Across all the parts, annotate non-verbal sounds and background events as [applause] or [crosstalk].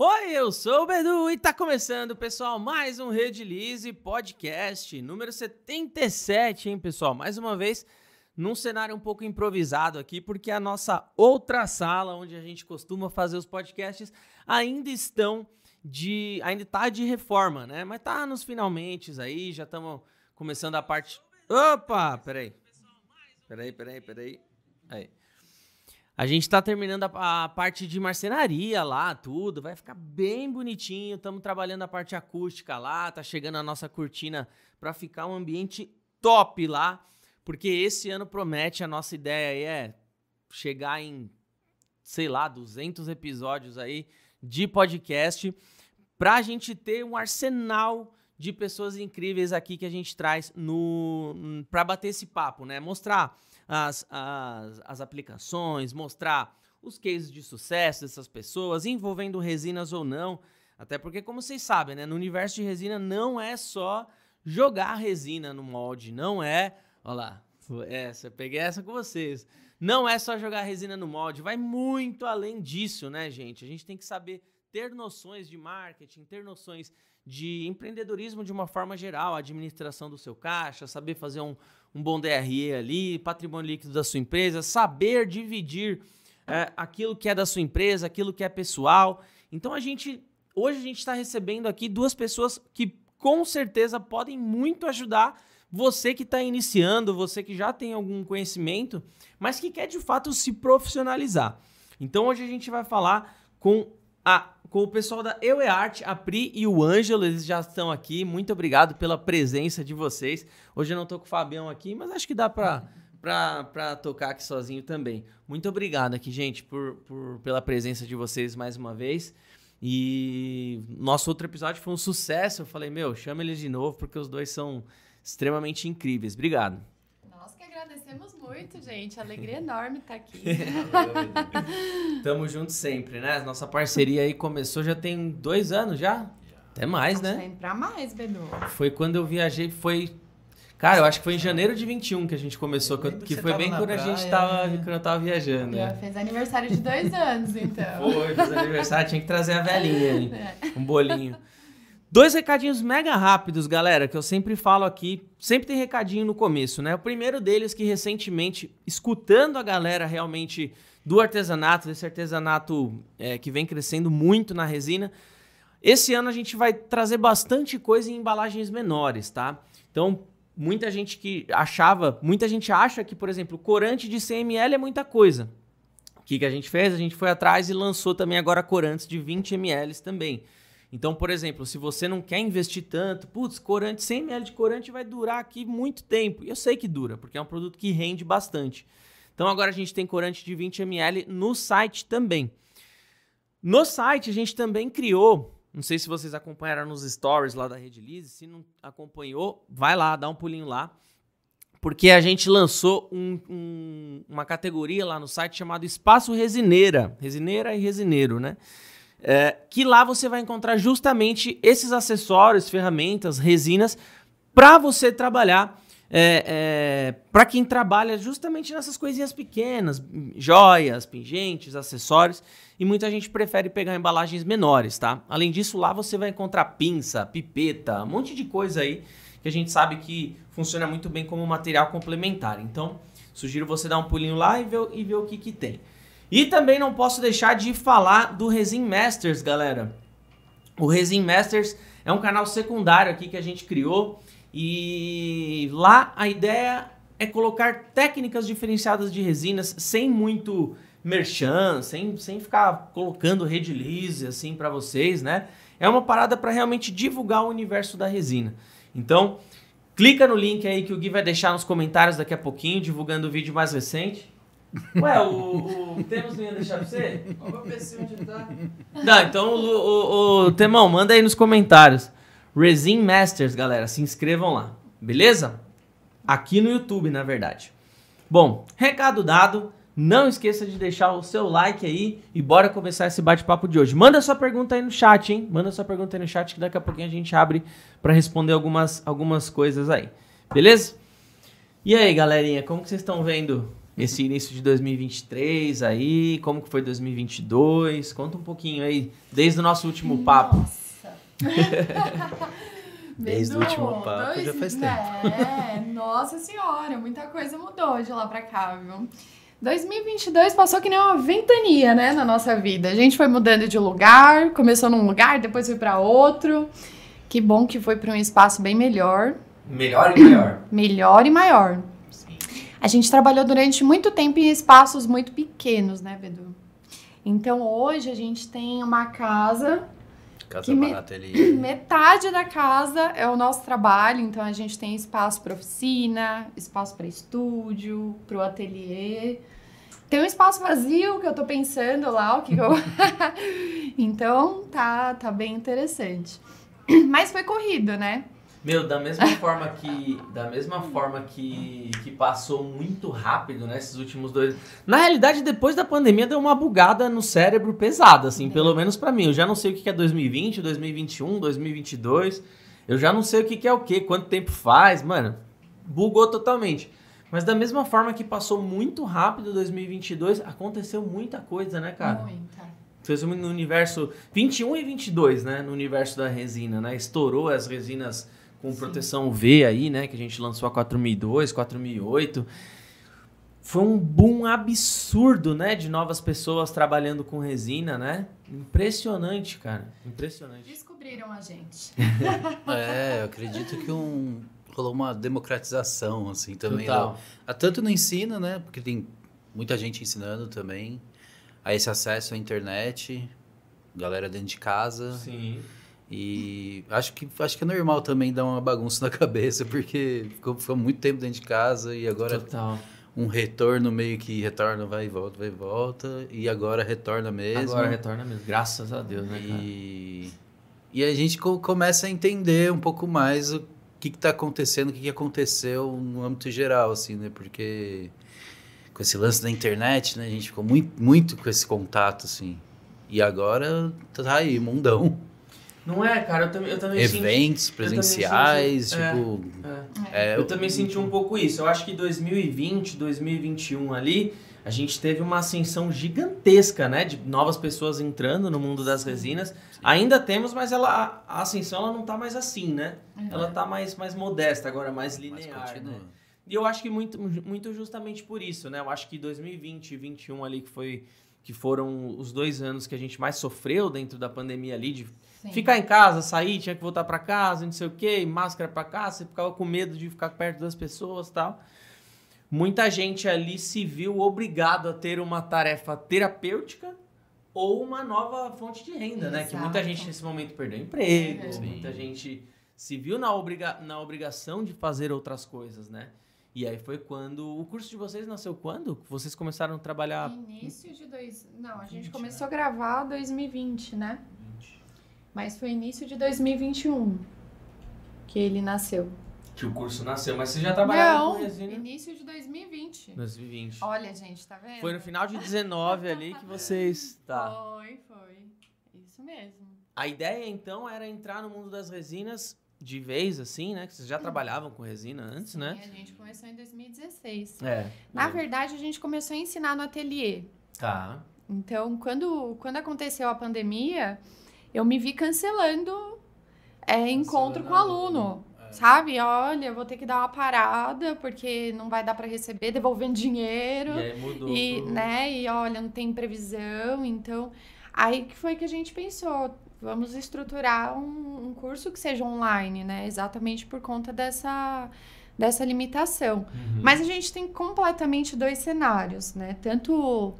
Oi, eu sou o Bedu e tá começando, pessoal, mais um Redilize Podcast, número 77, hein, pessoal? Mais uma vez, num cenário um pouco improvisado aqui, porque a nossa outra sala, onde a gente costuma fazer os podcasts, ainda estão de. ainda tá de reforma, né? Mas tá nos finalmente aí, já estamos começando a parte. Opa! Peraí. Peraí, peraí, peraí. Aí. A gente está terminando a, a, parte de marcenaria lá, tudo. Vai ficar bem bonitinho. Estamos trabalhando a parte acústica lá. Tá chegando a nossa cortina para ficar um ambiente top lá. Porque esse ano promete, a nossa ideia aí é chegar em, sei lá, 200 episódios aí de podcast. Pra gente ter um arsenal de pessoas incríveis aqui que a gente traz no para bater esse papo, né? Mostrar as, as, as aplicações, mostrar os cases de sucesso dessas pessoas, envolvendo resinas ou não. Até porque, como vocês sabem, né, no universo de resina não é só jogar resina no molde, não é. Olha lá, essa, peguei essa com vocês. Não é só jogar resina no molde, vai muito além disso, né, gente? A gente tem que saber ter noções de marketing, ter noções de empreendedorismo de uma forma geral, administração do seu caixa, saber fazer um, um bom DRE ali, patrimônio líquido da sua empresa, saber dividir é, aquilo que é da sua empresa, aquilo que é pessoal. Então a gente, hoje a gente está recebendo aqui duas pessoas que com certeza podem muito ajudar você que está iniciando, você que já tem algum conhecimento, mas que quer de fato se profissionalizar. Então hoje a gente vai falar com a com o pessoal da Eu é Arte, a Pri e o Ângelo, eles já estão aqui. Muito obrigado pela presença de vocês. Hoje eu não estou com o Fabião aqui, mas acho que dá para para tocar aqui sozinho também. Muito obrigado aqui, gente, por, por, pela presença de vocês mais uma vez. E nosso outro episódio foi um sucesso. Eu falei, meu, chama eles de novo, porque os dois são extremamente incríveis. Obrigado. Agradecemos muito, gente. Alegria enorme estar aqui. [laughs] Tamo junto sempre, né? Nossa parceria aí começou já tem dois anos já? Até mais, acho né? Tem pra mais, Bedu. Foi quando eu viajei, foi. Cara, eu acho que foi em janeiro de 21 que a gente começou, que, que foi bem quando praia, a gente tava, né? quando eu tava viajando. Já fez aniversário de dois anos, então. Foi, fez aniversário, tinha que trazer a velhinha aí, [laughs] é. um bolinho. Dois recadinhos mega rápidos, galera, que eu sempre falo aqui. Sempre tem recadinho no começo, né? O primeiro deles que recentemente, escutando a galera realmente do artesanato, desse artesanato é, que vem crescendo muito na resina, esse ano a gente vai trazer bastante coisa em embalagens menores, tá? Então, muita gente que achava, muita gente acha que, por exemplo, corante de 100 ml é muita coisa. O que, que a gente fez? A gente foi atrás e lançou também agora corantes de 20 ml também. Então, por exemplo, se você não quer investir tanto, putz, corante, 100 ml de corante vai durar aqui muito tempo. E eu sei que dura, porque é um produto que rende bastante. Então, agora a gente tem corante de 20 ml no site também. No site, a gente também criou, não sei se vocês acompanharam nos stories lá da Redilize, se não acompanhou, vai lá, dá um pulinho lá. Porque a gente lançou um, um, uma categoria lá no site chamado Espaço Resineira. Resineira e resineiro, né? É, que lá você vai encontrar justamente esses acessórios, ferramentas, resinas para você trabalhar. É, é, para quem trabalha justamente nessas coisinhas pequenas, joias, pingentes, acessórios, e muita gente prefere pegar embalagens menores, tá? Além disso, lá você vai encontrar pinça, pipeta, um monte de coisa aí que a gente sabe que funciona muito bem como material complementar. Então, sugiro você dar um pulinho lá e ver, e ver o que, que tem. E também não posso deixar de falar do Resin Masters, galera. O Resin Masters é um canal secundário aqui que a gente criou e lá a ideia é colocar técnicas diferenciadas de resinas sem muito merchan, sem, sem ficar colocando release assim para vocês, né? É uma parada para realmente divulgar o universo da resina. Então, clica no link aí que o Gui vai deixar nos comentários daqui a pouquinho, divulgando o vídeo mais recente. Ué, o, o Temos não ia deixar pra você? Olha o PC onde tá. Não, então o, o, o Temão, manda aí nos comentários. Resin Masters, galera, se inscrevam lá, beleza? Aqui no YouTube, na verdade. Bom, recado dado. Não esqueça de deixar o seu like aí e bora começar esse bate-papo de hoje. Manda sua pergunta aí no chat, hein? Manda sua pergunta aí no chat que daqui a pouquinho a gente abre para responder algumas, algumas coisas aí. Beleza? E aí, galerinha, como que vocês estão vendo esse início de 2023 aí, como que foi 2022? Conta um pouquinho aí, desde o nosso último papo. Nossa. [laughs] Desde o último papo já faz tempo. É, nossa senhora, muita coisa mudou de lá pra cá, viu? 2022 passou que nem uma ventania, né, na nossa vida. A gente foi mudando de lugar, começou num lugar, depois foi pra outro. Que bom que foi pra um espaço bem melhor, Melhor e maior. melhor e maior. A gente trabalhou durante muito tempo em espaços muito pequenos, né, Bedu? Então hoje a gente tem uma casa Casa barata ali. [clears throat] Metade da casa é o nosso trabalho, então a gente tem espaço para oficina, espaço para estúdio, para o ateliê. Tem um espaço vazio que eu tô pensando lá, o que, que eu. [laughs] [laughs] então tá, tá bem interessante. [clears throat] Mas foi corrido, né? Meu, da mesma forma que da mesma forma que, que passou muito rápido nesses últimos dois. Na realidade, depois da pandemia deu uma bugada no cérebro pesada, assim, pelo menos pra mim. Eu já não sei o que é 2020, 2021, 2022. Eu já não sei o que é o que, quanto tempo faz, mano. Bugou totalmente. Mas da mesma forma que passou muito rápido 2022, aconteceu muita coisa, né, cara? Muita. Fez um no universo 21 e 22, né? No universo da resina, né? Estourou as resinas com proteção UV aí, né? Que a gente lançou a 4002, 4008. Foi um boom absurdo, né? De novas pessoas trabalhando com resina, né? Impressionante, cara. Impressionante. Descobriram a gente. [laughs] É, eu acredito que um, rolou uma democratização, assim, também. Total. né? Ah, Tanto no ensino, né? Porque tem muita gente ensinando também. A esse acesso à internet, galera dentro de casa. Sim. E acho que, acho que é normal também dar uma bagunça [laughs] na cabeça, porque ficou, ficou muito tempo dentro de casa e agora Total. um retorno meio que retorna, vai e volta, vai e volta, e agora retorna mesmo. Agora retorna mesmo. Graças a Deus, né, cara? E, e a gente co- começa a entender um pouco mais o que está acontecendo, o que, que aconteceu no âmbito geral, assim, né? Porque com esse lance da internet, né? A gente ficou muito, muito com esse contato, assim. E agora tá aí, mundão. Não é, cara? Eu também, eu também senti- Eventos presenciais, senti- é. tipo... É. É, Eu também senti um pouco isso. Eu acho que 2020, 2021 ali, a gente teve uma ascensão gigantesca, né? De novas pessoas entrando no mundo das resinas. Ainda temos, mas ela, a ascensão ela não tá mais assim, né? Ela tá mais, mais modesta agora, mais linear. continua. né? E eu acho que muito, muito justamente por isso, né? Eu acho que 2020 e 2021 ali, que, foi, que foram os dois anos que a gente mais sofreu dentro da pandemia ali, de Sim. Ficar em casa, sair, tinha que voltar pra casa, não sei o quê, máscara pra casa, você ficava com medo de ficar perto das pessoas tal. Muita gente ali se viu obrigado a ter uma tarefa terapêutica ou uma nova fonte de renda, né? Que muita Exato. gente nesse momento perdeu emprego, Uhum. muita gente se viu na, obriga na obrigação de fazer outras coisas, né? E aí foi quando. O curso de vocês nasceu quando? Vocês começaram a trabalhar. Início de dois. Não, a gente 20, começou a gravar 2020, né? Mas foi início de 2021 que ele nasceu. Que o curso nasceu, mas vocês já trabalhavam com Não, resina? início de 2020. 2020. Olha, gente, tá vendo? Foi no final de 19 ali que vocês. Tá. Foi, foi. Isso mesmo. A ideia então era entrar no mundo das resinas de vez, assim, né? Que vocês já trabalhavam com resina antes, Sim, né? a gente começou em 2016. É. Na verdade, a gente começou a ensinar no ateliê. Tá. Então, quando, quando aconteceu a pandemia, eu me vi cancelando é, encontro com aluno. Sabe? Olha, vou ter que dar uma parada porque não vai dar para receber, devolvendo dinheiro. E aí mudou. E, pro- né, e olha, não tem previsão, então aí que foi que a gente pensou, vamos estruturar um, um curso que seja online, né? Exatamente por conta dessa, dessa limitação. Uhum. Mas a gente tem completamente dois cenários, né? Tanto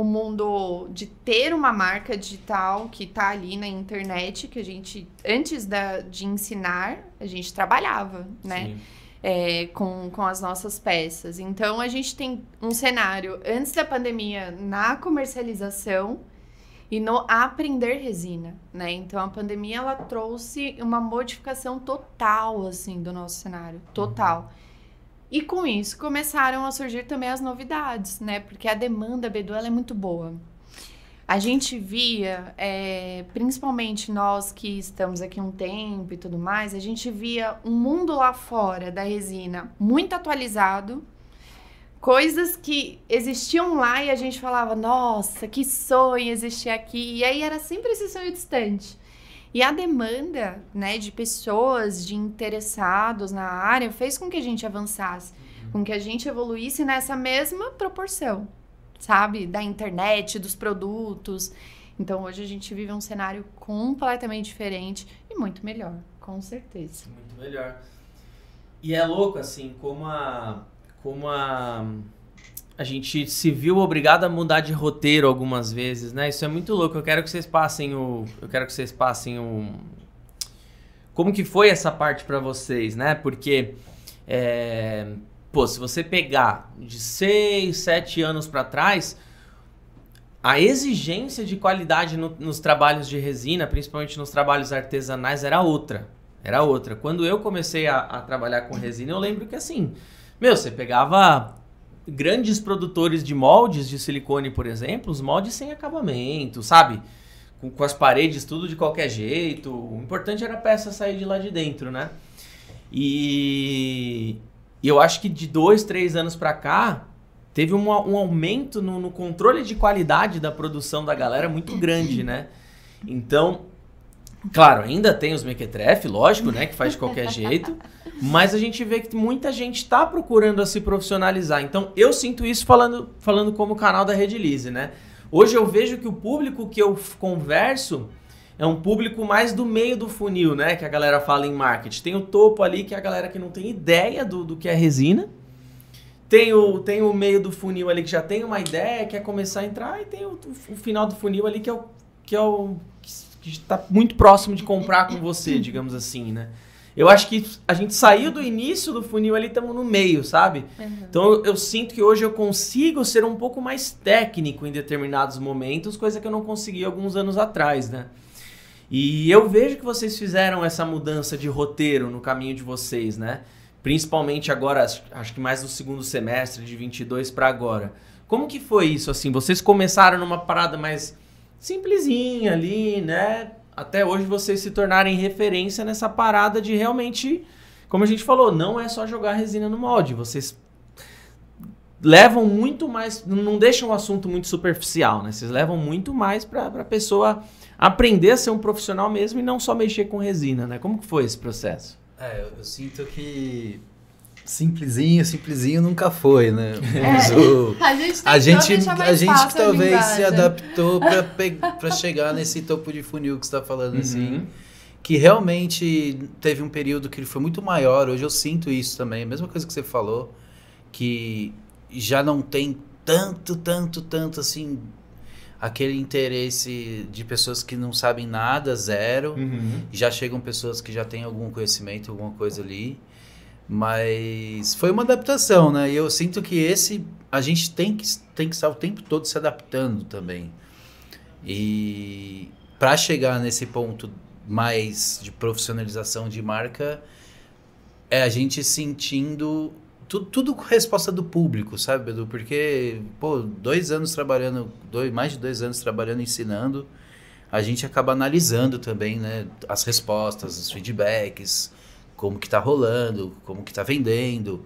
o mundo de ter uma marca digital que tá ali na internet, que a gente, antes da, de ensinar, a gente trabalhava, né? É, com, com as nossas peças. Então a gente tem um cenário antes da pandemia na comercialização e no aprender resina, né? Então a pandemia ela trouxe uma modificação total assim do nosso cenário, total. E com isso começaram a surgir também as novidades, né? Porque a demanda Bedu é muito boa. A gente via, é, principalmente nós que estamos aqui um tempo e tudo mais, a gente via um mundo lá fora da resina muito atualizado, coisas que existiam lá e a gente falava, nossa, que sonho existir aqui. E aí era sempre esse sonho distante. E a demanda, né, de pessoas, de interessados na área, fez com que a gente avançasse, com que a gente evoluísse nessa mesma proporção, sabe? Da internet, dos produtos. Então hoje a gente vive um cenário completamente diferente e muito melhor, com certeza. Muito melhor. E é louco, assim, como a. Como a. A gente se viu obrigado a mudar de roteiro algumas vezes, né? Isso é muito louco. Eu quero que vocês passem o. Eu quero que vocês passem o. Como que foi essa parte para vocês, né? Porque. É, pô, se você pegar de 6, 7 anos para trás, a exigência de qualidade no, nos trabalhos de resina, principalmente nos trabalhos artesanais, era outra. Era outra. Quando eu comecei a, a trabalhar com resina, eu lembro que assim, meu, você pegava grandes produtores de moldes de silicone, por exemplo, os moldes sem acabamento, sabe? Com, com, as paredes tudo de qualquer jeito. O importante era a peça sair de lá de dentro, né? E, eu acho que de dois, três anos para cá, teve um, um aumento no, no, controle de qualidade da produção da galera muito grande, né? Então, Claro, ainda tem os mequetrefe, lógico, né? Que faz de qualquer jeito. Mas a gente vê que muita gente está procurando a se profissionalizar. Então, eu sinto isso falando, falando como canal da Rede Lise, né? Hoje eu vejo que o público que eu converso é um público mais do meio do funil, né? Que a galera fala em marketing. Tem o topo ali, que é a galera que não tem ideia do, do que é resina. Tem o, tem o meio do funil ali que já tem uma ideia, quer começar a entrar. E tem o, o final do funil ali que é o, que é o que está muito próximo de comprar com você, digamos assim, né? Eu acho que a gente saiu do início do funil ali, estamos no meio, sabe? Uhum. Então eu, eu, sinto que hoje eu consigo ser um pouco mais técnico em determinados momentos, coisa que eu não conseguia alguns anos atrás, né? E eu vejo que vocês fizeram essa mudança de roteiro no caminho de vocês, né? Principalmente agora, acho que mais no segundo semestre de 22 para agora. Como que foi isso assim? Vocês começaram numa parada mais simplesinha ali, né? Até hoje vocês se tornarem referência nessa parada de realmente, como a gente falou, não é só jogar resina no molde, vocês levam muito mais, não deixam o assunto muito superficial, né? Vocês levam muito mais para a pessoa aprender a ser um profissional mesmo e não só mexer com resina, né? Como que foi esse processo? É, eu, eu sinto que simplesinho, simplesinho nunca foi, né? É, o, a gente, a gente, a gente talvez se adaptou para [laughs] chegar nesse topo de funil que você está falando uhum. assim. Que realmente teve um período que ele foi muito maior. Hoje eu sinto isso também. A mesma coisa que você falou, que já não tem tanto, tanto, tanto assim aquele interesse de pessoas que não sabem nada, zero. Uhum. Já chegam pessoas que já têm algum conhecimento, alguma coisa ali. Mas foi uma adaptação, né? E eu sinto que esse a gente tem que, tem que estar o tempo todo se adaptando também. E para chegar nesse ponto mais de profissionalização de marca, é a gente sentindo tudo, tudo com resposta do público, sabe, Edu? Porque, pô, dois anos trabalhando, dois, mais de dois anos trabalhando, ensinando, a gente acaba analisando também, né, as respostas, os feedbacks, como que está rolando, como que está vendendo,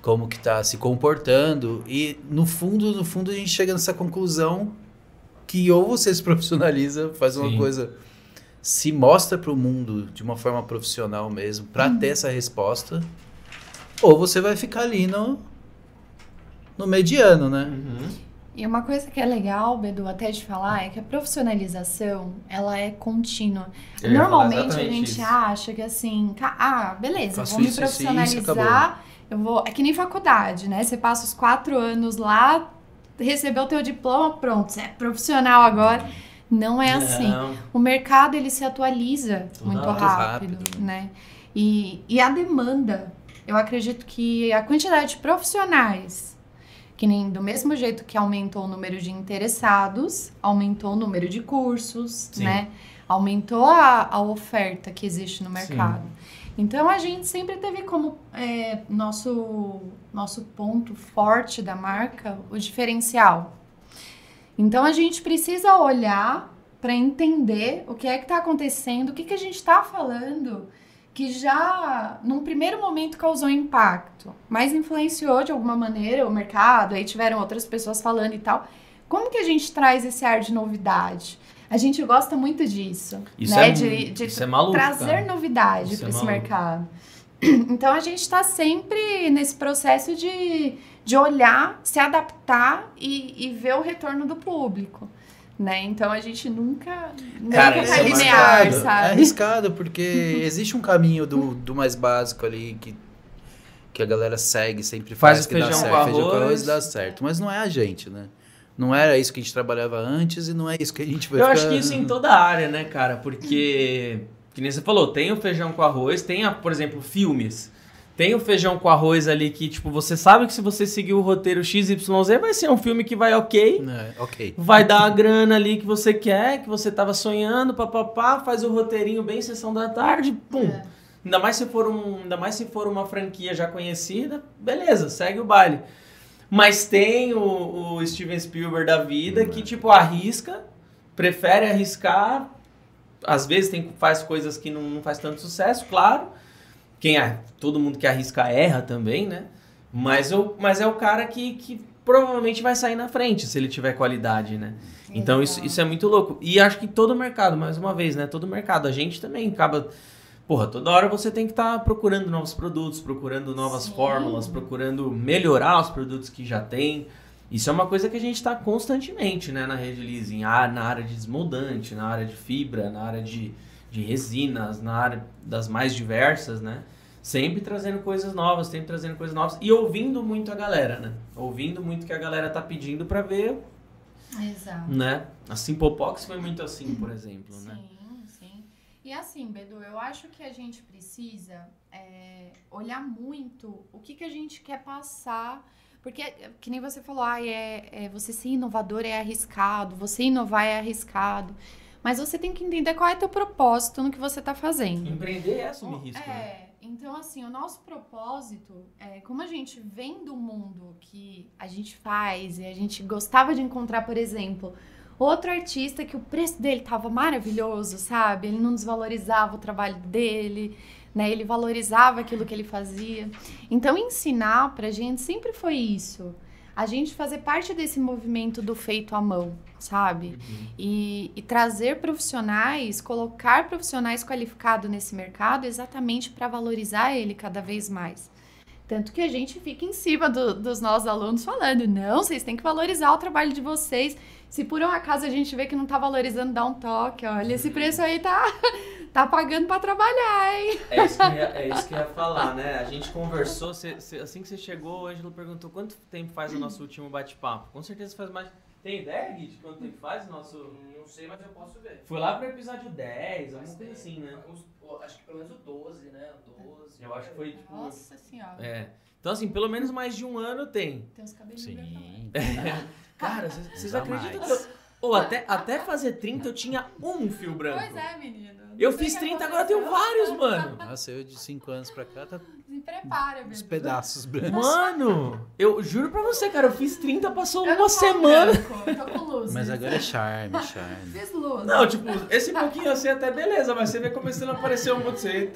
como que está se comportando e no fundo, no fundo a gente chega nessa conclusão que ou você se profissionaliza, faz uma Sim. coisa, se mostra para o mundo de uma forma profissional mesmo, para hum. ter essa resposta, ou você vai ficar ali no no mediano, né? Uhum. E uma coisa que é legal, Bedu, até de falar, é que a profissionalização, ela é contínua. Eu Normalmente a gente isso. acha que assim, ah, beleza, Faço vou me profissionalizar, eu vou... É que nem faculdade, né? Você passa os quatro anos lá, recebeu o teu diploma, pronto, você é profissional agora. Não é assim. Não. O mercado, ele se atualiza muito, muito rápido, rápido, né? E, e a demanda, eu acredito que a quantidade de profissionais que nem do mesmo jeito que aumentou o número de interessados, aumentou o número de cursos, Sim. né? Aumentou a, a oferta que existe no mercado. Sim. Então a gente sempre teve como é, nosso, nosso ponto forte da marca o diferencial. Então a gente precisa olhar para entender o que é que está acontecendo, o que, que a gente está falando que já, num primeiro momento, causou impacto, mas influenciou de alguma maneira o mercado, aí tiveram outras pessoas falando e tal. Como que a gente traz esse ar de novidade? A gente gosta muito disso, Isso né? é- de de isso é maluco, trazer cara. novidade para é esse mercado. [clears throat] Então a gente está sempre nesse processo de, de olhar, se adaptar e, e ver o retorno do público. Né? Então a gente nunca, Cara, nunca tá é linear, arriscado, É sabe? arriscado, porque [laughs] existe um caminho do, do mais básico ali que, que a galera segue, sempre Faz faz, o que dá feijão certo. com Feijão com arroz. arroz dá certo. Mas não é a gente, né? Não era isso que a gente trabalhava antes e não é isso que a gente vai Eu ficar... acho que isso em toda a área, né, cara? Porque, que nem você falou, tem o feijão com arroz, tem, a, por exemplo, filmes. Tem o feijão com arroz ali que, tipo, você sabe que se você seguir o roteiro XYZ, vai ser um filme que vai ok. É, ok. Vai dar a grana ali que você quer, que você tava sonhando, papapá, faz o roteirinho bem sessão da tarde, pum. É. Ainda mais se for um, ainda mais se for uma franquia já conhecida, beleza, segue o baile. Mas tem o, o Steven Spielberg da vida que tipo arrisca, prefere arriscar, às vezes tem faz coisas que não, não faz tanto sucesso, claro. Quem é, todo mundo que arrisca erra também, né? Mas, o, mas é o cara que, que provavelmente vai sair na frente se ele tiver qualidade, né? Então isso, Exato. isso é muito louco. E acho que todo mercado, mais uma vez, né? Todo mercado, a gente também acaba. Porra, toda hora você tem que estar procurando novos produtos, procurando novas Sim. fórmulas, procurando melhorar os produtos que já tem. Isso é uma coisa que a gente está constantemente, né, na rede leasing, na área de desmoldante, na área de fibra, na área de, de resinas, na área das mais diversas, né? Sempre trazendo coisas novas, sempre trazendo coisas novas e ouvindo muito a galera, né? Ouvindo muito o que a galera tá pedindo para ver Exato. né? A Simple Pox foi muito assim, por [laughs] exemplo, né? Sim, sim. E assim, Bedu, eu acho que a gente precisa é, olhar muito o que, que a gente quer passar. Porque, que nem você falou, ah, é, é, você ser inovador é arriscado, você inovar é arriscado. Mas você tem que entender qual é teu propósito no que você está fazendo. Empreender é assumir risco, né? Então assim, o nosso propósito, é, como a gente vem do mundo que a gente faz e a gente gostava de encontrar, por exemplo, outro artista que o preço dele tava maravilhoso, sabe? Ele não desvalorizava o trabalho dele, né? Ele valorizava aquilo que ele fazia. Então ensinar pra gente sempre foi isso. A gente fazer parte desse movimento do feito à mão, sabe? E, e trazer profissionais, colocar profissionais qualificados nesse mercado exatamente para valorizar ele cada vez mais. Tanto que a gente fica em cima do- dos nossos alunos falando: não, vocês têm que valorizar o trabalho de vocês. Se por um acaso a gente vê que não tá valorizando, dá um toque. Olha, esse preço aí tá, tá pagando para trabalhar, hein? É isso, que eu ia, é isso que eu ia falar, né? A gente conversou, cê- cê- assim que você chegou, o Ângelo perguntou quanto tempo faz o nosso último bate-papo. Com certeza faz mais. Tem ideia, Gui, de quanto tempo faz o nosso. Não sei, mas eu posso ver. Foi lá pro episódio 10, alguma coisa assim, né? uns- acho que pelo menos o 12, né? O 12. Eu acho que foi tipo. Nossa senhora. É. Então, assim, pelo menos mais de um ano tem. Tem uns cabelinhos Sim. [laughs] Cara, vocês- acreditam que eu. Ou até, até fazer 30 eu tinha um fio branco. Pois é, menino. Eu fiz o que 30, agora eu tenho vários, mano. Nossa, eu de 5 anos pra cá tá Se prepara, uns Bedu. pedaços brancos. Mano, eu juro pra você, cara, eu fiz 30, passou Eu uma semana. branco, Eu tô com luz. Mas agora é charme, charme. Fiz luz. Não, tipo, esse pouquinho assim até beleza, mas você vê começando a aparecer um monte de.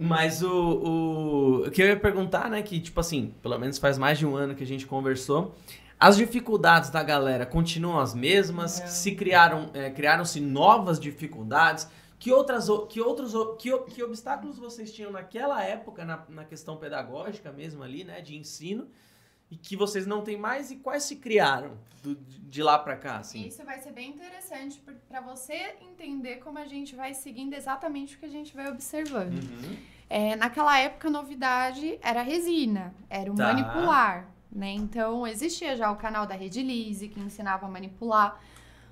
Mas o, o, o que eu ia perguntar, né, que tipo assim, pelo menos faz mais de um ano que a gente conversou, as dificuldades da galera continuam as mesmas? É. Se criaram, é, criaram-se novas dificuldades? Que outras, que outros, que, que obstáculos vocês tinham naquela época na, na questão pedagógica mesmo ali, né, de ensino? E que vocês não têm mais e quais se criaram do- de lá pra cá, assim? Isso vai ser bem interessante pra você entender como a gente vai seguindo exatamente o que a gente vai observando. Uhum. É, naquela época, a novidade era resina, era o Tá. manipular, né? Então, existia já o canal da Rede Lise, que ensinava a manipular,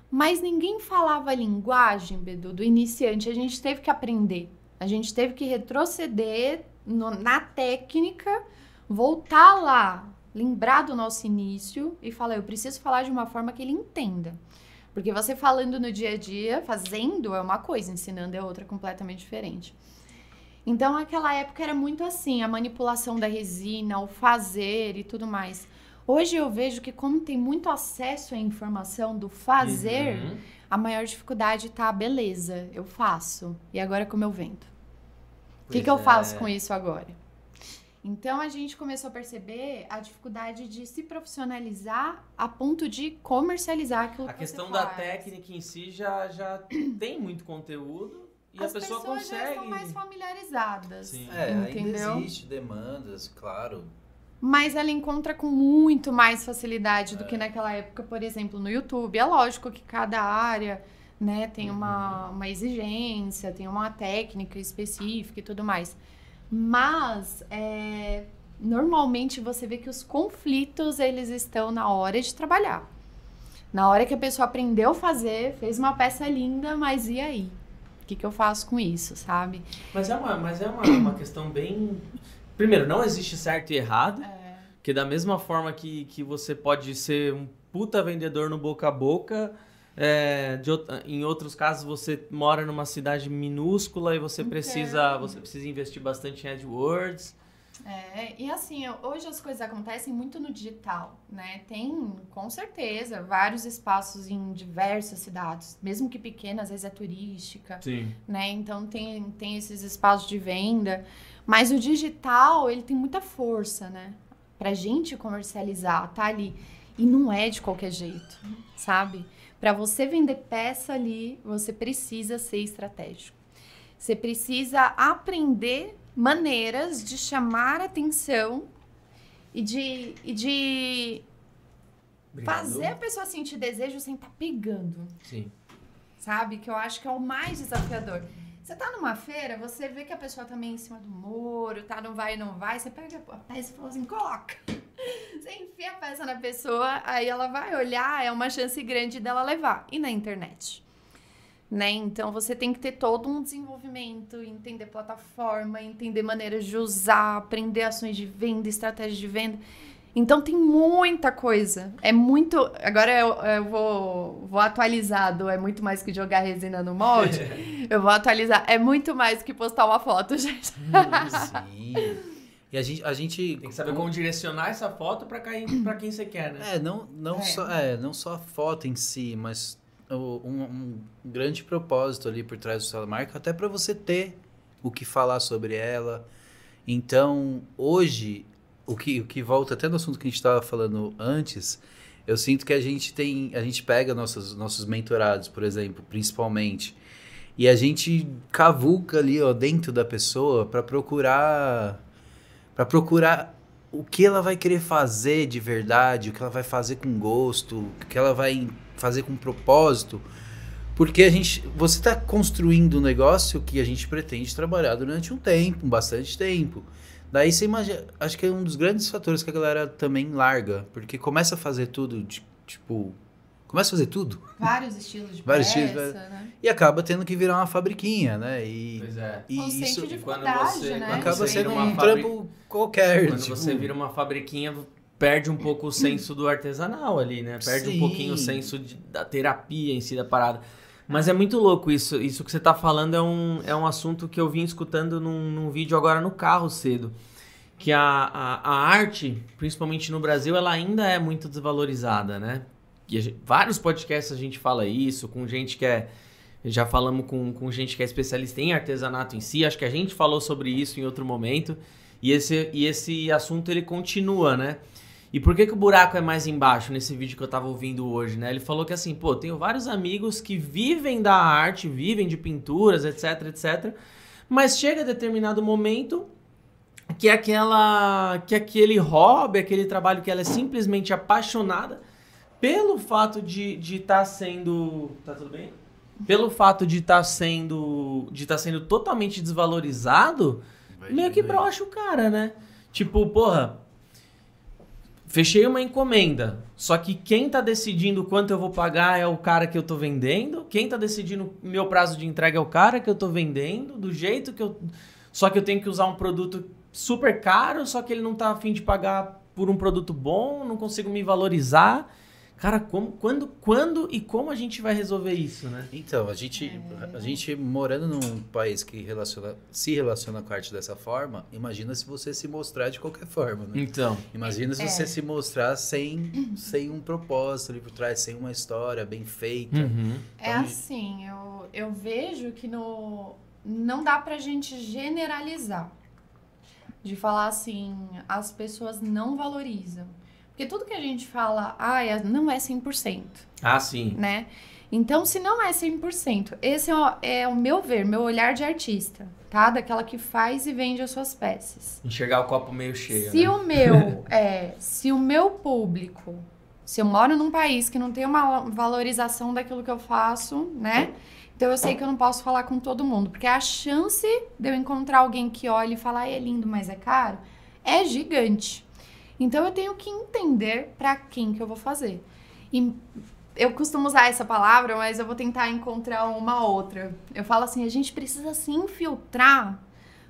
mas ninguém falava a linguagem, Bedu, do iniciante. A gente teve que aprender, a gente teve que retroceder no- na técnica, voltar lá, lembrar do nosso início e falar, eu preciso falar de uma forma que ele entenda. Porque você falando no dia a dia, fazendo é uma coisa, ensinando é outra completamente diferente. Então, naquela época era muito assim, a manipulação da resina, o fazer e tudo mais. Hoje eu vejo que como tem muito acesso à informação do fazer, Uhum. a maior dificuldade tá, beleza, eu faço. E agora como eu vendo? O que, que eu é. faço com isso agora? Então a gente começou a perceber a dificuldade de se profissionalizar a ponto de comercializar aquilo A que questão você da técnica em si já, já tem muito conteúdo e As a pessoa pessoas consegue. já estão mais familiarizadas. Sim. É, Entendeu? ainda existe demandas, claro. Mas ela encontra com muito mais facilidade do É. que naquela época, por exemplo, no YouTube. É lógico que cada área né, tem Uhum. uma, uma exigência, tem uma técnica específica e tudo mais. Mas é, normalmente você vê que os conflitos eles estão na hora de trabalhar. Na hora que a pessoa aprendeu a fazer, fez uma peça linda, mas e aí? O que, que eu faço com isso, sabe? Mas é uma, mas é uma, uma questão bem. Primeiro, não existe certo e errado. Que da mesma forma que, que você pode ser um puta vendedor no boca a boca, é, de em outros casos você mora numa cidade minúscula e você precisa, Entendo. você precisa investir bastante em AdWords. É, e assim, hoje as coisas acontecem muito no digital, né? Tem, com certeza, vários espaços em diversas cidades, mesmo que pequenas, às vezes é turística, Sim. né? Então tem, tem esses espaços de venda. Mas o digital, ele tem muita força, né? Pra gente comercializar, tá ali. E não é de qualquer jeito, sabe? Pra você vender peça ali, você precisa ser estratégico. Você precisa aprender maneiras de chamar atenção e de, e de fazer a pessoa sentir desejo sem estar pegando Sim. sabe? Que eu acho que é o mais desafiador. Você tá numa feira, você vê que a pessoa tá meio em cima do muro, tá, não vai, não vai, você pega a peça e fala assim, coloca. [laughs] Você enfia a peça na pessoa, aí ela vai olhar, é uma chance grande dela levar. E na internet? Né? Então você tem que ter todo um desenvolvimento, entender plataforma, entender maneiras de usar, aprender ações de venda, estratégias de venda. Então tem muita coisa. É muito. Agora eu, eu vou, vou atualizado. É muito mais que jogar resina no molde. [laughs] eu vou atualizar. É muito mais que postar uma foto, [laughs] gente. Sim. E a gente, a gente Tem que saber como direcionar essa foto pra quem, pra quem você quer, né? É, não, não, É. Só, é, não só a foto em si, mas um, um grande propósito ali por trás do sua marca, até para você ter o que falar sobre ela. Então, hoje, o que, o que volta até no assunto que a gente estava falando antes, eu sinto que a gente tem, a gente pega nossos, nossos mentorados, por exemplo, principalmente, e a gente cavuca ali, ó, dentro da pessoa para procurar para procurar o que ela vai querer fazer de verdade, o que ela vai fazer com gosto, o que ela vai fazer com propósito. Porque a gente, você está construindo um negócio que a gente pretende trabalhar durante um tempo, um bastante tempo. Daí você imagina, acho que é um dos grandes fatores que a galera também larga, porque começa a fazer tudo, de- tipo, começa a fazer tudo Vários estilos de Vários peça, estilos, né? e acaba tendo que virar uma fabriquinha, né? E, Pois é. e Ou isso sente quando você- né? acaba sendo vira um trampo qualquer. Quando tipo, você vira uma fabriquinha, perde um pouco o senso do artesanal ali, né? Perde um Sim. pouquinho o senso de- da terapia em si da parada. Mas é muito louco isso. Isso que você tá falando é um, é um assunto que eu vim escutando num, num vídeo agora no carro cedo. Que a, a, a arte, principalmente no Brasil, ela ainda é muito desvalorizada, né? E gente- vários podcasts a gente fala isso, com gente que é. Já falamos com, com gente que é especialista em artesanato em si. Acho que a gente falou sobre isso em outro momento. E esse, e esse assunto ele continua, né? E por que, que o buraco é mais embaixo nesse vídeo que eu tava ouvindo hoje, né? Ele falou que assim, pô, tenho vários amigos que vivem da arte, vivem de pinturas, etc, etc. Mas chega a determinado momento que aquela que aquele hobby, aquele trabalho que ela é simplesmente apaixonada pelo fato de estar tá sendo, tá tudo bem? Pelo fato de estar sendo de estar sendo totalmente desvalorizado, meio que brocha o cara, né? Tipo, porra, fechei uma encomenda, só que quem tá decidindo quanto eu vou pagar é o cara que eu tô vendendo, quem tá decidindo meu prazo de entrega é o cara que eu tô vendendo, do jeito que eu só que eu tenho que usar um produto super caro, só que ele não tá afim de pagar por um produto bom, não consigo me valorizar. Cara, como, quando, quando e como a gente vai resolver isso, né? Então, a gente, a gente morando num país que relaciona, se relaciona com a arte dessa forma, imagina se você se mostrar de qualquer forma, né? Então. Imagina se É. você se mostrar sem, sem um propósito ali por trás, sem uma história bem feita. Uhum. É Então, assim, eu, eu vejo que no, não dá pra gente generalizar. De falar assim, as pessoas não valorizam. Porque tudo que a gente fala, ah, é- não é 100%, Ah, sim. né? Então, se não é 100%, esse é o, é o meu ver, meu olhar de artista, tá? Daquela que faz e vende as suas peças. Enxergar o copo meio cheio. Se né? o meu, [laughs] é, se o meu público, se eu moro num país que não tem uma valorização daquilo que eu faço, né? Então eu sei que eu não posso falar com todo mundo, porque a chance de eu encontrar alguém que olhe e falar, "Ah, é lindo, mas é caro, é gigante. Então eu tenho que entender para quem que eu vou fazer. E eu costumo usar essa palavra, mas eu vou tentar encontrar uma outra. Eu falo assim, a gente precisa se infiltrar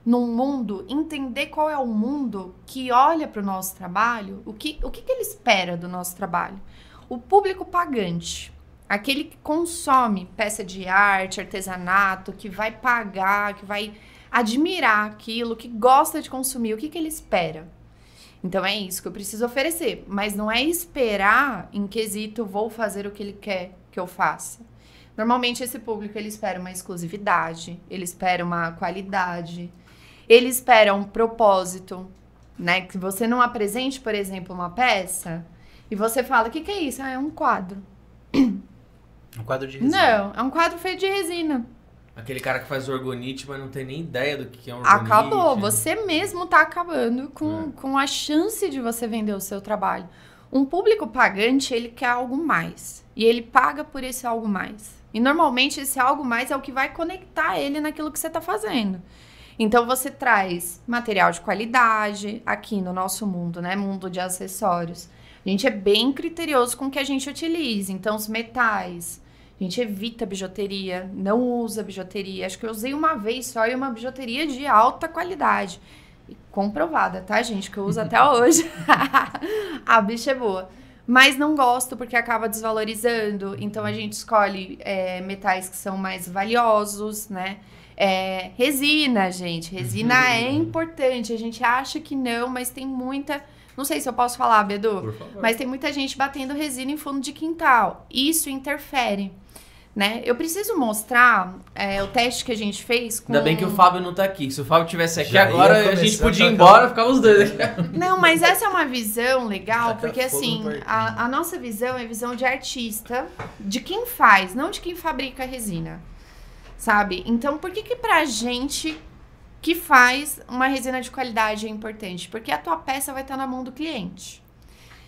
num mundo, entender qual é o mundo que olha para o nosso trabalho, o que, o que, que ele espera do nosso trabalho. O público pagante, aquele que consome peça de arte, artesanato, que vai pagar, que vai admirar aquilo, que gosta de consumir, o que, que ele espera? Então é isso que eu preciso oferecer, mas não é esperar em quesito vou fazer o que ele quer que eu faça. Normalmente esse público ele espera uma exclusividade, ele espera uma qualidade, ele espera um propósito, né? Que você não apresente, por exemplo, uma peça e você fala: o que, que é isso? Ah, é um quadro. Um quadro de resina. Não, é um quadro feito de resina. Aquele cara que faz orgonite, mas não tem nem ideia do que é um orgonite. Acabou. Você mesmo tá acabando com, com a chance de você vender o seu trabalho. Um público pagante, ele quer algo mais. E ele paga por esse algo mais. E normalmente esse algo mais é o que vai conectar ele naquilo que você tá fazendo. Então você traz material de qualidade aqui no nosso mundo, né? Mundo de acessórios. A gente é bem criterioso com o que a gente utiliza. Então, os metais. A gente evita bijuteria, não usa bijuteria. Acho que eu usei uma vez só e uma bijuteria de alta qualidade. E comprovada, tá, gente? Que eu uso até [laughs] hoje. [laughs] a bicha é boa. Mas não gosto porque acaba desvalorizando. Então a gente escolhe é, metais que são mais valiosos, né? É, resina, gente. Resina [laughs] é importante. A gente acha que não, mas tem muita. Não sei se eu posso falar, Bedu. Mas tem muita gente batendo resina em fundo de quintal. Isso interfere. Né? Eu preciso mostrar é, o teste que a gente fez com. Ainda bem que o Fábio não tá aqui. Se o Fábio tivesse aqui Já agora, a gente podia ir embora, ficava os dois aqui. Não, mas essa é uma visão legal, porque assim, a, a nossa visão é visão de artista, de quem faz, não de quem fabrica a resina. Sabe? Então, por que que pra gente que faz uma resina de qualidade é importante? Porque a tua peça vai estar na mão do cliente.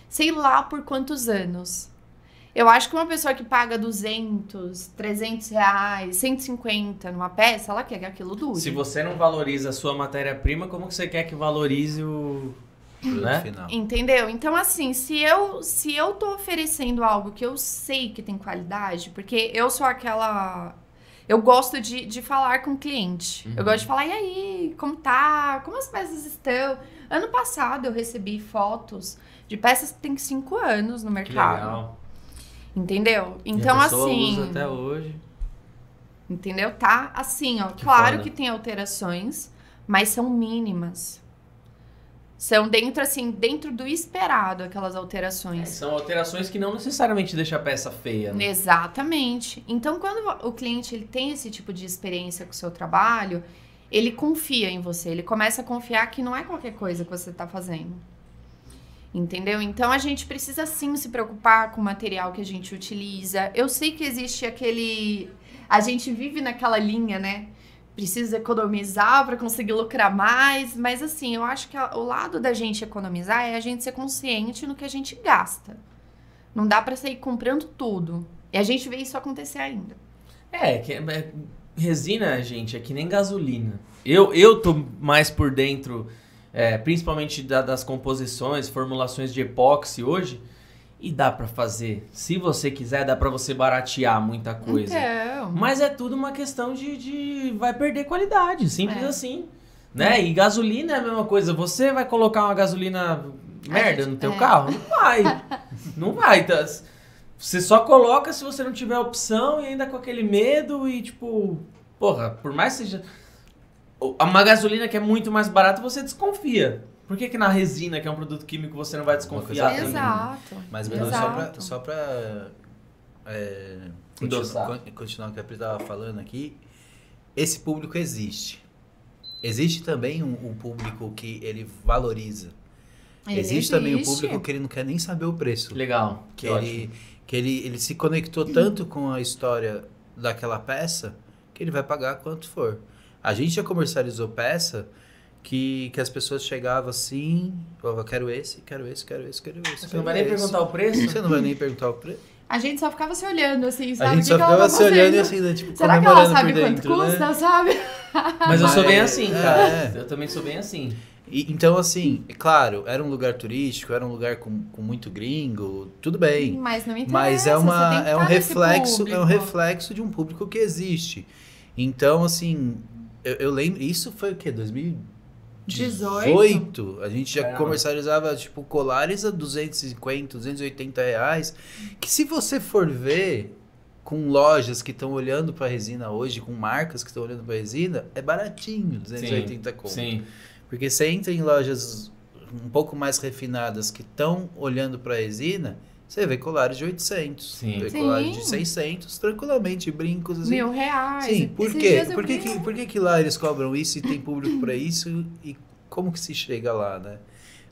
Sei lá por quantos anos. Eu acho que uma pessoa que paga 200, 300 reais, 150 numa peça, ela quer que aquilo dure. Se você não valoriza a sua matéria-prima, como que você quer que valorize o. Né? final. Entendeu? Então, assim, se eu, se eu tô oferecendo algo que eu sei que tem qualidade, porque eu sou aquela. Eu gosto de, de falar com o cliente. Eu gosto de falar, e aí, como tá? Como as peças estão? Ano passado eu recebi fotos de peças que têm 5 anos no Que mercado. legal. Entendeu? E Então, a pessoa assim. usa até hoje. Entendeu? Tá assim, ó. Que claro foda. que tem alterações, mas são mínimas. São dentro, assim, dentro do esperado aquelas É, alterações. são alterações que não necessariamente deixam a peça feia. Né? Exatamente. Então, quando o cliente ele tem esse tipo de experiência com o seu trabalho, ele confia em você. Ele começa a confiar que não é qualquer coisa que você está fazendo. Entendeu? Então, a gente precisa sim se preocupar com o material que a gente utiliza. Eu sei que existe aquele. A gente vive naquela linha, né? Precisa economizar para conseguir lucrar mais, mas assim, eu acho que o lado da gente economizar é a gente ser consciente no que a gente gasta. Não dá para sair comprando tudo. E a gente vê isso acontecer ainda. É, que, é- resina, gente, é que nem gasolina. Eu, eu tô mais por dentro, é, principalmente da- das composições, formulações de epóxi hoje. E dá pra fazer. Se você quiser, dá pra você baratear muita coisa. Então, Mas é tudo uma questão de, de- vai perder qualidade, simples É. assim. Né? E gasolina é a mesma coisa. Você vai colocar uma gasolina merda no teu é. carro? Não vai. Não vai. Tá- Você só coloca se você não tiver opção e ainda com aquele medo e tipo, porra, por mais que seja uma gasolina que é muito mais barata, você desconfia. Por que, que na resina, que é um produto químico, você não vai desconfiar? Exato. Exato. Mas mesmo só pra, só pra é, Endossar. continu- continuar o que a Pri estava falando aqui, esse público existe. Existe também um, um público que ele valoriza. Ele existe, também um existe. público que ele não quer nem saber o preço. Legal. Que, ótimo. ele, que ele, ele se conectou tanto com a história daquela peça que ele vai pagar quanto for. A gente já comercializou peça que, que as pessoas chegavam assim, falavam, quero esse, quero esse, quero esse, quero esse. Você não quero vai nem esse." perguntar o preço? Você não vai nem perguntar o preço. A gente só ficava se olhando, assim, sabe? A gente só que ela ficava tá se olhando e assim, né? Tipo, Será que ela sabe por quanto dentro, custa, né? sabe? Mas eu sou bem Mas- assim, é, cara. é. Eu também sou bem assim. E, então, assim, é claro, era um lugar turístico, era um lugar com, com muito gringo, tudo bem. Mas não interessa. Mas é, uma, é um reflexo, é um reflexo de um público que existe. Então, assim, eu, eu lembro, isso foi o quê? 2018? A gente já Caramba. comercializava, tipo, colares a 250, 280 reais. Que se você for ver com lojas que estão olhando para resina hoje, com marcas que estão olhando para resina, é baratinho, 280 conto. Sim. Porque você entra em lojas um pouco mais refinadas que estão olhando para resina, você vê colares de 800, Sim. vê Sim. colares de 600, tranquilamente, brincos assim. Mil reais. Sim, por quê? Por que, que, por que que lá eles cobram isso e tem público para isso e como que se chega lá, né?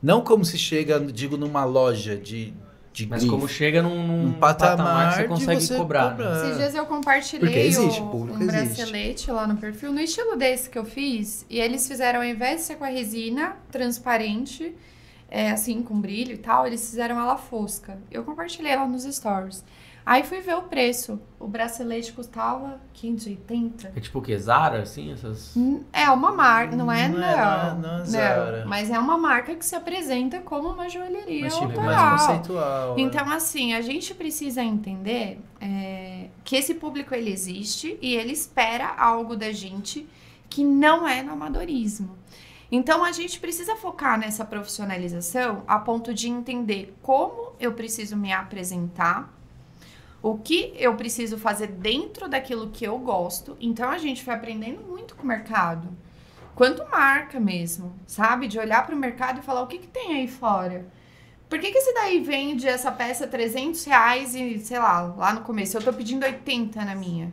Não como se chega, digo, numa loja de, de Mas grife, como chega num, num um patamar, que você consegue você cobrar. né? cobrar. Esses dias eu compartilhei Porque existe, público um existe. bracelete lá no perfil, no estilo desse que eu fiz. E eles fizeram, ao invés de ser com a resina transparente, é, assim, com brilho e tal, eles fizeram ela fosca. Eu compartilhei lá nos stories. Aí fui ver o preço. O bracelete custava 580. É tipo o que? Zara, assim? Essas... É uma marca, não é? Não Não, é, não é- não é Zara. Mas é uma marca que se apresenta como uma joalheria Mas, tipo, autoral. mais conceitual. né? Então, assim, a gente precisa entender é, que esse público ele existe e ele espera algo da gente que não é no amadorismo. Então, a gente precisa focar nessa profissionalização a ponto de entender como eu preciso me apresentar, o que eu preciso fazer dentro daquilo que eu gosto. Então, a gente foi aprendendo muito com o mercado. Quanto marca mesmo, sabe? De olhar para o mercado e falar o que, que tem aí fora. Por que, que esse daí vende essa peça 300 reais e, sei lá, lá no começo eu tô pedindo 80 na minha?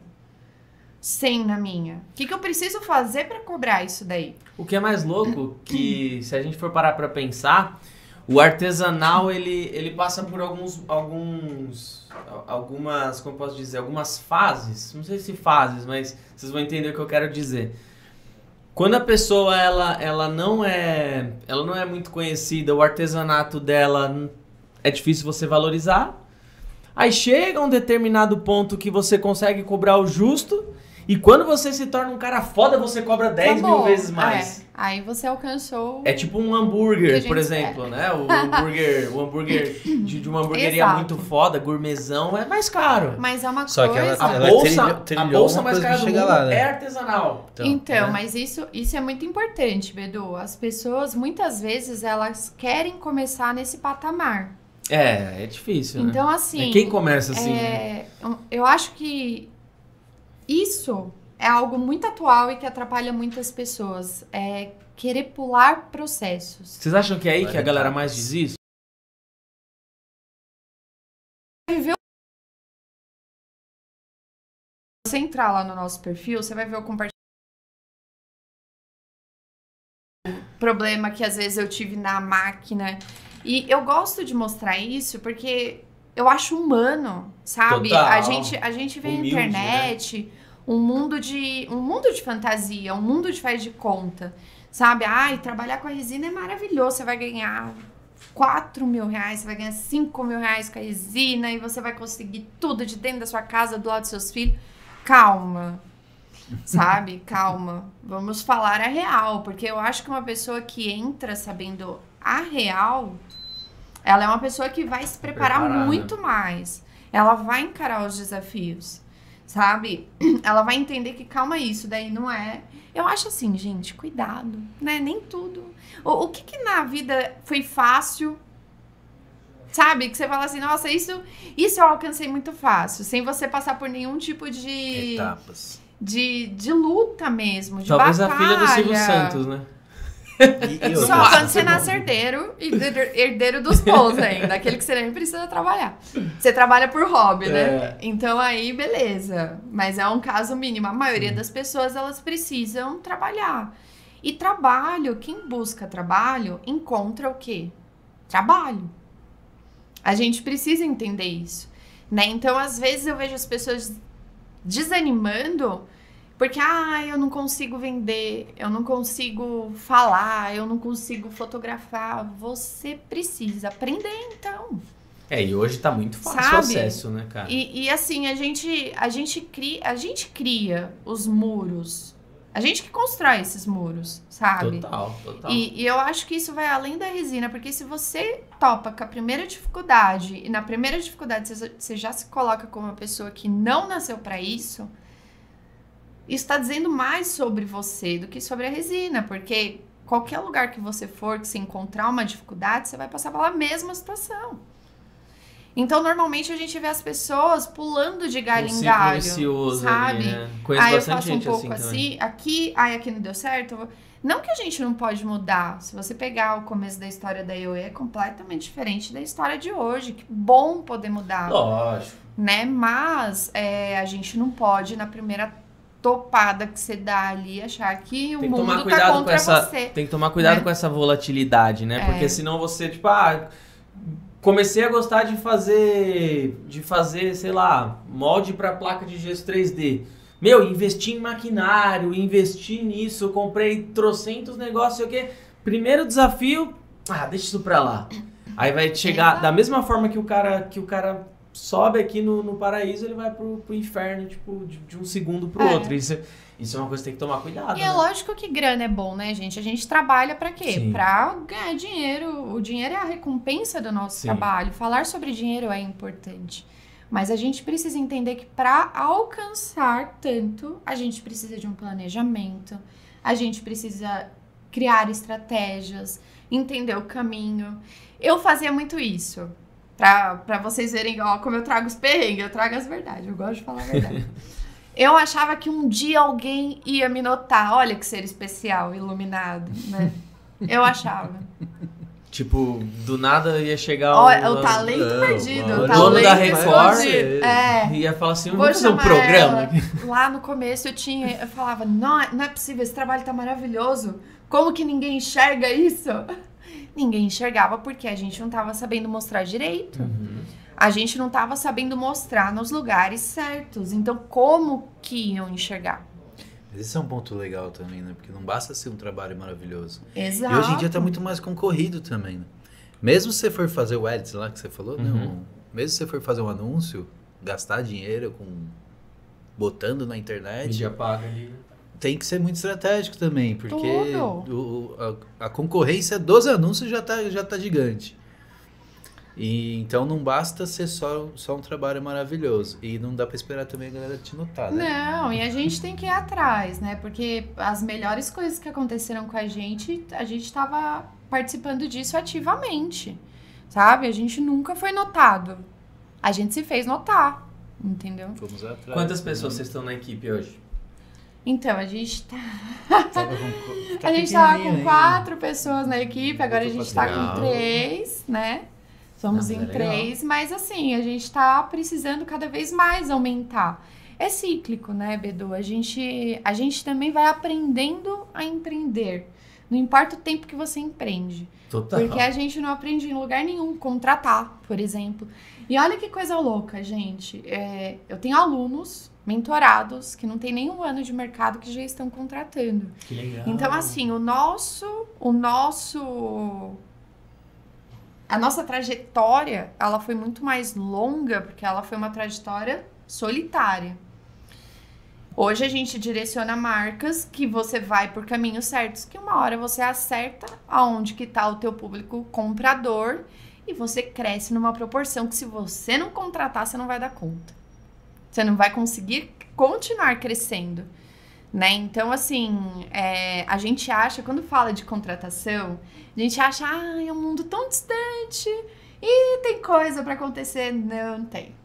100 na minha. O que, que eu preciso fazer para cobrar isso daí? O que é mais louco que se a gente for parar pra pensar, o artesanal ele, ele passa por alguns alguns algumas, como posso dizer, algumas fases, não sei se fases, mas vocês vão entender o que eu quero dizer. Quando a pessoa ela, ela não é ela não é muito conhecida, o artesanato dela é difícil você valorizar. Aí chega um determinado ponto que você consegue cobrar o justo. E quando você se torna um cara foda, você cobra 10 mil Acabou. vezes mais. É, aí você alcançou. É tipo um Que a hambúrguer, por exemplo, né? O [laughs] hambúrguer, o hambúrguer de, de uma hamburgueria Exato. muito foda, gourmetzão, é mais caro. Mas é uma Só que coisa. ela- A ela bolsa, trilhou- a bolsa uma mais cara do mundo lá, né? é artesanal. Então, né? mas isso, isso é muito importante, Bedu. As pessoas, muitas vezes, elas querem começar nesse patamar. É, é difícil, né? Então, assim. É Quem começa assim? né? É, eu- eu acho que isso é algo muito atual e que atrapalha muitas pessoas. É querer pular processos. Vocês acham que é aí Vai que a galera mais diz isso? Se você entrar lá no nosso perfil, você vai ver o compartilhamento. Problema que às vezes eu tive na máquina. E eu gosto de mostrar isso porque eu acho humano, sabe? Total. A gente, a gente vê Humilde, né? na internet um mundo de um mundo de fantasia, um mundo de faz de conta, sabe? Ai, trabalhar com a resina é maravilhoso, você vai ganhar 4 mil reais, você vai ganhar 5 mil reais com a resina e você vai conseguir tudo de dentro da sua casa, do lado dos seus filhos. Calma, sabe? [laughs] Calma. Vamos falar a real, porque eu acho que uma pessoa que entra sabendo a real, ela é uma pessoa que vai se preparar Preparada. muito mais. Ela vai encarar os desafios, sabe? [clears throat] Ela vai entender que calma isso, daí não é. Eu acho assim, gente, cuidado, né? Nem tudo. O, o que que na vida foi fácil Sabe? Que você fala assim, nossa, isso, isso eu alcancei muito fácil, sem você passar por nenhum tipo de. Etapas. De, de luta mesmo, de Talvez batalha. a filha do Silvio Santos, né? E, e Só quando você nasce herdeiro e herdeiro- dos bons ainda, aquele que você nem precisa trabalhar. Você trabalha por hobby, né? É. Então aí, beleza. Mas é um caso mínimo. A maioria das pessoas, elas precisam trabalhar. E trabalho, quem busca trabalho, encontra o quê? Trabalho. A gente precisa entender isso, né? Então, às vezes eu vejo as pessoas desanimando porque, ah, eu não consigo vender, eu não consigo falar, eu não consigo fotografar. Você precisa aprender, então. É, e hoje tá muito fácil o Sabe? acesso, né, cara? E, e, assim, a gente, a, gente cria, a gente cria os muros. A gente que constrói esses muros, sabe? Total, total. E, e eu acho que isso vai além da resina, porque se você topa com a primeira dificuldade, e na primeira dificuldade você, você já se coloca como uma pessoa que não nasceu pra isso, isso tá dizendo mais sobre você do que sobre a resina, porque qualquer lugar que você for, que você encontrar uma dificuldade, você vai passar pela mesma situação. Então, normalmente a gente vê as pessoas pulando de galho um em galho, sabe? ali, né? Conheço Aí eu faço um pouco assim, assim, aqui, ai, aqui não deu certo. Não que a gente não pode mudar. Se você pegar o começo da história da IOE, é completamente diferente da história de hoje. Que bom poder mudar, Lógico. né? Mas é, a gente não pode, na primeira topada que você dá ali, achar que o Tem que mundo tá contra essa. você. Tem que tomar cuidado né? com essa volatilidade, né? É. Porque senão você, tipo, ah, comecei a gostar de fazer. De fazer, sei lá, molde pra placa de gesso 3D. Meu, investi em maquinário, investi nisso, comprei trocentos negócios, sei o quê. Primeiro desafio, ah, deixa isso pra lá. Aí vai chegar, da mesma forma que o cara, que o cara sobe aqui no, no paraíso, ele vai pro, pro inferno, tipo, de, de um segundo pro É. outro. Isso, isso é uma coisa que tem que tomar cuidado. E é né? lógico que grana é bom, né, gente? A gente trabalha pra quê? Sim. Pra ganhar dinheiro. O dinheiro é a recompensa do nosso Sim. trabalho. Falar sobre dinheiro é importante. Mas a gente precisa entender que pra alcançar tanto, a gente precisa de um planejamento, a gente precisa criar estratégias, entender o caminho. Eu fazia muito isso. Pra, pra vocês verem, ó, como eu trago os perrengues, eu trago as verdades, eu gosto de falar a verdade. [laughs] Eu achava que um dia alguém ia me notar. Olha que ser especial, iluminado, né? Eu achava. Tipo, do nada ia chegar o, o talento Não, perdido. O Dono talento da Record. É. Ia falar assim, Vou vamos fazer um programa. ela. Lá no começo eu tinha, eu falava, não, é- não é possível, esse trabalho tá maravilhoso. Como que ninguém enxerga isso? Ninguém enxergava porque a gente não tava sabendo mostrar direito. Uhum. A gente não tava sabendo mostrar nos lugares certos. Então, como que iam enxergar? Esse é um ponto legal também, né? Porque não basta ser um trabalho maravilhoso. Exato. E hoje em dia tá muito mais concorrido também, né? Mesmo se você for fazer o ads lá que você falou, né? Uhum. Um- mesmo se você for fazer um anúncio, gastar dinheiro com botando na internet, Mídia paga ali. Tem que ser muito estratégico também, porque o- a, a concorrência dos anúncios já tá, já tá gigante. E, então não basta ser só, só um trabalho maravilhoso. E não dá pra esperar também a galera te notar, né? Não, e a gente tem que ir atrás, né? Porque as melhores coisas que aconteceram com a gente, a gente tava participando disso ativamente, sabe? A gente nunca foi notado. A gente se fez notar, entendeu? Fomos atrás. Quantas pessoas vocês estão na equipe hoje? Então, a gente tá, com- [laughs] tá a gente tava com ainda. quatro pessoas na equipe, agora a gente tá legal. com três, né? Somos Não, em é três, mas assim, a gente tá precisando cada vez mais aumentar. É cíclico, né, Bedu? A gente, a gente também vai aprendendo a empreender. Não importa o tempo que você empreende. Total. Porque a gente não aprende em lugar nenhum contratar, por exemplo. E olha que coisa louca, gente. É, eu tenho alunos mentorados que não têm nenhum ano de mercado que já estão contratando. Que legal. Então, assim, o nosso, o nosso, a nossa trajetória, ela foi muito mais longa porque ela foi uma trajetória solitária. Hoje a gente direciona marcas que você vai por caminhos certos, que uma hora você acerta aonde que tá o teu público comprador e você cresce numa proporção que se você não contratar, você não vai dar conta. Você não vai conseguir continuar crescendo né? Então, assim, é, a gente acha, quando fala de contratação, a gente acha, ah, é um mundo tão distante E tem coisa pra acontecer? Não tem.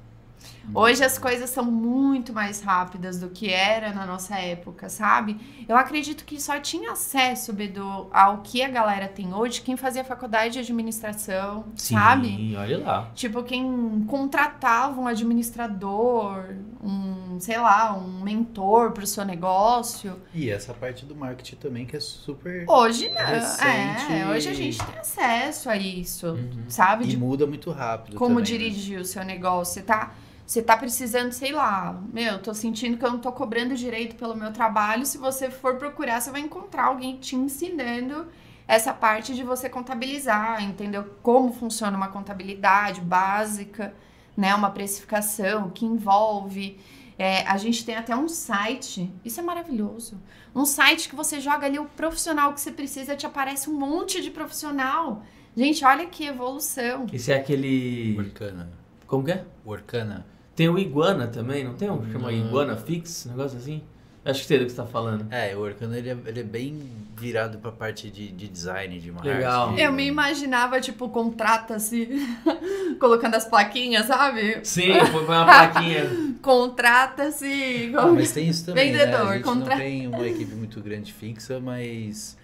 Hoje as coisas são muito mais rápidas do que era na nossa época, sabe? Eu acredito que só tinha acesso, Bedu, ao que a galera tem hoje quem fazia faculdade de administração, Sim, sabe? olha lá. Tipo, quem contratava um administrador, um, sei lá, um mentor pro seu negócio. E essa parte do marketing também que é super. Hoje não. Recente. É, hoje a gente tem acesso a isso, Uhum. sabe? E De muda muito rápido. como também, né? dirigir o seu negócio. Você tá, você tá precisando, sei lá, meu, tô sentindo que eu não tô cobrando direito pelo meu trabalho. Se você for procurar, você vai encontrar alguém te ensinando essa parte de você contabilizar, entendeu? Como funciona uma contabilidade básica, né? Uma precificação que envolve. é, a gente tem até um site, isso é maravilhoso. Um site que você joga ali o profissional que você precisa, te aparece um monte de profissional. Gente, olha que evolução. Esse é aquele. Workana. Como que é? Workana. Tem o Iguana também, não tem um que chama Não. Iguana Fix? Um negócio assim? Acho que sei do que você tá falando. É, o Workana ele é, ele é bem virado pra parte de, de design, de marketing. Legal. Eu me imaginava, tipo, contrata-se, [laughs] colocando as plaquinhas, sabe? Sim, foi uma plaquinha. [laughs] Contrata-se. Ah, mas tem isso também, né? Vendedor, A gente contra- não tem uma equipe muito grande fixa, mas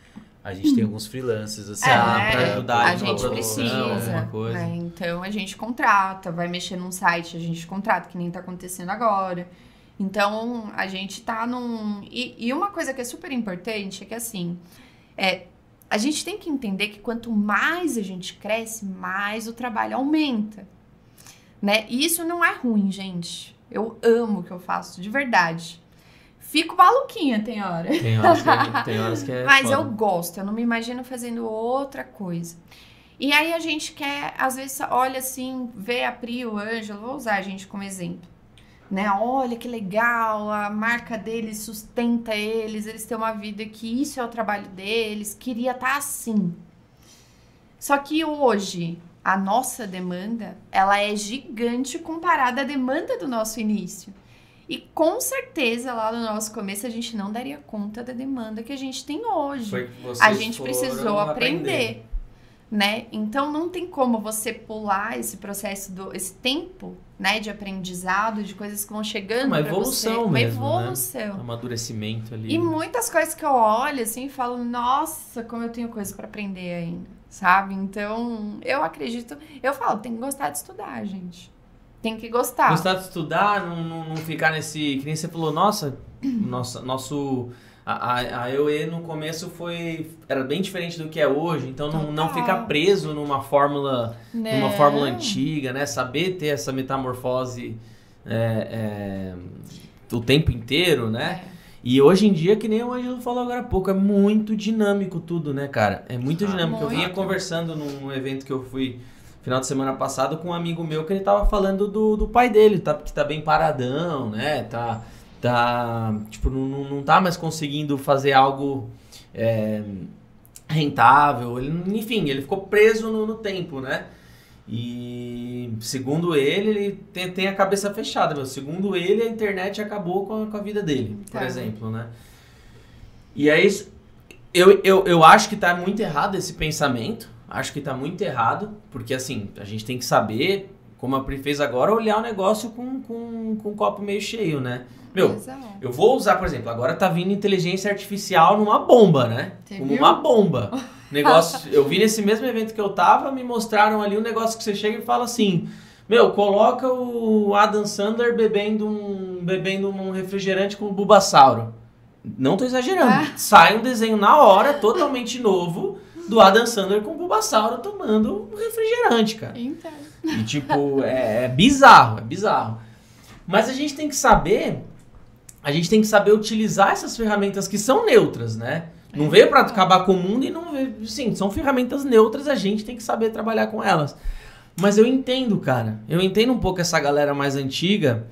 a gente tem alguns freelancers, assim. É, Ah, pra ajudar a gente produção, precisa. alguma coisa. né? Então a gente contrata, vai mexer num site, a gente contrata, que nem tá acontecendo agora. Então a gente tá num. E, e uma coisa que é super importante é que assim. É, a gente tem que entender que quanto mais a gente cresce, mais o trabalho aumenta. Né? E isso não é ruim, gente. Eu amo o que eu faço, de verdade. Fico maluquinha, tem hora. Tem horas que é, tem horas que é Mas foda. eu gosto, eu não me imagino fazendo outra coisa. E aí a gente quer, às vezes, olha assim, vê a Pri, o Ângelo, vou usar a gente como exemplo. Né? Olha que legal, a marca deles sustenta eles, eles têm uma vida que isso é o trabalho deles, queria estar assim. Só que hoje, a nossa demanda, ela é gigante comparada à demanda do nosso início. E com certeza lá no nosso começo a gente não daria conta da demanda que a gente tem hoje. Foi que vocês a gente precisou aprender, né? Então não tem como você pular esse processo do esse tempo, né, de aprendizado, de coisas que vão chegando Uma pra você, evolução uma mesmo, né? evolução. Amadurecimento ali. E muitas coisas que eu olho assim e falo, nossa, como eu tenho coisa pra aprender ainda, sabe? Então, eu acredito, eu falo, tem que gostar de estudar, gente. Tem que gostar. Gostar de estudar, não, não, não ficar nesse. Que nem você falou, nossa, [clears throat] nossa nosso. A, a, EUE no começo foi. Era bem diferente do que é hoje, então não, não ficar preso numa fórmula. Numa Não. fórmula antiga, né? Saber ter essa metamorfose é, é, o tempo inteiro, né? É. E hoje em dia, que nem o Ângelo falou agora há pouco, é muito dinâmico tudo, né, cara? É muito Ah, dinâmico. Eu vinha muito. conversando num evento que eu fui final de semana passado com um amigo meu que ele tava falando do, do pai dele, tá, que tá bem paradão, né? Tá, tá tipo, não, não, tá mais conseguindo fazer algo é, rentável. Ele, enfim, ele ficou preso no, no tempo, né? E segundo ele, ele tem, tem a cabeça fechada, meu. Segundo ele, a internet acabou com a, com a vida dele, por Tá. exemplo, né? E aí, eu, eu, eu acho que tá muito errado esse pensamento. Acho que tá muito errado, porque assim, a gente tem que saber, como a Pri fez agora, olhar o negócio com, com, com o copo meio cheio, né? Meu, Exato. eu vou usar, por exemplo, agora tá vindo inteligência artificial numa bomba, né? Você Como viu? uma bomba. [laughs] Negócio, eu vi nesse mesmo evento que eu tava, me mostraram ali um negócio que você chega e fala assim: "Meu, coloca o Adam Sandler bebendo um bebendo um refrigerante com o Bulbasauro". Não tô exagerando. Ah. Sai um desenho na hora, totalmente novo, do Adam Sandler com o Bulbasauro tomando um refrigerante, cara. Então. E tipo, é, é bizarro, é bizarro. Mas a gente tem que saber, a gente tem que saber utilizar essas ferramentas que são neutras, né? Não veio pra acabar com o mundo e não veio, sim, são ferramentas neutras, a gente tem que saber trabalhar com elas. Mas eu entendo, cara. Eu entendo um pouco essa galera mais antiga,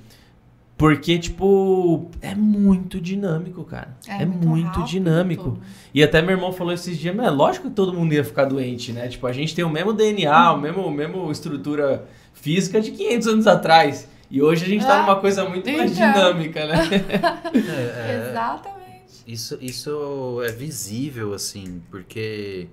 porque tipo, é muito dinâmico, cara. É, muito, rápido dinâmico. tudo. E até meu irmão falou esses dias, mas é lógico que todo mundo ia ficar doente, né? Tipo, a gente tem o mesmo DNA, o mesmo, o mesmo estrutura física de 500 anos atrás. E hoje a gente tá Ah, numa coisa muito mais então. dinâmica, né? [laughs] É, é, Exatamente. Isso, isso é visível, assim, porque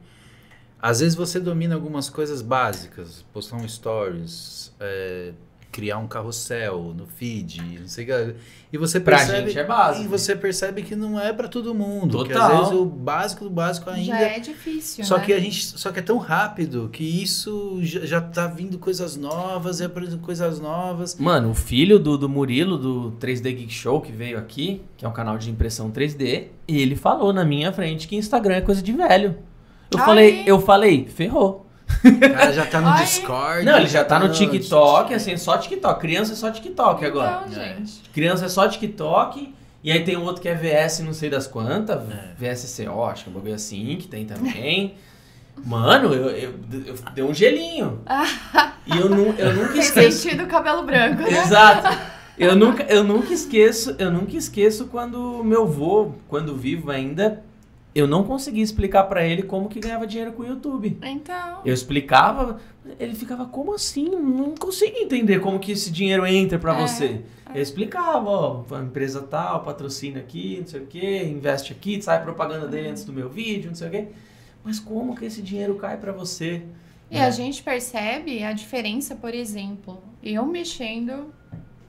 Às vezes você domina algumas coisas básicas, postar um stories, é, criar um carrossel no feed, não sei o que. E você Pra percebe, gente é básico. E você percebe que não é pra todo mundo. Que às Total. vezes o básico do básico ainda. Já é difícil, Só né? que a gente, só que é tão rápido que isso já, já tá vindo coisas novas e aparecendo coisas novas. Mano, o filho do, do Murilo, do 3D Geek Show, que veio aqui, que é um canal de impressão 3D, e ele falou na minha frente que Instagram é coisa de velho. Eu Ai. falei, eu falei, ferrou. O cara já tá no Ai. Discord. Não, ele já tá no no TikTok, assim, só TikTok. Criança é só TikTok agora. Não, É. gente. Criança é só TikTok. E aí tem um outro que é VS, não sei das quantas. É. VSCO, acho que é um bagulho assim, que tem também. Mano, eu, eu, eu dei um gelinho. e eu, nu, eu nunca esqueço. sentido o cabelo branco, né? Exato. Eu nunca, eu nunca esqueço, eu nunca esqueço quando meu vô, quando vivo ainda, eu não conseguia explicar pra ele como que ganhava dinheiro com o YouTube. Então. Eu explicava, ele ficava, como assim? Não consigo entender como que esse dinheiro entra pra É, você. Eu explicava, ó, a empresa tal, patrocina aqui, não sei o quê, investe aqui, sai propaganda dele antes do meu vídeo, não sei o quê. Mas como que esse dinheiro cai pra você? E a gente percebe a diferença, por exemplo, eu mexendo,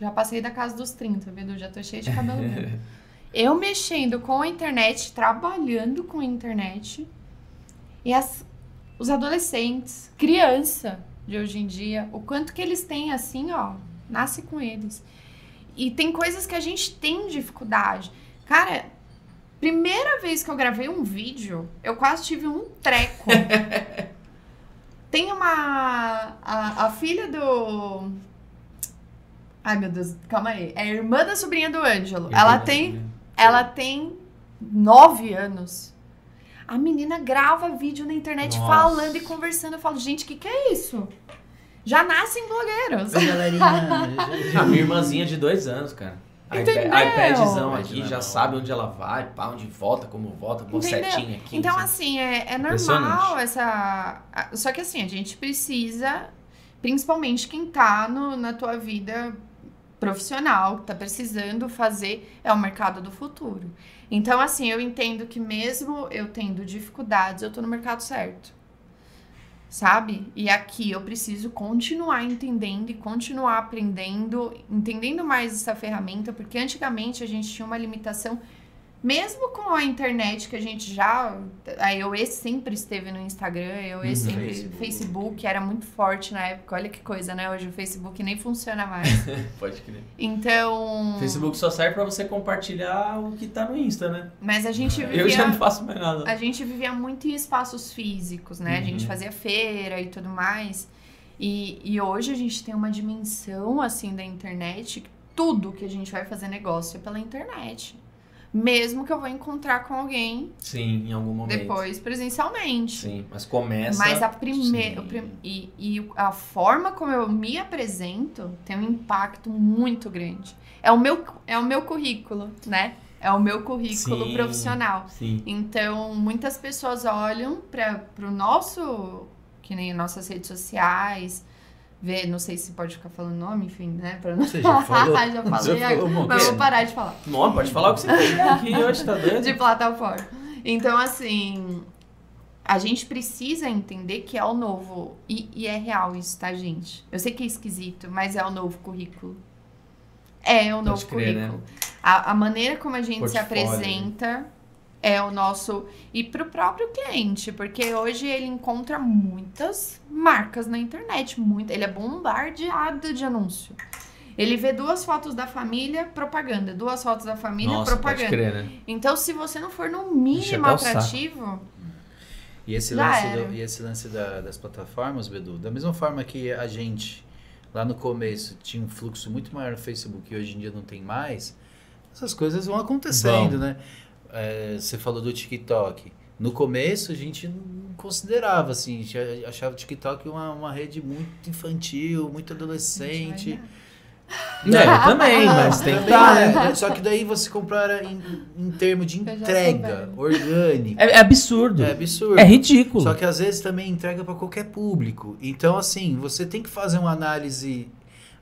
já passei da casa dos 30, viu? Já tô cheia de cabelo. [laughs] Eu mexendo com a internet, trabalhando com a internet, e as, os adolescentes, criança de hoje em dia, o quanto que eles têm assim, ó, nasce com eles. E tem coisas que a gente tem dificuldade. Cara, primeira vez que eu gravei um vídeo, eu quase tive um treco. [laughs] Tem uma. A, a filha do. Ai, meu Deus, calma aí. É a irmã da sobrinha do Ângelo. Ela tem. Ela tem nove anos. A menina grava vídeo na internet Nossa. falando e conversando. Eu falo, gente, o que, que é isso? Já nascem blogueiros. Oi, galerinha. [laughs] A minha irmãzinha de dois anos, cara. Entendeu? iPadzão iPad aqui, já sabe onde ela vai, pá, onde volta, como volta, setinha aqui. Então, não sei. assim, é, é normal essa. Só que assim, a gente precisa, principalmente quem tá no, na tua vida profissional, que tá precisando fazer, é o mercado do futuro. Então, assim, eu entendo que mesmo eu tendo dificuldades, eu tô no mercado certo. Sabe? E aqui eu preciso continuar entendendo e continuar aprendendo, entendendo mais essa ferramenta, porque antigamente a gente tinha uma limitação mesmo com a internet que a gente já. A iOS sempre esteve no Instagram, a iOS Uhum. sempre. Facebook. Facebook. era muito forte na época. Olha que coisa, né? Hoje o Facebook nem funciona mais. [laughs] Pode crer. Então. Facebook só serve pra você compartilhar o que tá no Insta, né? Mas a gente [laughs] Eu já não vivia. faço mais nada. A gente vivia muito em espaços físicos, né? A gente Uhum. fazia feira e tudo mais. E, e hoje a gente tem uma dimensão assim da internet que tudo que a gente vai fazer negócio é pela internet. Mesmo que eu vou encontrar com alguém Sim, em algum momento. depois presencialmente. Sim, mas começa. Mas a primeira. E, e a forma como eu me apresento tem um impacto muito grande. É o meu, é o meu currículo, né? É o meu currículo Sim. profissional. Sim. Então, muitas pessoas olham para o nosso. Que nem nossas redes sociais. Vê, não sei se pode ficar falando nome, enfim, né? Pra não... Você já [laughs] falou? já falei, Já falou um mas vou parar de falar Não, pode falar o que você quiser [laughs] aqui hoje, tá doido? de plataforma. Então, assim, a gente precisa entender que é o novo. E, e é real isso, tá, gente? Eu sei que é esquisito, mas é o novo currículo. É o novo crer, né? currículo. A, a maneira como a gente se Portfólio, né? apresenta é o nosso. E pro próprio cliente, porque hoje ele encontra muitas marcas na internet. Muito, ele é bombardeado de anúncio. Ele vê duas fotos da família, propaganda. Duas fotos da família, Nossa, pode propaganda. crer, né? Então, se você não for no mínimo o atrativo, E esse lance, do- e esse lance da- das plataformas, Bedu, da mesma forma que a gente, lá no começo, tinha um fluxo muito maior no Facebook e hoje em dia não tem mais, essas coisas vão acontecendo, né? É, você falou do TikTok. No começo a gente não considerava, assim, a gente achava o TikTok uma, uma rede muito infantil, muito adolescente. É, eu [laughs] também, mas tem que estar, é, né? Só que daí você compara em, em termos de entrega orgânica. É, é absurdo. É absurdo. É ridículo. Só que às vezes também entrega para qualquer público. Então, assim, você tem que fazer uma análise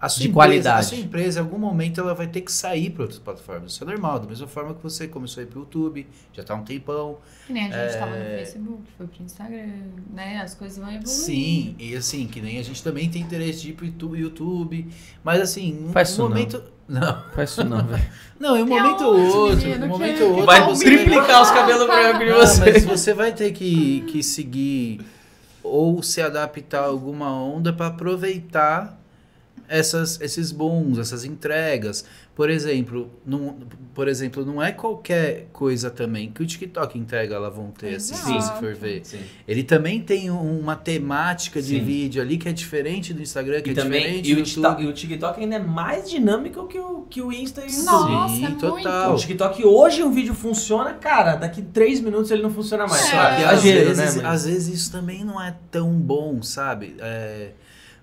a sua De empresa, qualidade. A sua empresa, em algum momento, ela vai ter que sair para outras plataformas. Isso é normal. Da mesma forma que você começou a ir pro YouTube, já tá há um tempão. Que nem a gente tava no É. Facebook, foi pro Instagram, né? As coisas vão evoluindo. Sim, e assim, que nem a gente também tem interesse de ir pro Youtube- YouTube. Mas assim, um Faz não. momento. Não. Faz isso não, velho. [laughs] Não, em um momento ou onde, outro. Um momento que outro. Vai você triplicar os cabelos brancos de Não, você. mas você vai ter que, que seguir ou se adaptar a alguma onda para aproveitar essas, esses bons, essas entregas. Por exemplo, não, por exemplo, não é qualquer coisa também que o TikTok entrega, elas vão ter, assim, se for ver. Sim. Ele também tem um- uma temática de Sim. vídeo ali que é diferente do Instagram, que E é também, diferente e do o, TikTok, YouTube. e o TikTok ainda é mais dinâmico que o, que o Insta e. Nossa, Sim, é total. O TikTok hoje um vídeo funciona, cara, daqui 3 minutos ele não funciona mais. É. Claro, que às vezes, né? Mas- às vezes isso também não é tão bom, sabe? É,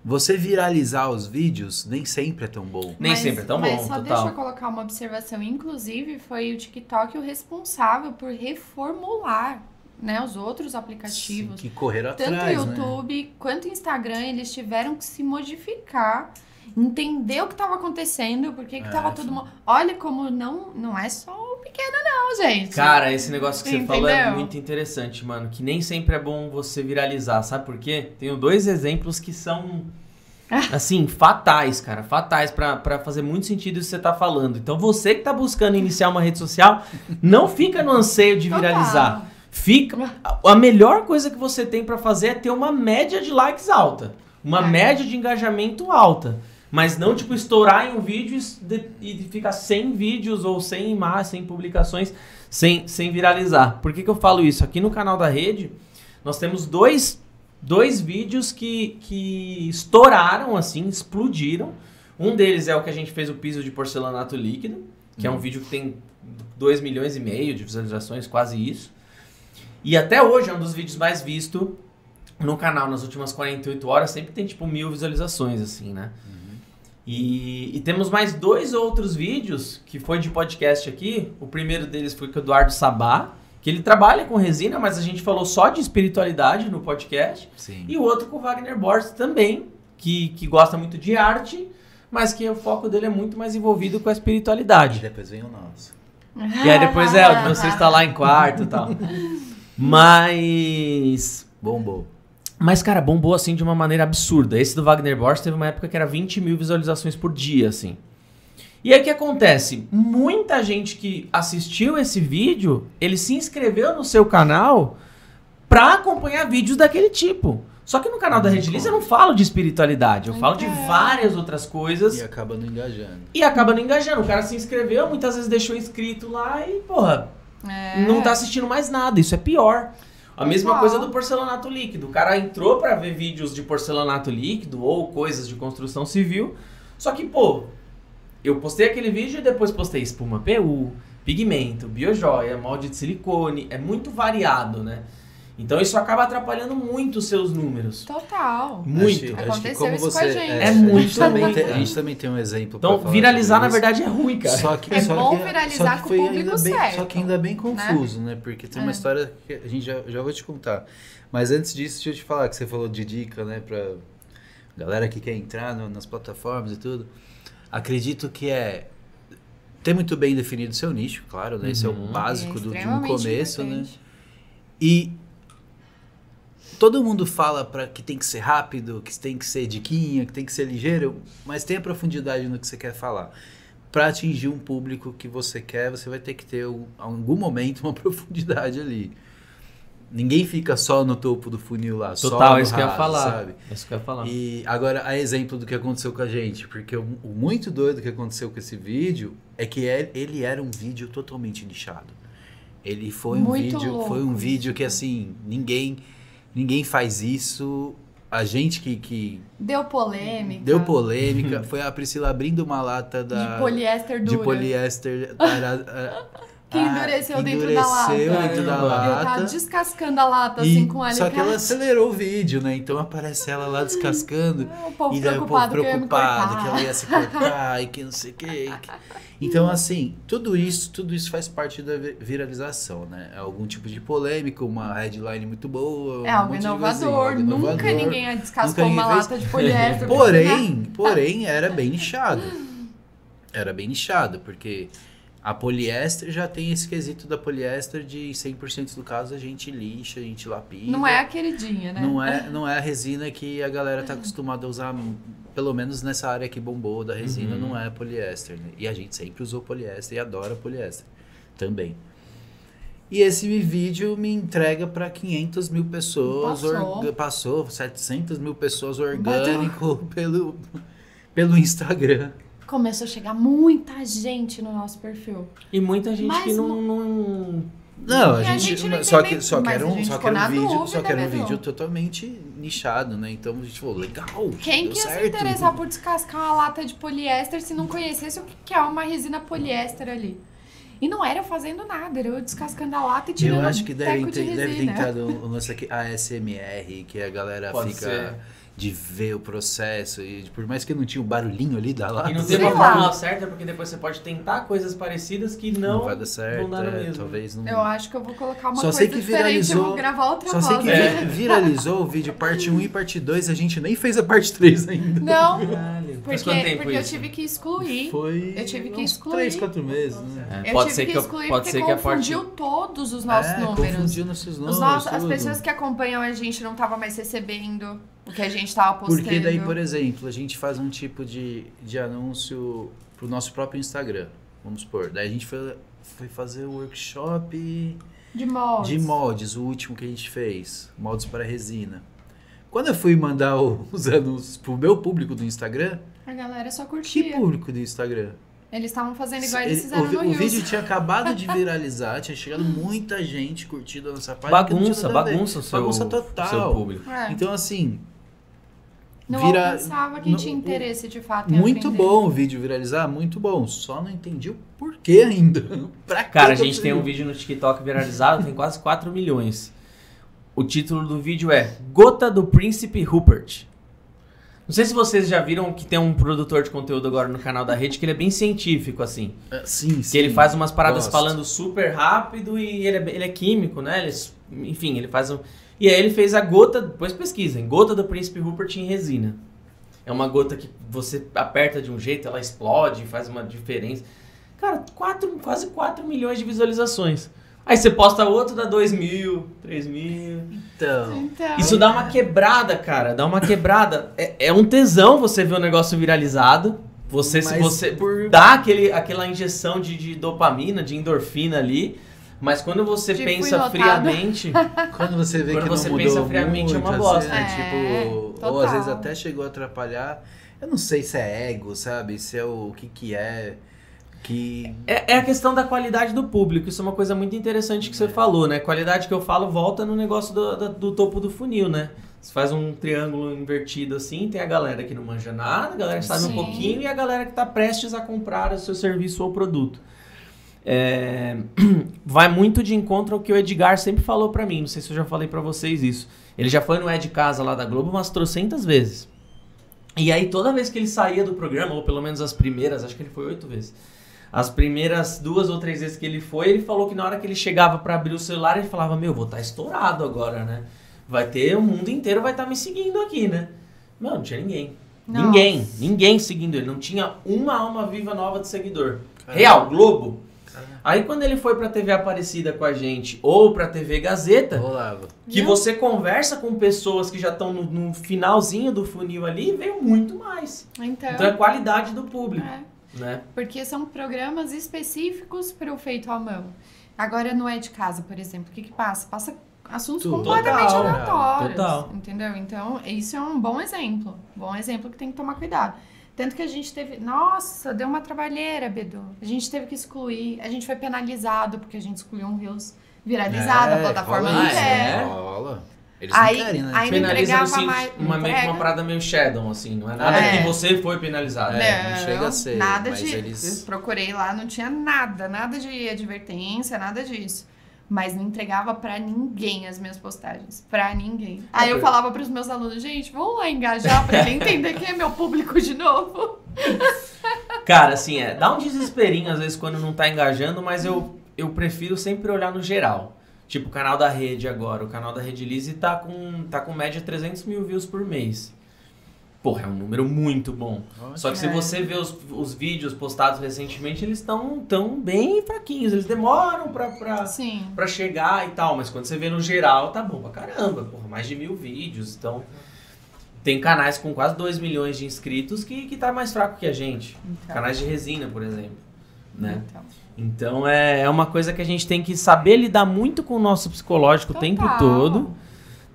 você viralizar os vídeos nem sempre é tão bom. Nem sempre é tão mas bom, só total. deixa eu colocar uma observação. Inclusive, foi o TikTok o responsável por reformular né, os outros aplicativos. Que correram Tanto atrás, o né? YouTube quanto o Instagram, eles tiveram que se modificar, entender o que estava acontecendo, por que que É, foi. todo mundo... Olha como não, não é só o pequeno não, gente. Cara, esse negócio que você falou é muito interessante, mano. Que nem sempre é bom você viralizar, sabe por quê? Tenho dois exemplos que são, assim, fatais, cara. Fatais pra, pra fazer muito sentido isso que você tá falando. Então você que tá buscando iniciar uma rede social, não fica no anseio de viralizar. Fica. a- melhor coisa que você tem pra fazer é ter uma média de likes alta. Uma É. média de engajamento alta. Mas não, tipo, estourar em um vídeo e ficar sem vídeos ou sem imagens, sem publicações, sem, sem viralizar. Por que, que eu falo isso? Aqui no canal da rede, nós temos dois, dois vídeos que, que estouraram, assim, explodiram. Um deles é o que a gente fez o piso de porcelanato líquido, que é um vídeo que tem 2 milhões e meio de visualizações, quase isso. E até hoje é um dos vídeos mais vistos no canal nas últimas 48 horas. Sempre tem tipo mil visualizações, assim, né? E, e temos mais dois outros vídeos que foi de podcast aqui. O primeiro deles foi com o Eduardo Sabá, que ele trabalha com resina, mas a gente falou só de espiritualidade no podcast. Sim. E o outro com o Wagner Borges também, que, que gosta muito de arte, mas que o foco dele é muito mais envolvido com a E espiritualidade. depois vem o nosso. E aí depois é, o de você está lá em quarto e tal. [laughs] Mas. Bombou. Mas, cara, bombou assim de uma maneira absurda. Esse do Wagner Borges teve uma época que era 20 mil visualizações por dia, assim. E aí o que acontece? Muita gente que assistiu esse vídeo, ele se inscreveu no seu canal pra acompanhar vídeos daquele tipo. Só que no canal da Rede Liz eu não falo de espiritualidade, eu falo de várias outras coisas E acaba não engajando. e acaba não engajando. O cara se inscreveu, muitas vezes deixou inscrito lá e, porra, É. não tá assistindo mais nada. Isso é pior. A mesma Igual. coisa do porcelanato líquido. O cara entrou pra ver vídeos de porcelanato líquido ou coisas de construção civil. Só que, pô, eu postei aquele vídeo e depois postei espuma PU, pigmento, biojoia, molde de silicone. É muito variado, né? Então isso acaba atrapalhando muito os seus números. Total. Muito. Acho, acho que Aconteceu como isso com você, a gente. É a muito gente também ruim, tem-. A gente também tem um exemplo Então, falar viralizar, na verdade, é ruim, cara. Só que, É só bom que- viralizar só que com o público bem, certo, Só que ainda bem confuso, né? Porque tem uma É. história que a gente já, já vou te contar. Mas antes disso, deixa eu te falar que você falou de dica, né? Pra galera que quer entrar no- nas plataformas e tudo. Acredito que é ter muito bem definido seu nicho, claro, né? Esse é o Uhum. básico do, de um começo, né? importante. E todo mundo fala para que tem que ser rápido, que tem que ser diquinha, que tem que ser ligeiro, mas tenha profundidade no que você quer falar. Para atingir um público que você quer, você vai ter que ter um- em algum momento uma [laughs] profundidade ali. Ninguém fica só no topo do funil lá, só Total, no é isso que eu ia raso, falar. sabe? É isso que eu ia falar. E agora, a exemplo do que aconteceu com a gente, porque o, o muito doido que aconteceu com esse vídeo é que ele, ele era um vídeo totalmente nichado. Ele foi um Muito vídeo, foi um louco vídeo que assim, ninguém ninguém faz isso. A gente que, que Deu polêmica. deu polêmica foi a Priscila abrindo uma lata da De poliéster de dura. poliéster [laughs] que Ah, endureceu que dentro da lata. endureceu dentro da lata. descascando a lata E- assim com ela. só que ela acelerou o vídeo, né? Então aparece ela lá descascando. [laughs] O povo E daí o povo que preocupado cortar. que ela ia se cortar [laughs] e que não sei o que. Então, [laughs] assim, tudo isso, tudo isso faz parte da vi- viralização, né? É algum tipo de polêmica, uma headline muito boa. É um algo de inovador. algo Nunca inovador. ninguém descascou Nunca ninguém uma fez. lata de poliéster. Porém, porém, era bem nichado. Era bem nichado, porque a poliéster já tem esse quesito da poliéster de 100% do caso a gente lixa, a gente lapida. Não é a queridinha, né? Não é, [laughs] não é a resina que a galera tá acostumada a usar, pelo menos nessa área que bombou da resina, Uhum. não é poliéster. Né? E a gente sempre usou poliéster e adora poliéster também. E esse vídeo me entrega para 500 mil pessoas, Passou. orga- passou 700 mil pessoas orgânico pelo, pelo Instagram. Começou a chegar muita gente no nosso perfil. E muita gente Mas que não, não- Não, a E a gente, gente não só entendeu, que só que mas era a um, gente só um vídeo, dúvida, só que era um vídeo totalmente nichado, né? Então a gente falou, legal. Quem deu que ia se certo. interessar por descascar uma lata de poliéster se não conhecesse o que é uma resina poliéster ali? E não era eu fazendo nada, era eu descascando a lata e tirando Eu acho que deve teco de ter, deve ter entrado [laughs] o nosso aqui, ASMR, que a galera Pode fica ser. De ver o processo. E por mais que não tinha o barulhinho ali da lata, E não tem uma lá. fórmula certa, porque depois você pode tentar coisas parecidas que não, não vai dar certo. não é, mesmo. talvez não. Eu acho que eu vou colocar uma Só coisa sei que diferente, eu viralizou- vou gravar outra Só sei que É. vi- viralizou o vídeo parte 1 e parte 2, a gente nem fez a parte 3 ainda. Não, Caralho. Porque, porque eu tive que excluir. Foi Eu tive que excluir. 3, 4 meses, né? É, Eu pode tive ser que que, eu- excluir pode porque ser que a parte confundiu todos os nossos é, números. confundiu nossos números. Os nossos, as pessoas que acompanham a gente não estavam mais recebendo o que a gente tava postando. Porque daí, por exemplo, a gente faz um tipo de, de anúncio pro nosso próprio Instagram. Vamos supor. Daí a gente foi, foi fazer o workshop De moldes. de moldes, o último que a gente fez. Moldes para resina. Quando eu fui mandar [laughs] os anúncios pro meu público do Instagram, A galera só que curtia. público do Instagram? Eles estavam fazendo igual Ele- eles fizeram o, no o vídeo tinha acabado de [laughs] viralizar, tinha chegado muita gente curtindo a nossa página. que bagunça, bagunça o seu, Bagunça total. seu público. É. Então, assim, não vira- alcançava quem não- tinha interesse de fato em Muito aprender. bom o vídeo viralizar, muito bom. Só não entendi o porquê ainda. [laughs] pra Cara, a gente tem um vídeo no TikTok viralizado, tem quase 4 milhões. O título do vídeo é Gota do Príncipe Rupert. Não sei se vocês já viram que tem um produtor de conteúdo agora no canal da rede que ele é bem científico, assim. Sim, sim. Que ele faz umas paradas Gosto. falando super rápido e ele é, ele é químico, né? Ele- enfim, ele faz um. E aí ele fez a gota, depois pesquisem, gota do Príncipe Rupert em resina. É uma gota que você aperta de um jeito, ela explode, faz uma diferença. Cara, quatro, quase 4 milhões de visualizações. Aí você posta outro, dá 2 mil, 3 mil. Então, Então, Isso dá uma quebrada, cara. Dá uma quebrada. É, é um tesão você ver o negócio viralizado. Você, se você por- dá aquele, aquela injeção de, de dopamina, de endorfina ali. Mas quando você De pensa friamente. [laughs] quando você vê Quando que você não pensa mudou friamente, é muito, uma bosta. assim, né? É, tipo, ou total. às vezes até chegou a atrapalhar. Eu não sei se é ego, sabe? Se é o, o que que é. Que É, é a questão da qualidade do público. Isso é uma coisa muito interessante que você falou, né? Qualidade que eu falo volta no negócio do, do, do topo do funil, né? Você faz um triângulo invertido assim, tem a galera que não manja nada, a galera que sabe um Sim. pouquinho e a galera que está prestes a comprar o seu serviço ou produto. É, [clears throat] vai muito de encontro ao que o Edgar sempre falou pra mim. Não sei se eu já falei pra vocês isso. Ele já foi no Ed Casa lá da Globo umas trocentas vezes. E aí toda vez que ele saía do programa, ou pelo menos as primeiras, acho que ele foi oito vezes. As primeiras duas ou três vezes que ele foi, ele falou que na hora que ele chegava pra abrir o celular, ele falava: Meu, vou estar estourado agora, né? Vai ter, o mundo inteiro vai estar me seguindo aqui, né? Não, não tinha ninguém. Nossa. Ninguém, ninguém seguindo ele. Não tinha uma alma viva nova de seguidor. Real, Globo. Aí quando ele foi pra TV Aparecida com a gente, ou pra TV Gazeta, rolava. que Viu? você conversa com pessoas que já estão no, no finalzinho do funil ali, veio muito mais. Então, Então é qualidade do público, é, né? porque são programas específicos para o feito à mão. Agora não é de casa, por exemplo. O que que passa? Passa assuntos Tudo. completamente Total. aleatórios. Total. Entendeu? Então, isso é um bom exemplo. Bom exemplo que tem que tomar cuidado. Tanto que a gente teve. Nossa, deu uma trabalheira, Bedu. A gente teve que excluir. A gente foi penalizado porque a gente excluiu um Reels viralizado, a É, plataforma rola não isso, quer. é. Rola. Eles Aí- não querem, né? aí- não sentido- mais- uma, meio uma entrega. parada meio shadow, assim. Não é nada É. que você foi penalizado. É, não chega a ser, Nada mas de. eles- procurei lá, não tinha nada, nada de advertência, nada disso. Mas não entregava pra ninguém as minhas postagens. Pra ninguém. Aí eu falava pros meus alunos, gente, vamos lá engajar pra ele entender quem é meu público de novo. [laughs] Cara, assim, é, dá um desesperinho às vezes quando não tá engajando, mas eu, eu prefiro sempre olhar no geral. Tipo, o canal da rede agora, o canal da Rede Lise tá com, tá com média 300 mil views por mês. Porra, é um número muito bom. Só que se você vê os, os vídeos postados recentemente, eles estão tão bem fraquinhos, eles demoram pra, pra, Sim. pra chegar e tal, mas quando você vê no geral, tá bom pra caramba, porra, mais de mil vídeos, então... Tem canais com quase 2 milhões de inscritos que, que tá mais fraco que a gente. Então, Canais de resina, por exemplo. Né? então. Então é, é uma coisa que a gente tem que saber lidar muito com o nosso psicológico o tempo Total. todo,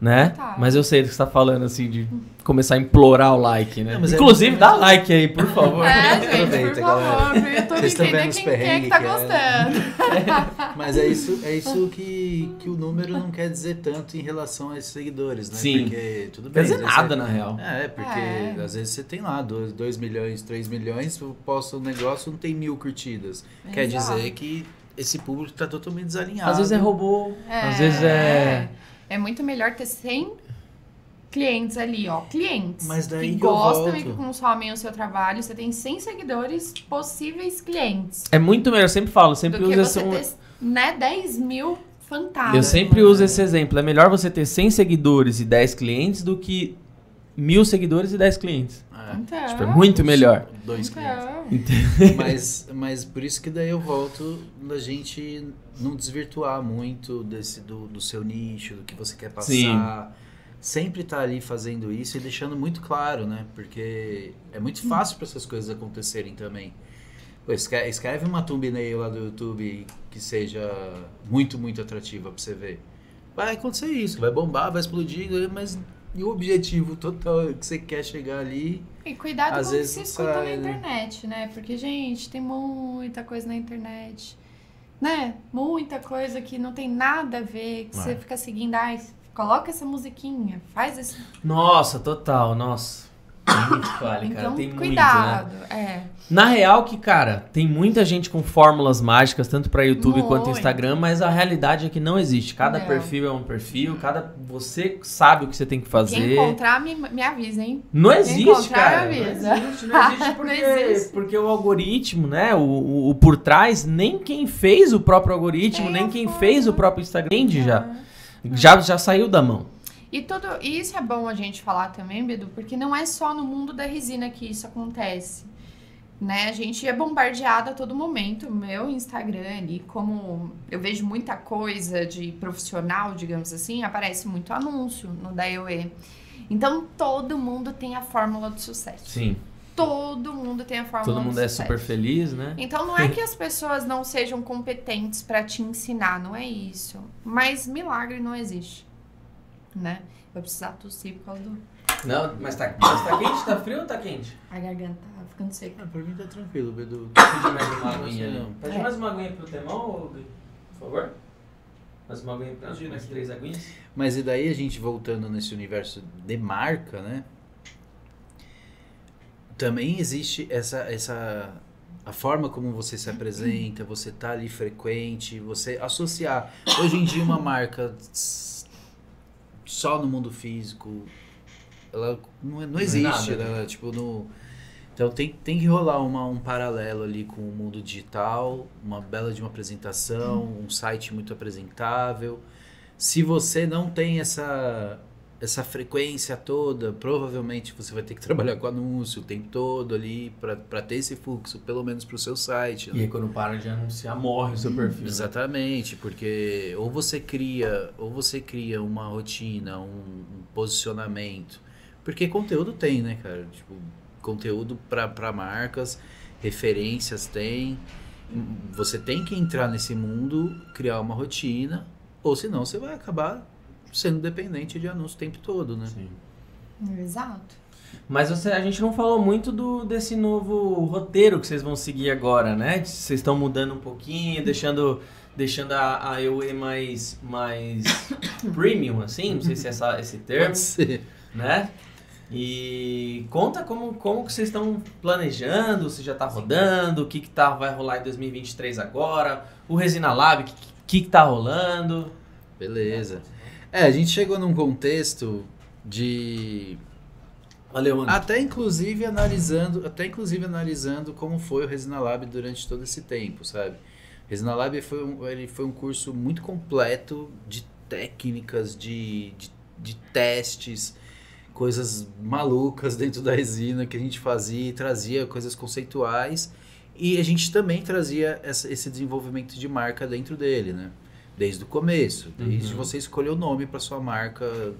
né? Total. Mas eu sei do que você tá falando, assim, de começar a implorar o like, né? Não, é Inclusive, muito- dá like aí, por favor. É, [laughs] gente, por Aproveita, galera. favor, pro YouTube Vocês estão entender vendo os quem, quem é que perrengues tá que é. gostando. [laughs] Mas é isso, é isso que, que o número não quer dizer tanto em relação aos seguidores, né? Sim. Porque tudo Não bem. quer dizer nada, você- na real. É, porque É. às vezes você tem lá 2 milhões, 3 milhões, eu posto um negócio não tem mil curtidas. Quer dizer que esse público tá totalmente desalinhado. Às vezes é robô, às vezes é... É muito melhor ter 100 clientes ali, ó. Clientes. Mas daí que que eu gostam e que consomem o seu trabalho. Você tem 100 seguidores, possíveis clientes. É muito melhor, eu sempre falo, sempre do que uso você esse... um- ter, né, 10 mil fantasmas. Eu sempre uso esse exemplo. É melhor você ter 100 seguidores e 10 clientes do que mil seguidores e 10 clientes. É, Então, Tipo, é muito melhor. dois clientes. então. mas, mas por isso que daí eu volto da gente não desvirtuar muito desse do, do seu nicho, do que você quer passar. Sim. Sempre tá ali fazendo isso e deixando muito claro, né? Porque é muito fácil para essas coisas acontecerem também. Pô, escre- escreve uma thumbnail lá do YouTube que seja muito, muito atrativa pra você ver. Vai acontecer isso, vai bombar, vai explodir, mas e o objetivo total que você quer chegar ali E cuidado Às com o que se escuta sai, na né? internet, né? Porque, gente, tem muita coisa na internet. Né? Muita coisa que não tem nada a ver, que É. você fica seguindo, ai, coloca essa musiquinha, faz esse. Nossa, total, nossa. Me [coughs] fale, cara, então, tem muito, né? cuidado. É. Na real que, cara, tem muita gente com fórmulas mágicas, tanto pra YouTube quanto Muito. Instagram, mas a realidade é que não existe. Cada Não. perfil é um perfil, cada você sabe o que você tem que fazer. Quem encontrar, me, me avisa, hein? Não existe, encontrar, cara. avisa. Não existe, não existe [laughs] porque, Não existe. porque o algoritmo, né, o, o, o por trás, nem quem fez o próprio algoritmo, nem quem fez o próprio Instagram entende já. Já, já saiu da mão. E tudo e isso é bom a gente falar também, Bedu, porque não é só no mundo da resina que isso acontece. Né? A gente é bombardeado a todo momento. Meu Instagram ali, como eu vejo muita coisa de profissional, digamos assim, aparece muito anúncio no da EOE. Então todo mundo tem a fórmula do sucesso. Sim. Todo mundo tem a fórmula Todo do mundo é super feliz, né? Então não é [laughs] que as pessoas não sejam competentes pra te ensinar, não é isso. Mas milagre não existe, né? Vou precisar tossir por causa do Não, mas tá, mas tá quente? Tá frio ou tá quente? a garganta tá ficando seca. Ah, pra mim tá tranquilo, Bedu. Pede mais uma aguinha. Não. Pede É. mais uma aguinha pro Temão, por favor? Mais uma aguinha pra nós, mais três aguinhas. Mas e daí a gente voltando nesse universo de marca, né? Também existe essa essa a forma como você se apresenta, você tá ali frequente, você associar hoje em dia uma marca só no mundo físico, ela não, é- não existe, nada. né? Tipo no então tem, tem que rolar uma, um paralelo ali com o mundo digital, uma bela de uma apresentação, um site muito apresentável. Se você não tem essa, essa frequência toda, provavelmente você vai ter que trabalhar com anúncio o tempo todo ali para ter esse fluxo, pelo menos para o seu site. né? E aí quando para de anunciar, morre o seu perfil. né? Exatamente, porque ou você cria, ou você cria uma rotina, um, um posicionamento, porque conteúdo tem, né, cara? Tipo, conteúdo para marcas, referências tem. Você tem que entrar nesse mundo, criar uma rotina, ou senão você vai acabar sendo dependente de anúncio o tempo todo, né? Sim. Exato. Mas você, a gente não falou muito do, desse novo roteiro que vocês vão seguir agora, né? Vocês estão mudando um pouquinho, deixando deixando a, a EUE mais, mais [coughs] premium, assim, não sei se é essa, esse termo, Pode ser. né? E conta como, como que vocês estão planejando, se já tá rodando, o que que tá, vai rolar em 2023 agora, o Resina Lab, o que, que que tá rolando. Beleza. É, a gente chegou num contexto de Valeu, até inclusive analisando, até inclusive analisando como foi o Resina Lab durante todo esse tempo, sabe? Resina Lab foi um, ele foi um curso muito completo de técnicas, de, de, de testes, coisas malucas dentro da resina que a gente fazia e trazia coisas conceituais e a gente também trazia essa- esse desenvolvimento de marca dentro dele, né? Desde o começo, desde Uhum. você escolher o nome para sua marca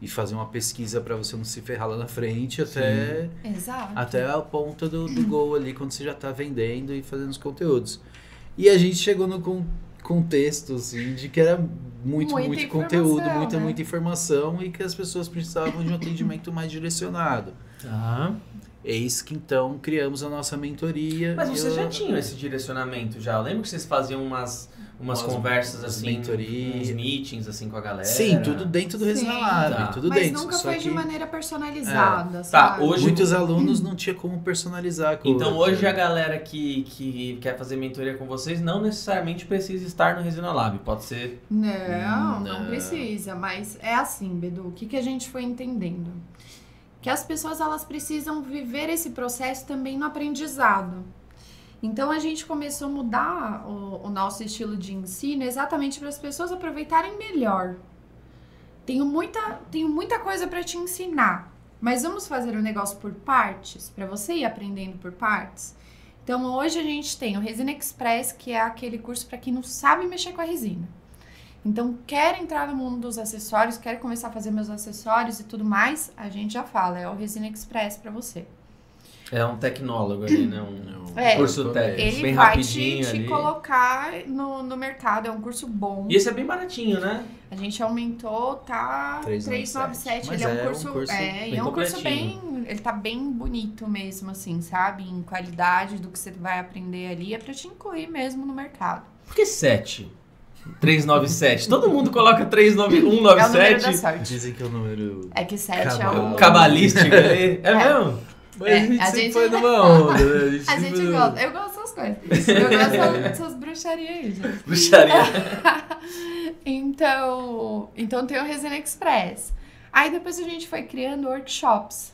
e fazer uma pesquisa para você não se ferrar lá na frente até Exato. até a ponta do, do gol ali, quando você já tá vendendo e fazendo os conteúdos. E a gente chegou no con- contexto, assim, de que era muito, Muita muito conteúdo, muita, né? muita informação e que as pessoas precisavam de um atendimento mais direcionado. Tá. Eis que então criamos a nossa mentoria. Mas vocês eu- já tinham esse direcionamento já. Eu lembro que vocês faziam umas, umas, Umas- conversas umas assim, mentoria. uns meetings assim com a galera. Sim, tudo dentro do Resina Sim. Lab, Tá. tudo Mas dentro. nunca só foi que de maneira personalizada, Tá, sabe? hoje- muitos alunos não tinha como personalizar. com Então hoje a galera que, que quer fazer mentoria com vocês não necessariamente precisa estar no Resina Lab. Pode ser. Não, não, Não. precisa, mas é assim, Bedu, o que, que a gente foi entendendo? Que as pessoas elas precisam viver esse processo também no aprendizado. Então a gente começou a mudar o, o nosso estilo de ensino exatamente para as pessoas aproveitarem melhor. Tenho muita, tenho muita coisa para te ensinar, mas vamos fazer o negócio por partes, para você ir aprendendo por partes. Então hoje a gente tem o Resina Express, que é aquele curso para quem não sabe mexer com a resina. Então, quer entrar no mundo dos acessórios, quer começar a fazer meus acessórios e tudo mais, a gente já fala, é o Resina Express para você. É um tecnólogo ali, né? Um Não, É, curso técnico. Ele bem vai te, rapidinho te ali. colocar no, no mercado, é um curso bom. E esse é bem baratinho, né? A gente aumentou, tá 397. 397. Mas Ele é um é um curso, curso é, e bem é um curso bem, ele tá bem bonito mesmo assim, sabe? Em qualidade do que você vai aprender ali, é pra te incluir mesmo no mercado. Por que 7? 397. Todo mundo coloca É o número da 39197. sorte. Dizem que é o número. É que 7 é Cabal. o Cabalístico ali. É, mesmo? Mas É, a gente a gente- foi numa [laughs] onda, né? A gente sempre- gosta. Eu gosto dessas coisas. Eu gosto dessas [laughs] bruxarias aí, gente. Bruxaria. [laughs] Então, então tem o Resina Express. Aí depois a gente foi criando workshops.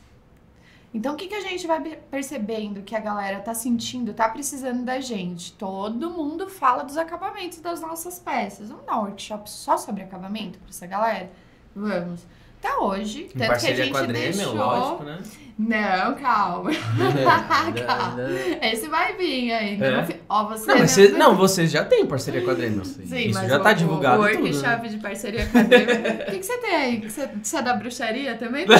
Então o que, que a gente vai percebendo que a galera tá sentindo, tá precisando da gente? Todo mundo fala dos acabamentos das nossas peças. Vamos dar um workshop só sobre acabamento pra essa galera? Vamos. Até hoje, Em tanto que a parceria gente com a Dremel, deixou... lógico, né? Não, calma. [laughs] Calma. Esse vai vir ainda. É? Ó, você Não, mas cê- não, vocês já têm parceria com a Dremel. Sim. Sim, Isso mas já o, tá divulgado o tudo, né? workshop de parceria com a Dremel. O que, que você tem aí? Você, você é da bruxaria também? Tá?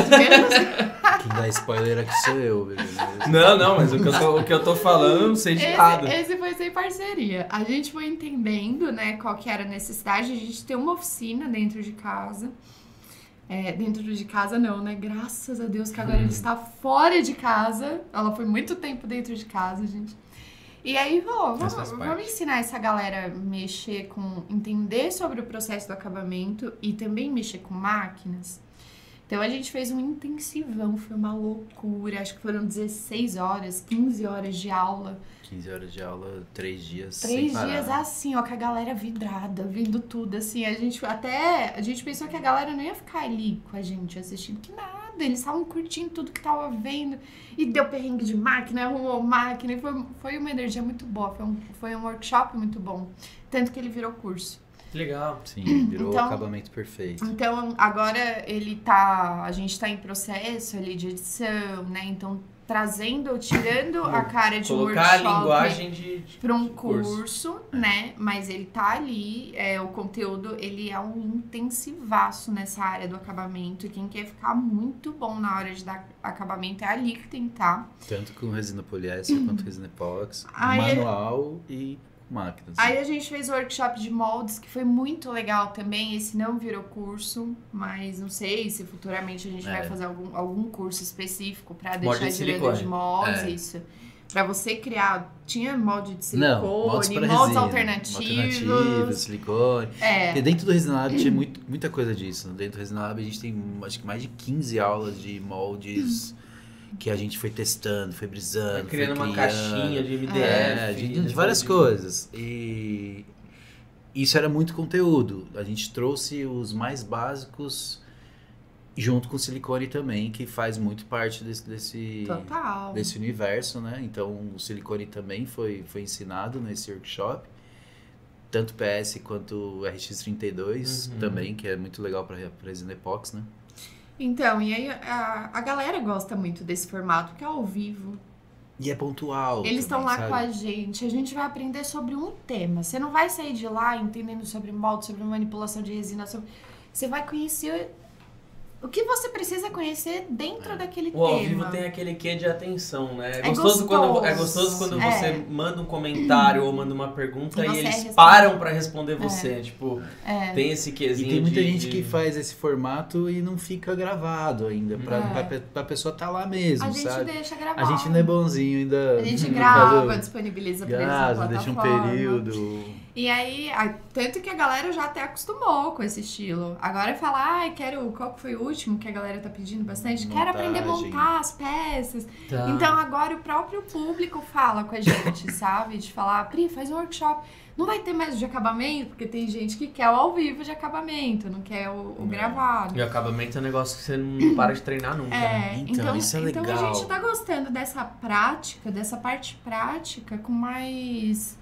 Quem dá spoiler aqui sou eu, beleza? Não, não, mas o que eu tô, o que eu tô falando, não sei de nada. Esse, esse foi sem parceria. A gente foi entendendo, né, qual que era a necessidade. A gente tem uma oficina dentro de casa. É, dentro de casa não, né? Graças a Deus que agora Hum. ele está fora de casa. Ela foi muito tempo dentro de casa, gente. E aí, Mas vamos, vamos ensinar essa galera a mexer com. entender sobre o processo do acabamento e também mexer com máquinas. Então a gente fez um intensivão, foi uma loucura. Acho que foram 16 horas, 15 horas de aula. 15 horas de aula, 3 dias. sem Três parar. dias assim, ó, com a galera vidrada, vendo tudo, assim. A gente até. A gente pensou que a galera não ia ficar ali com a gente assistindo, que nada. Eles estavam curtindo tudo que tava vendo. E deu perrengue de máquina, arrumou máquina. E foi, foi uma energia muito boa. Foi um, foi um workshop muito bom. Tanto que ele virou curso. Legal. Sim, [clears throat] virou Então- o acabamento perfeito. Então, agora ele tá. A gente tá em processo ali de edição, né? Então, trazendo, tirando a cara de um Colocar a workshop. linguagem de. de- para um de curso. curso, né? Mas ele tá ali, é, o conteúdo, ele é um intensivaço nessa área do acabamento. E quem quer ficar muito bom na hora de dar acabamento é ali que tem que tá. Tanto com resina poliéster quanto resina epox, Aí- manual e máquinas. Aí a gente fez o workshop de moldes, que foi muito legal também. Esse não virou curso, mas não sei se futuramente a gente É. vai fazer algum, algum curso específico para deixar de silicone. de moldes, É. isso. Pra você criar, tinha molde de Não, silicone, moldes moldes, para resina, alternativos. alternativos, silicone. É. Porque dentro do Resinalab tinha muito, muita coisa disso. Dentro do Resinalab a gente tem acho que mais de 15 aulas de moldes [clears throat] que a gente foi testando, foi brisando, Tá criando foi uma criando. caixinha de MDF. É, de, de depois várias de- coisas. E isso era muito conteúdo. A gente trouxe os mais básicos junto com o silicone também, que faz muito parte desse, desse, Total. desse universo, né? Então o silicone também foi, foi ensinado nesse workshop. Tanto PS quanto o RX32 Uhum. também, que é muito legal para resina epox, né? Então, e aí a, a galera gosta muito desse formato, que é ao vivo. E é pontual. Eles estão lá sabe? com a gente, a gente vai aprender sobre um tema. Você não vai sair de lá entendendo sobre molde, sobre manipulação de resina, sobre... Você vai conhecer o que você precisa conhecer dentro daquele O ao tema. vivo tem aquele quê de atenção, né? É, É gostoso, quando, é gostoso. gostoso quando É. você manda um comentário ou manda uma pergunta E e, você eles responde. param pra responder você. Tipo, É. tem esse E quezinho. tem muita de- gente que de- faz esse formato e não fica gravado ainda, pra, É. pra, pe- pra pessoa estar lá mesmo, A gente sabe? deixa gravar. A gente não é bonzinho ainda. A gente [laughs] grava, disponibiliza pra eles na deixa um período. E aí, a- tanto que a galera já até acostumou com esse estilo. Agora fala, ai, quero. Qual que foi o último que a galera tá pedindo bastante? Quero aprender a Montagem. montar as peças. Tá. Então agora o próprio público fala com a gente, [laughs] sabe? De falar, Pri, faz um workshop. Não vai ter mais de acabamento, porque tem gente que quer o ao vivo de acabamento, não quer o, o Não. gravado. E o acabamento é um negócio que você não [clears throat] para de treinar nunca. né? É, Então, então, isso é então a legal. gente tá gostando dessa prática, dessa parte prática com mais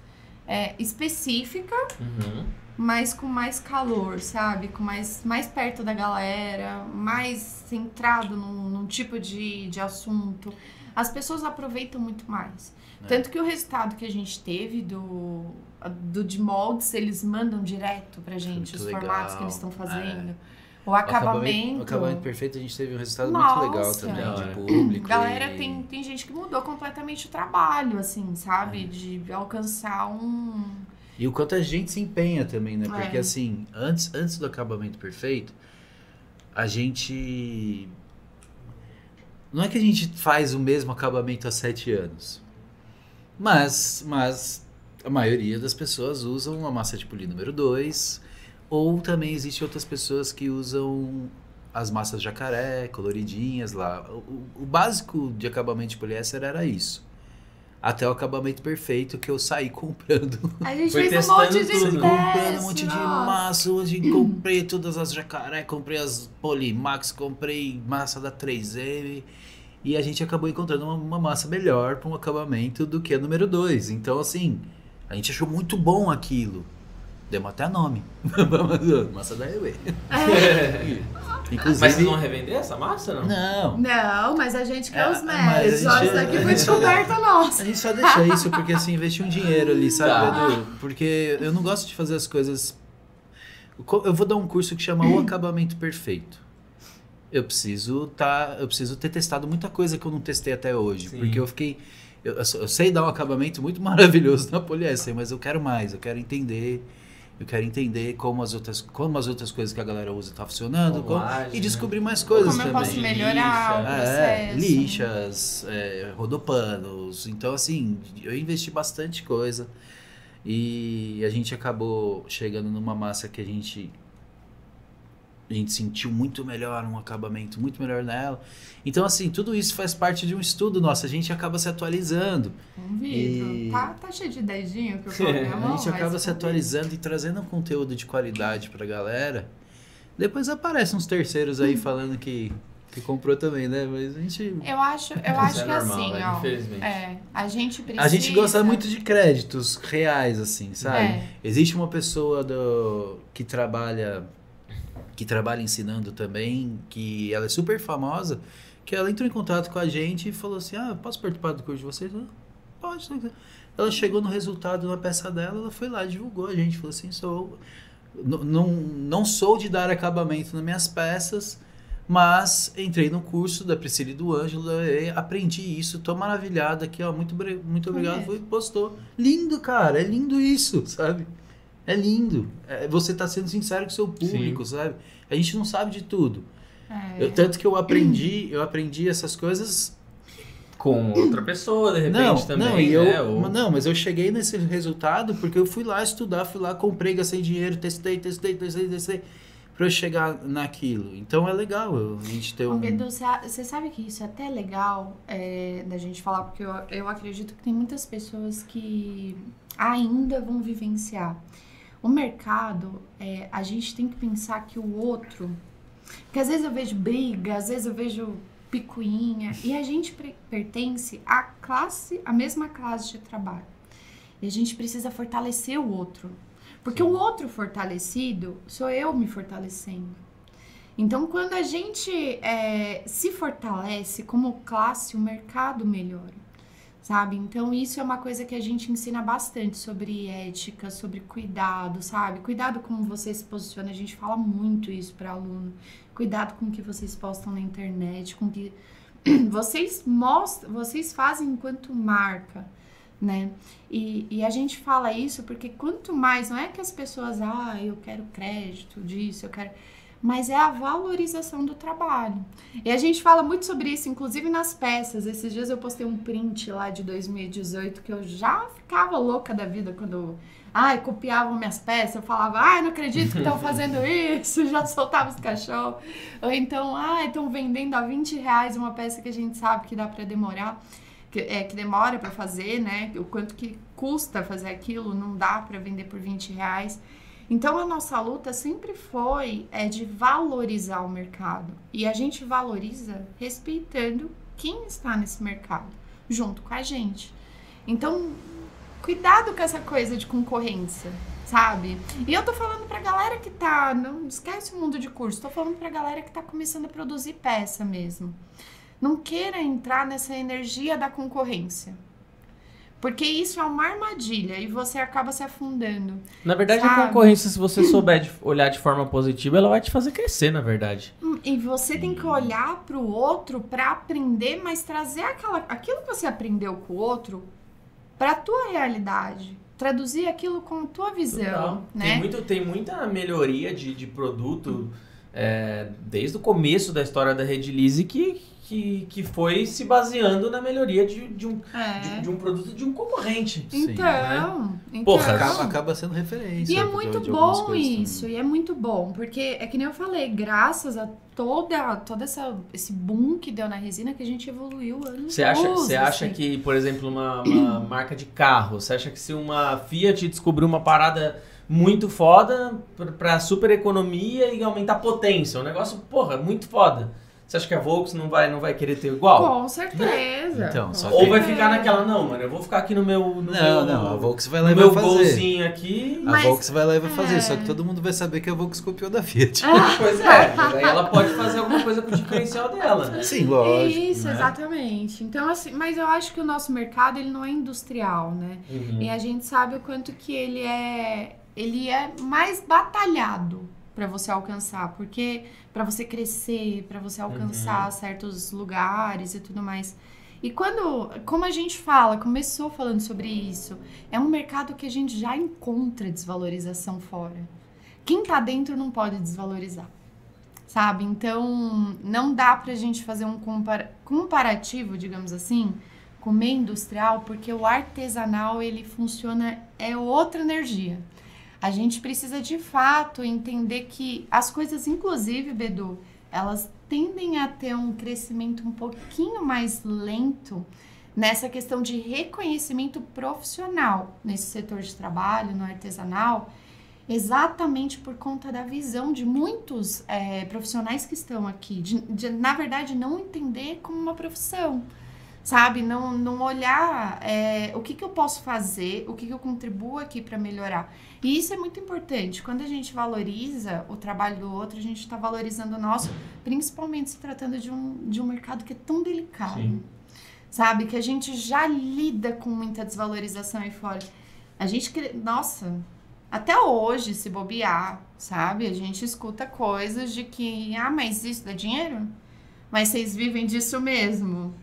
é, específica, Uhum. mas com mais calor, sabe? Com mais, mais perto da galera, mais centrado num, num tipo de, de assunto. As pessoas aproveitam muito mais. É. Tanto que o resultado que a gente teve do, do de moldes, eles mandam direto pra gente Muito os legal. formatos que eles estão É. fazendo. O O acabamento. O acabamento perfeito a gente teve um resultado Nossa. muito legal também, Da de público. Galera, e- tem, tem gente que mudou completamente o trabalho, assim, sabe? É. De alcançar um. E o quanto a gente se empenha também, né? Porque É. assim, antes, antes do acabamento perfeito, a gente. Não é que a gente faz o mesmo acabamento há sete anos. Mas, mas a maioria das pessoas usam a massa de polir número 2. Ou também existe outras pessoas que usam as massas jacaré, coloridinhas lá. O, o- básico de acabamento de poliéster era isso. Até o acabamento perfeito que eu saí [laughs] comprando A gente Foi fez um monte de tudo. comprando um monte de nossa. massa. Hoje comprei todas as jacaré, comprei as Polimax, comprei massa da 3M. E a gente acabou encontrando uma, uma massa melhor para um acabamento do que a número 2. Então, assim, a gente achou muito bom aquilo. Demos até nome. [laughs] massa da Ewe. [laughs] Inclusive. Mas vocês vão revender essa massa, não? Não. Não, mas a gente quer É, os méritos. gente- Ó, Isso aqui foi descoberta nossa. A gente só deixa isso porque assim, investir um dinheiro ali, sabe, Tá. Edu? Porque eu não gosto de fazer as coisas. Co- Eu vou dar um curso que chama O Acabamento Perfeito. Eu preciso tá, eu preciso ter testado muita coisa que eu não testei até hoje, Sim. porque eu fiquei eu, só- eu sei dar um acabamento muito [laughs] maravilhoso na poliéster, mas eu quero mais, eu quero entender, eu quero entender como as outras, como as outras coisas que a galera usa tá funcionando, como- e descobrir né? mais coisas Como eu também. posso melhorar o Lixa. É, processo. lixas, é, rodopanos. Então, assim, eu investi bastante coisa. E a gente acabou chegando numa massa que a gente. A gente sentiu muito melhor, um acabamento muito melhor nela. Então, assim, tudo isso faz parte de um estudo nosso. A gente acaba se atualizando. Um vidro. E- Tá, tá cheio de dedinho que eu coloquei a [laughs] A gente acaba se atualizando e trazendo um conteúdo de qualidade pra galera. Depois aparecem uns terceiros aí falando que, que comprou também, né? Mas a gente. Eu acho, eu acho é que normal, assim, né? ó. Infelizmente. É, a gente precisa. A gente gosta muito de créditos reais, assim, sabe? É. Existe uma pessoa do, que trabalha que trabalha ensinando também, que ela é super famosa, que ela entrou em contato com a gente e falou assim, ah, posso participar do curso de vocês? Eu, Pode. se quiser." Ela chegou no resultado na peça dela, ela foi lá, divulgou a gente, falou assim, sou... Não, não sou de dar acabamento nas minhas peças, mas entrei no curso da Priscila e do Ângelo, e aprendi isso, tô maravilhada aqui, ó, muito, muito obrigado, É. foi, postou. Lindo, cara, é lindo isso, sabe? É lindo. É, você tá sendo sincero com o seu público, sabe? A gente não sabe de tudo. É. Eu- tanto que eu aprendi, eu aprendi essas coisas Com outra pessoa, de repente, Não, também, não, e eu, né? Ou- não, mas eu cheguei nesse resultado porque eu fui lá estudar, fui lá, comprei, gastei dinheiro, testei, testei, testei, testei, pra eu chegar naquilo. Então é legal a gente ter um... A- você sabe que isso é até legal é, da gente falar, porque eu, eu acredito que tem muitas pessoas que ainda vão vivenciar. O mercado, é, a gente tem que pensar que o outro. Porque às vezes eu vejo briga, às vezes eu vejo picuinha, e a gente pertence à classe, à mesma classe de trabalho. E a gente precisa fortalecer o outro. Porque o outro fortalecido sou eu me fortalecendo. Então, quando a gente é, se fortalece como classe, o mercado melhora, sabe? Então, isso é uma coisa que a gente ensina bastante sobre ética, sobre cuidado, sabe? Cuidado como você se posiciona, a gente fala muito isso para aluno. Cuidado com o que vocês postam na internet, com o que [clears throat] vocês mostram, vocês fazem enquanto marca, né? E, e a gente fala isso porque quanto mais, não é que as pessoas, ah, eu quero crédito disso, eu quero mas é a valorização do trabalho. E a gente fala muito sobre isso, inclusive nas peças. Esses dias eu postei um print lá de 2018 que eu já ficava louca da vida quando ai, copiavam minhas peças. Eu falava, ai, não acredito que estão [laughs] fazendo isso, já soltava os cachorros. Ou então, ai, estão vendendo a 20 reais uma peça que a gente sabe que dá para demorar. Que, é, que demora para fazer, né? O quanto que custa fazer aquilo, não dá para vender por 20 reais. Então a nossa luta sempre foi é de valorizar o mercado. E a gente valoriza respeitando quem está nesse mercado, junto com a gente. Então, cuidado com essa coisa de concorrência, sabe? E eu tô falando pra galera que tá, não esquece o mundo de curso, tô falando pra galera que tá começando a produzir peça mesmo. Não queira entrar nessa energia da concorrência. Porque isso é uma armadilha e você acaba se afundando. Na verdade, a Sabe? concorrência, se você souber de- olhar de forma positiva, ela vai te fazer crescer, na verdade. Hum, E você tem que olhar para o outro para aprender, mas trazer aquela, aquilo que você aprendeu com o outro para a tua realidade. Traduzir aquilo com a tua visão, né? Tem, muito, tem muita melhoria de, de produto é, desde o começo da história da Redilize que, que, que foi se baseando na melhoria de, de, um, É. de, de um produto de um concorrente. Sim, Então, então Porra, Acaba, acaba sendo referência. E é muito de bom isso, também. e é muito bom, porque é que nem eu falei, graças a toda, toda essa, esse boom que deu na resina que a gente evoluiu anos Você acha, você acha assim. que, por exemplo, uma, uma [coughs] marca de carro, você acha que se uma Fiat descobrir uma parada muito foda pra super economia e aumentar a potência, um negócio, porra, muito foda. Você acha que a Volks não vai, não vai querer ter igual? Com certeza. Então, só Ou vai ficar naquela, não, mano, eu vou ficar aqui no meu. No Não, meu, não, a Volks vai lá e meu vai fazer. golzinho aqui. A Mas- Volks vai lá e vai fazer, é. só que todo mundo vai saber que a Volks copiou da Fiat. [laughs] Pois é, aí ela pode fazer alguma coisa com o diferencial dela, né? Sim, lógico. Isso, né? exatamente. Então, assim, mas eu acho que o nosso mercado ele não é industrial, né? Uhum. E a gente sabe o quanto que ele é, ele é mais batalhado para você alcançar, porque para você crescer, para você alcançar certos lugares e tudo mais. E quando, como a gente fala, começou falando sobre isso, é um mercado que a gente já encontra desvalorização fora. Quem tá dentro não pode desvalorizar. Sabe? Então, não dá pra gente fazer um compara- comparativo, digamos assim, com o meio industrial, porque o artesanal ele funciona é outra energia. A gente precisa de fato entender que as coisas, inclusive, Bedu, elas tendem a ter um crescimento um pouquinho mais lento nessa questão de reconhecimento profissional nesse setor de trabalho, no artesanal, exatamente por conta da visão de muitos é, profissionais que estão aqui, de, de, na verdade, não entender como uma profissão sabe? Não, não olhar é, o que, que eu posso fazer, o que, que eu contribuo aqui para melhorar. E isso é muito importante. Quando a gente valoriza o trabalho do outro, a gente está valorizando o nosso, principalmente se tratando de um, de um mercado que é tão delicado. Sim. Sabe? Que a gente já lida com muita desvalorização aí fora. A gente, nossa, até hoje, se bobear, sabe? A gente escuta coisas de que, ah, mas isso dá dinheiro? Mas vocês vivem disso mesmo?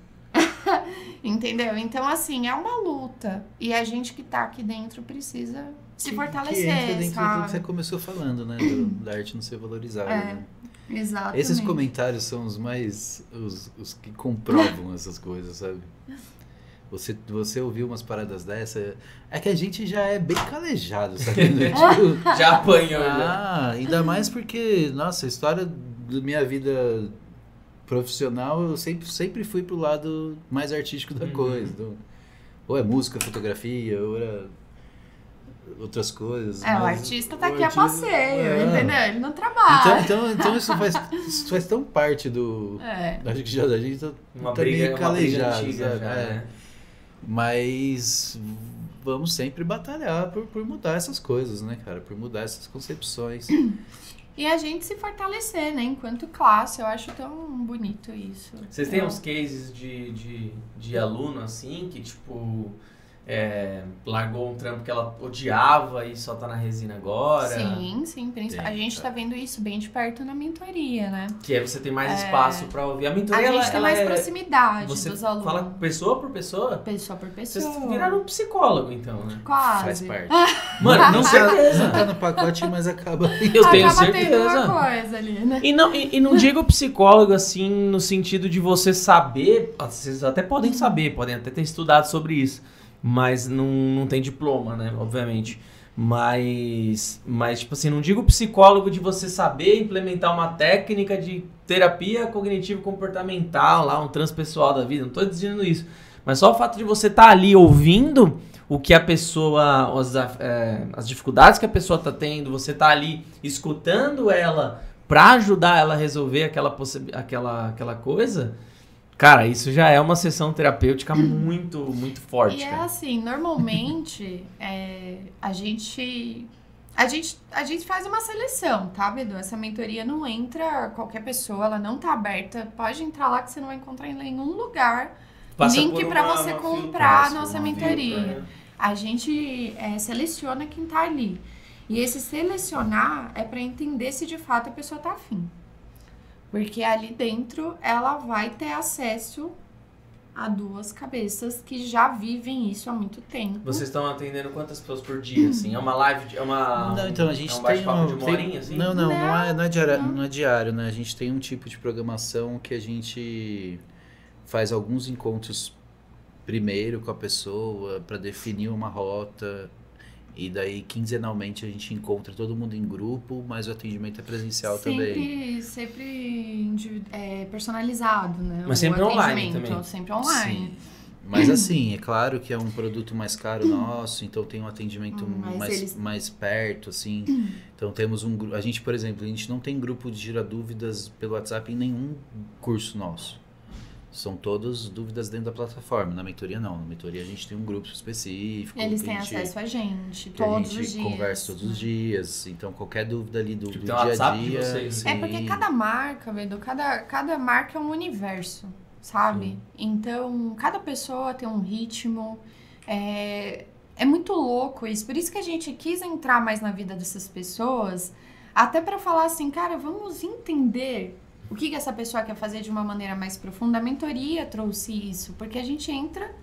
Entendeu? Então, assim, é uma luta. E a gente que tá aqui dentro precisa se que, fortalecer, que entra dentro sabe? do que você começou falando, né? do- [clears throat] da arte não ser valorizada. É, né? Exatamente. Esses comentários são os mais. os, os que comprovam [laughs] essas coisas, sabe? Você, você ouviu umas paradas dessa. É que a gente já é bem calejado, sabe? [laughs] tipo, Já apanhou, né? ah, ainda mais porque, nossa, a história da minha vida profissional, eu sempre, sempre fui pro lado mais artístico da Uhum. coisa. Então, ou é música, fotografia, ou era outras coisas. É, o artista tá o aqui a artista- passeio, é. entendeu? Ele não Então, trabalha. então, então isso, faz, isso faz tão parte do. É. Acho que já a gente tá, Uma tá briga, meio uma briga calejado, já, É. né? Mas vamos sempre batalhar por, por mudar essas coisas, né, cara? Por mudar essas concepções. E a gente se fortalecer, né? Enquanto classe, eu acho tão bonito isso. Vocês têm uns cases de, de, de aluno assim que, tipo, é, largou um trampo que ela odiava e só tá na resina agora? Sim, sim. a gente tá vendo isso bem de perto na mentoria, né? Que aí você tem mais É. espaço pra ouvir. A A mentoria, gente ela, tem ela mais é- proximidade Você dos alunos. fala pessoa por pessoa? Pessoa por Vocês pessoa. viraram um psicólogo, então, né? Quase. Faz parte. [laughs] Mano, não, não tá, certeza. não tá no pacote, mas acaba. [laughs] Eu tenho Acaba tendo certeza. uma coisa ali, né? E não, e, e não digo psicólogo assim no sentido de você saber, vocês até podem saber, podem até ter estudado sobre isso, mas não, não tem diploma, né, obviamente. Mas, mas, tipo assim, não digo psicólogo de você saber implementar uma técnica de terapia cognitivo-comportamental, lá, um transpessoal da vida, não tô dizendo isso. Mas só o fato de você estar ali ouvindo o que a pessoa, as, é, as dificuldades que a pessoa tá tendo, você tá ali escutando ela pra ajudar ela a resolver aquela, aquela, aquela coisa, cara, isso já é uma sessão terapêutica muito, muito forte, E é cara. assim, normalmente [laughs] é, a gente. A gente, a gente faz uma seleção, tá, Bedu? Essa mentoria não entra qualquer pessoa, ela não tá aberta. Pode entrar lá que você não vai encontrar em nenhum lugar. link por pra uma- você comprar a nossa mentoria. filtra, né? A gente é, seleciona quem tá ali. E esse selecionar é para entender se de fato a pessoa tá afim. Porque ali dentro ela vai ter acesso a duas cabeças que já vivem isso há muito tempo. Vocês estão atendendo quantas pessoas por dia, [clears throat] assim? É uma live, de- é uma... Não, então a gente é um tem, um, de uma tem- horinha, assim? Não, não, não é, não, é diário, Não. não é diário, né? A gente tem um tipo de programação que a gente faz alguns encontros primeiro com a pessoa para definir uma rota e daí quinzenalmente a gente encontra todo mundo em grupo, mas o atendimento é presencial também. sempre, sempre indivi- é, personalizado, né? Mas o sempre online atendimento, também. Sempre online. Sim. Mas [clears throat] assim, é claro que é um produto mais caro nosso, então tem um atendimento mas mais, eles- mais perto, assim. [clears throat] Então temos um grupo. A gente, por exemplo, a gente não tem grupo de gira dúvidas pelo WhatsApp em nenhum curso nosso. São todas dúvidas dentro da plataforma. Na mentoria não. Na mentoria a gente tem um grupo específico. Eles têm gente, acesso a gente que a todos gente os dias. conversa todos os dias. Então qualquer dúvida ali do, Tipo, do tem dia a dia. vocês. É porque cada marca, Bedu, cada, cada marca é um universo, sabe? Sim. Então, cada pessoa tem um ritmo. É, é muito louco isso. Por isso que a gente quis entrar mais na vida dessas pessoas, até pra falar assim, cara, vamos entender o que, que essa pessoa quer fazer de uma maneira mais profunda. A mentoria trouxe isso, porque a gente entra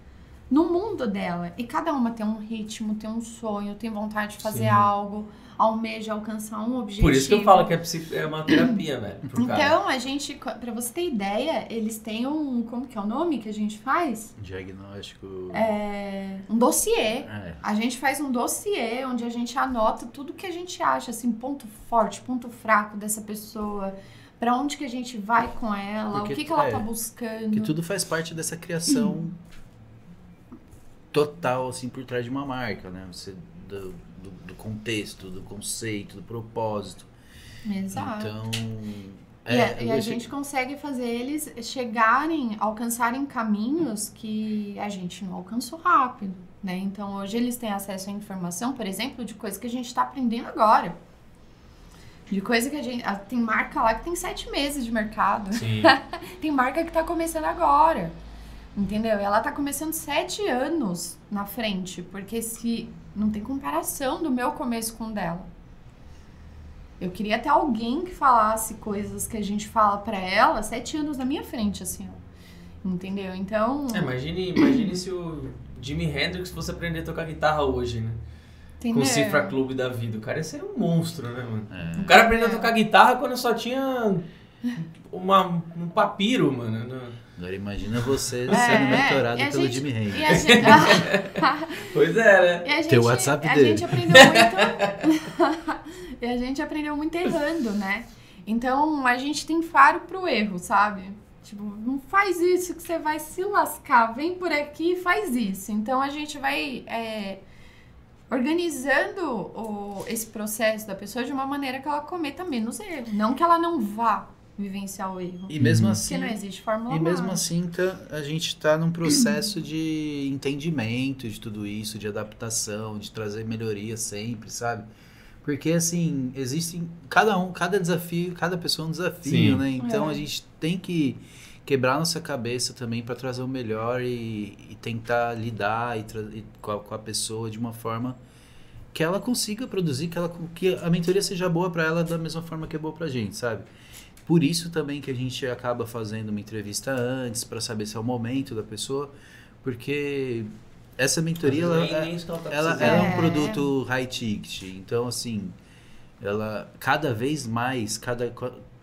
no mundo dela e cada uma tem um ritmo, tem um sonho, tem vontade de fazer Sim. algo, almeja alcançar um objetivo. Por isso que eu falo que é, é uma terapia, velho. cara. Então, a gente, pra você ter ideia, eles têm um. Como que é o nome que a gente faz? Diagnóstico. É, um dossiê. É. A gente faz um dossiê onde a gente anota tudo que a gente acha, assim, ponto forte, ponto fraco dessa pessoa, pra onde que a gente vai com ela, Porque, o que, que ela é, tá buscando. Que tudo faz parte dessa criação total, assim, por trás de uma marca, né? Você, do, do, do contexto, do conceito, do propósito. Exato. Então. E a, e a gente consegue fazer eles chegarem, alcançarem caminhos que a gente não alcançou rápido, né? Então hoje eles têm acesso à informação, por exemplo, de coisa que a gente está aprendendo agora. De coisa que a gente. ah, Tem marca lá que tem sete meses de mercado. Sim. [laughs] Tem marca que tá começando agora. Entendeu? E ela tá começando sete anos na frente. Porque se. Não tem comparação do meu começo com o dela. Eu queria ter alguém que falasse coisas que a gente fala pra ela sete anos na minha frente, assim, ó. Entendeu? Então. É, imagine, imagine se o Jimi Hendrix fosse aprender a tocar guitarra hoje, né? Entendeu? Com cifra clube da vida. O cara ia ser um monstro, né, mano? É. O cara aprendeu a É. tocar guitarra quando só tinha uma, um papiro, mano. no- Agora imagina você É, sendo [laughs] é, mentorado a pelo gente- Jimi Hendrix. E a gente, Pois é, né? a gente, Tem o WhatsApp a dele. gente aprendeu muito. [laughs] e a gente aprendeu muito errando, né? Então a gente tem faro pro erro, sabe? Tipo, não faz isso que você vai se lascar. Vem por aqui e faz isso. Então a gente vai é, organizando o- esse processo da pessoa de uma maneira que ela cometa menos erro. Não que ela não vá vivenciar o erro. E mesmo Uhum. assim, Porque não existe fórmula E mesmo mágica. assim, tá- a gente está num processo de entendimento de tudo isso, de adaptação, de trazer melhoria sempre, sabe? Porque assim, existem cada um, cada desafio, cada pessoa é um desafio, Sim. né? Então É. a gente tem que quebrar nossa cabeça também para trazer o melhor e, e tentar lidar e e com, a, com a pessoa de uma forma que ela consiga produzir, que, ela, que a mentoria seja boa para ela da mesma forma que é boa pra gente, sabe? Por isso também que a gente acaba fazendo uma entrevista antes para saber se é o momento da pessoa, porque essa mentoria ela, isso que ela tá ela, ela é um É. produto high ticket, então assim, ela cada vez mais, cada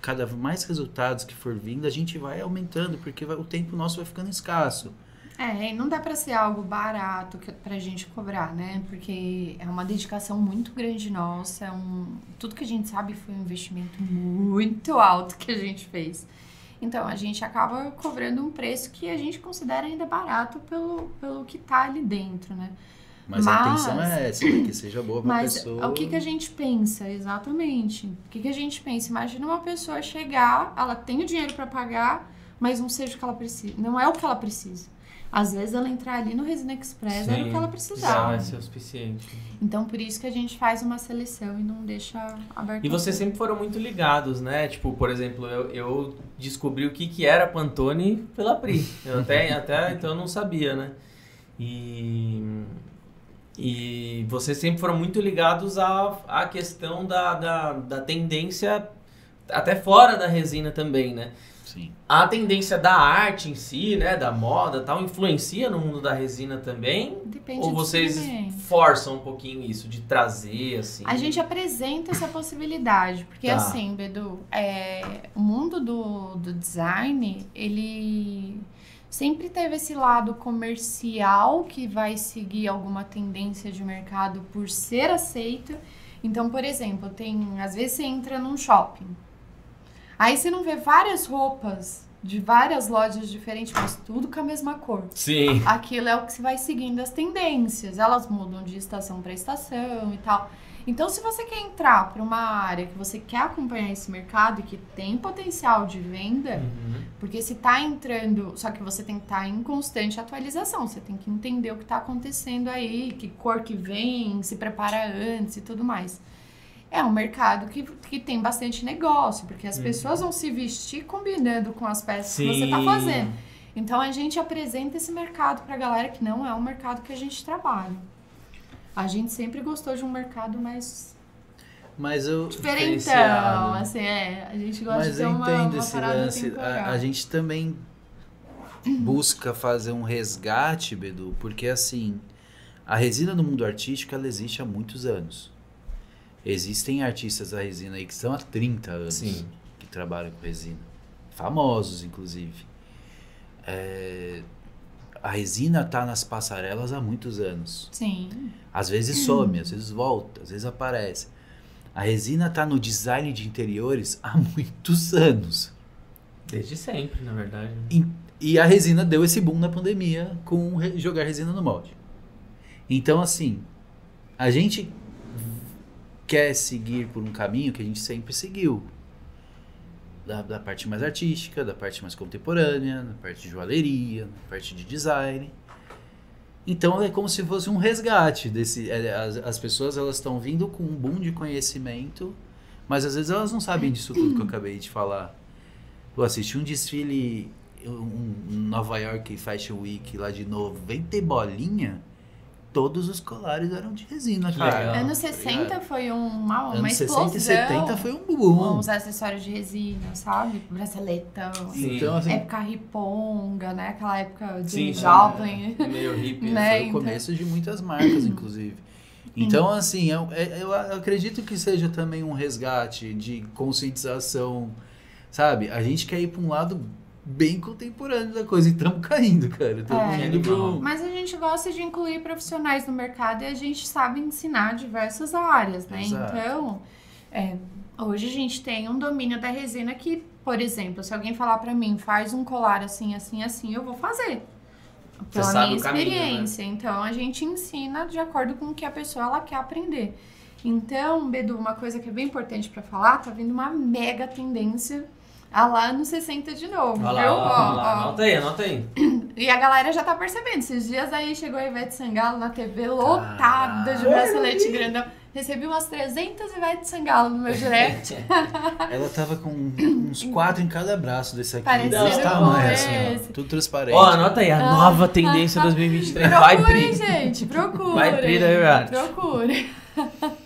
cada mais resultados que for vindo, a gente vai aumentando, porque vai- o tempo nosso vai ficando escasso. É, e não dá pra ser algo barato que, pra gente cobrar, né? Porque é uma dedicação muito grande nossa. É um, tudo que a gente sabe foi um investimento muito alto que a gente fez. Então, a gente acaba cobrando um preço que a gente considera ainda barato pelo, pelo que tá ali dentro, né? Mas, a Mas- intenção é essa, né? que seja boa pra Mas pessoa. o que, que a gente pensa, exatamente? O que, que a gente pensa? Imagina uma pessoa chegar, ela tem o dinheiro pra pagar, mas não seja o que ela precisa. Não é o que ela precisa. Às vezes ela entrar ali no Resina Express era o que ela Já precisava. vai ser o suficiente. Então por isso que a gente faz uma seleção e não deixa aberto. E vocês sempre foram muito ligados, né? Tipo, por exemplo, eu, eu descobri o que, que era Pantone pela Pri. Eu até, [laughs] até então eu não sabia, né? E, e vocês sempre foram muito ligados à, à questão da, da, da tendência, até fora da resina também, né? Sim. A tendência da arte em si, né? Da moda e tal, influencia no mundo da resina também? Depende Ou vocês forçam um pouquinho isso, de trazer, assim? A gente apresenta essa possibilidade, porque Tá. assim, Bedu, é, o mundo do, do design, ele sempre teve esse lado comercial que vai seguir alguma tendência de mercado por ser aceito. Então, por exemplo, tem, às vezes você entra num shopping, aí você não vê várias roupas de várias lojas diferentes, mas tudo com a mesma cor Sim. aquilo é o que se vai seguindo as tendências. Elas mudam de estação para estação e tal. Então, se você quer entrar para uma área que você quer acompanhar esse mercado e que tem potencial de venda, Uhum. porque se tá entrando, só que você tem que estar em constante atualização, você tem que entender o que tá acontecendo aí, que cor que vem, se prepara antes e tudo mais. É um mercado que, que tem bastante negócio, porque as Uhum. pessoas vão se vestir combinando com as peças que você tá Sim. fazendo. Então a gente apresenta esse mercado pra galera que não é um mercado que a gente trabalha. A gente sempre gostou de um mercado mais Mas eu. diferentão, assim, é. A gente gosta Mas de ter eu uma, entendo uma esse parada lance. A, a gente também busca fazer um resgate, Bedu, porque assim, a resina no mundo artístico ela existe há muitos anos. Existem artistas da resina aí que estão há 30 anos Sim. que trabalham com resina. Famosos, inclusive. É, a resina tá nas passarelas há muitos anos. Sim. Às vezes some, às vezes volta, às vezes aparece. A resina tá no design de interiores há [laughs] muitos anos. Desde sempre, na verdade. né? E, e a resina deu esse boom na pandemia com re- jogar resina no molde. Então, assim, a gente quer seguir por um caminho que a gente sempre seguiu. Da, da parte mais artística, da parte mais contemporânea, da parte de joalheria, da parte de design. Então é como se fosse um resgate desse. é, As, as pessoas elas estão vindo com um boom de conhecimento, mas às vezes elas não sabem disso tudo que eu acabei de falar. Eu assisti um desfile um, Nova York Fashion Week lá de 90 e bolinha. Todos os colares eram de resina, cara. legal. Anos tá 60 ligado? foi um- uma, uma Anos explosão. 60 e 70 foi um boom. Os acessórios de resina, sabe? Braceletão. Sim. Então, assim, Época riponga, né? Aquela época de Sim. Joplin. Meio hippie. Né? foi o então. começo de muitas marcas, inclusive. Então, assim, eu, eu acredito que seja também um resgate de conscientização, sabe? A gente quer ir para um lado bem contemporâneo da coisa e estamos [laughs] caindo, cara. Estamos É. indo pro... Mas a gente gosta de incluir profissionais no mercado e a gente sabe ensinar diversas áreas, né? Exato. Então, é, hoje a gente tem um domínio da resina que, por exemplo, se alguém falar pra mim, faz um colar assim, assim, assim, eu vou fazer. Pela sabe minha o caminho, né? experiência. Então, a gente ensina de acordo com o que a pessoa ela quer aprender. Então, Bedu, uma coisa que é bem importante pra falar, tá vindo uma mega tendência a lá no 60 de novo, Olha viu? lá, Ó, lá, ó. anota aí, anota aí. E a galera já tá percebendo. Esses dias aí chegou a Ivete Sangalo na TV lotada de bracelete grandão. Recebi umas 300 Ivete Sangalo no meu direct. [laughs] Ela tava com uns quatro em cada braço desse aqui. Parecido desse tamanho, assim, ó. Tudo transparente. Ó, anota aí, a nova tendência 2023. Vai, Procurem, Pri. gente. Procurem. Vai, Pri da Ivete. [laughs]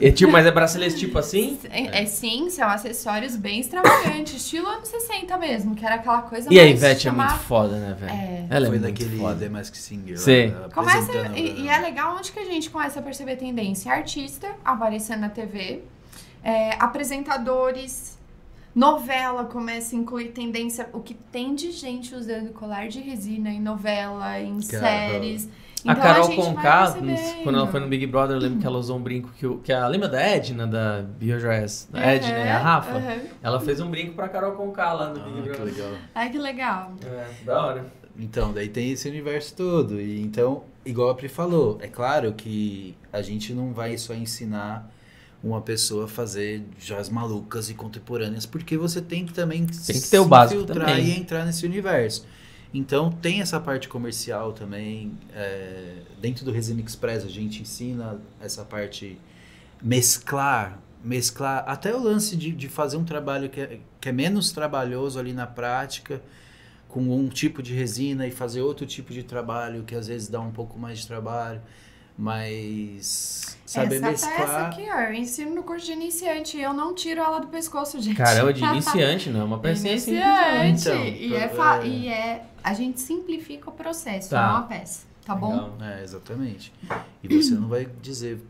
É tipo, mas é bracelete tipo assim? [laughs] É, é sim, são acessórios bem extravagantes. estilo anos 60 mesmo, que era aquela coisa E a mais Ivete é chamada- muito foda, né, velho? É. Ela é Foi muito daquele foda. The Mask Singer. Sei. lá, Começa, apresentando o e, e é legal onde que a gente começa a perceber tendência. Artista aparecendo na TV, é, apresentadores, novela começa a incluir tendência. O que tem de gente usando colar de resina em novela, em Cara, séries. A Então, Carol gente vai Conká, quando ela foi no Big Brother, eu lembro que ela usou um brinco que, o- que a. Lembra da Edna, da BioJS? A Edna e a Rafa? aham. Ela fez um brinco pra Carol Conká lá no Big Ah, que Brother. legal. Ai, que legal. É, da hora. Então, daí tem esse universo todo. E então, igual a Pri falou, é claro que a gente não vai só ensinar uma pessoa a fazer joias malucas e contemporâneas, porque você tem que também Tem que ter o básico filtrar também. e entrar nesse universo. Então tem essa parte comercial também. é, dentro do Resin Express a gente ensina essa parte mesclar, mesclar até o lance de, de fazer um trabalho que é, que é menos trabalhoso ali na prática, com um tipo de resina e fazer outro tipo de trabalho que às vezes dá um pouco mais de trabalho, mas saber Essa peça mesclar. aqui, ó, eu ensino no curso de iniciante. Eu não tiro ela do pescoço, gente. Caramba, [laughs] de iniciante, não. é Uma simples. Iniciante. Então, e, é é- fa- e é. A gente simplifica o processo, Tá. não a peça. Tá bom? É, exatamente. E você não vai dizer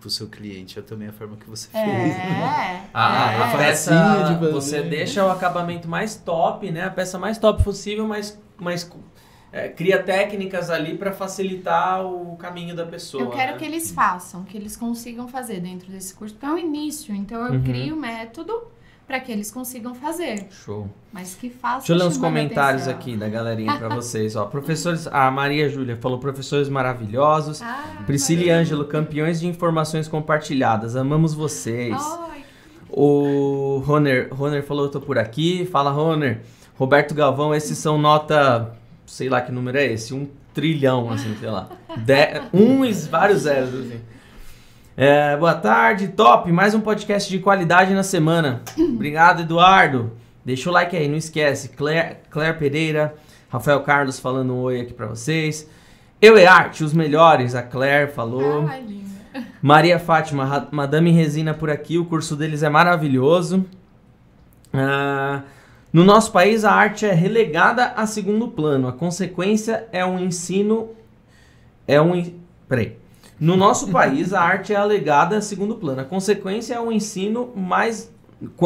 pro seu cliente é também a forma que você fez. [laughs] É. A, é. a peça, de você deixa o acabamento mais top, né? A peça mais top possível, mas, mas é, cria técnicas ali pra facilitar o caminho da pessoa. Eu quero né? que eles façam, que eles consigam fazer dentro desse curso, porque é o início. Então eu Uhum. crio método para que eles consigam fazer, Show. mas que façam. Deixa eu ler uns comentários atenção. aqui da galerinha pra vocês. Ó, professores, a Maria Júlia falou professores maravilhosos. Ah, Priscila e Ângelo, campeões de informações compartilhadas. Amamos vocês. Ai, O Roner, Roner falou, eu tô por aqui. Fala, Roner. Roberto Galvão, esses são nota, sei lá que número é esse, um trilhão, assim, sei lá. De, um e vários zeros, assim. É, boa tarde, top, mais um podcast de qualidade na semana. Obrigado, Eduardo. Deixa o like aí, não esquece. Claire, Claire Pereira, Rafael Carlos falando um oi aqui pra vocês. Eu e Arte, os melhores, a Claire falou. ai, linda. Maria Fátima, Madame Resina por aqui, o curso deles é maravilhoso. Ah, no nosso país, a arte é relegada a segundo plano. A consequência é um ensino. É um. Peraí. No nosso [laughs] país, a arte é alegada a segundo plano. A consequência é um ensino mais,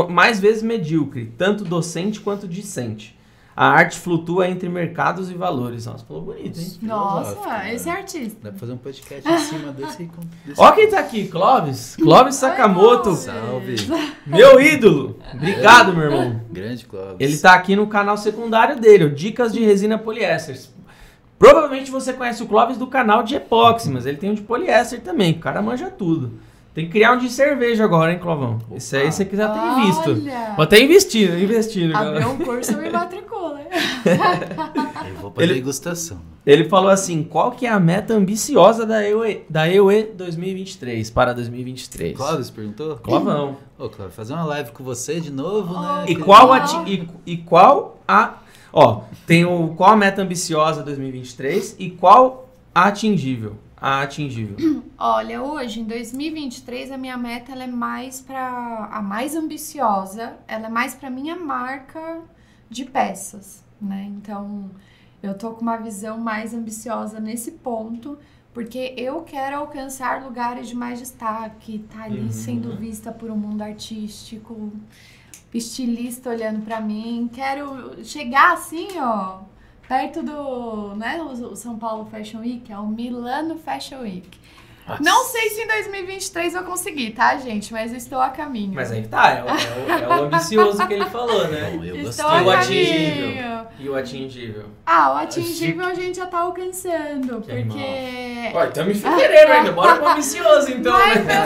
mais vezes medíocre, tanto docente quanto discente. A arte flutua entre mercados e valores. Nossa, falou bonito, hein? Nossa, né? esse é artista. Dá pra fazer um podcast em cima [laughs] desse. desse Ó quem tá aqui, Clóvis. Clóvis Sakamoto. Salve! Meu ídolo! Obrigado, meu irmão. [laughs] Grande Clóvis. Ele tá aqui no canal secundário dele, o Dicas de Resina Poliéster. Provavelmente você conhece o Clóvis do canal de epóxi, mas ele tem um de poliéster também. O cara manja tudo. Tem que criar um de cerveja agora, hein, Clovão? Esse aí você quiser ter visto. Vou até investir, investindo. abriu um curso, eu me matricula. [laughs] Eu vou pra Ele- degustação. Ele falou assim: qual que é a meta ambiciosa da EUE, da EUE 2023 para 2023? Clóvis perguntou? Clovão. Ô, Clóvis, fazer uma live com você de novo, né? E qual, a, e, e qual a. Ó, tem o qual a meta ambiciosa 2023 e qual a atingível. A atingível. [clears throat] Olha, hoje, em 2023, a minha meta ela é mais para a mais ambiciosa, ela é mais para minha marca de peças, né? Então, eu tô com uma visão mais ambiciosa nesse ponto Porque eu quero alcançar lugares de mais destaque, tá ali Uhum. sendo vista por um mundo artístico, estilista olhando pra mim. Quero chegar assim, ó, perto do, né, o São Paulo Fashion Week, é o Milano Fashion Week. Não sei se em 2023 eu conseguir, tá, gente? Mas eu estou a caminho. Mas aí tá, é o, é o- é o ambicioso que ele falou, né? Eu estou gostei. a O caminho. atingível. E o atingível. Ah, o atingível a gente já tá alcançando, Que porque... Ó, estamos em fevereiro ainda, bora pro ambicioso então, Mas, né? meu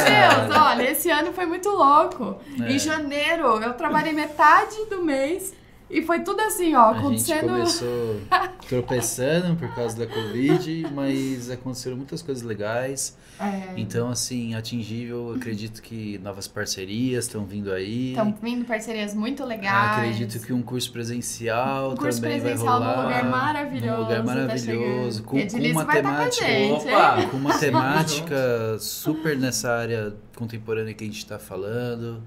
Deus, olha, esse ano foi muito louco. É. Em janeiro, eu trabalhei metade do mês e foi tudo assim, ó, A gente acontecendo... começou [laughs] tropeçando por causa da Covid, mas aconteceram muitas coisas legais. É, Então, assim, atingível, acredito que novas parcerias estão vindo aí. Estão vindo parcerias muito legais. acredito que um curso presencial Um curso também presencial vai rolar. num lugar maravilhoso. Num lugar tá maravilhoso, chegando. com, com uma com? Opa! Com uma temática super nessa área contemporânea que a gente está falando.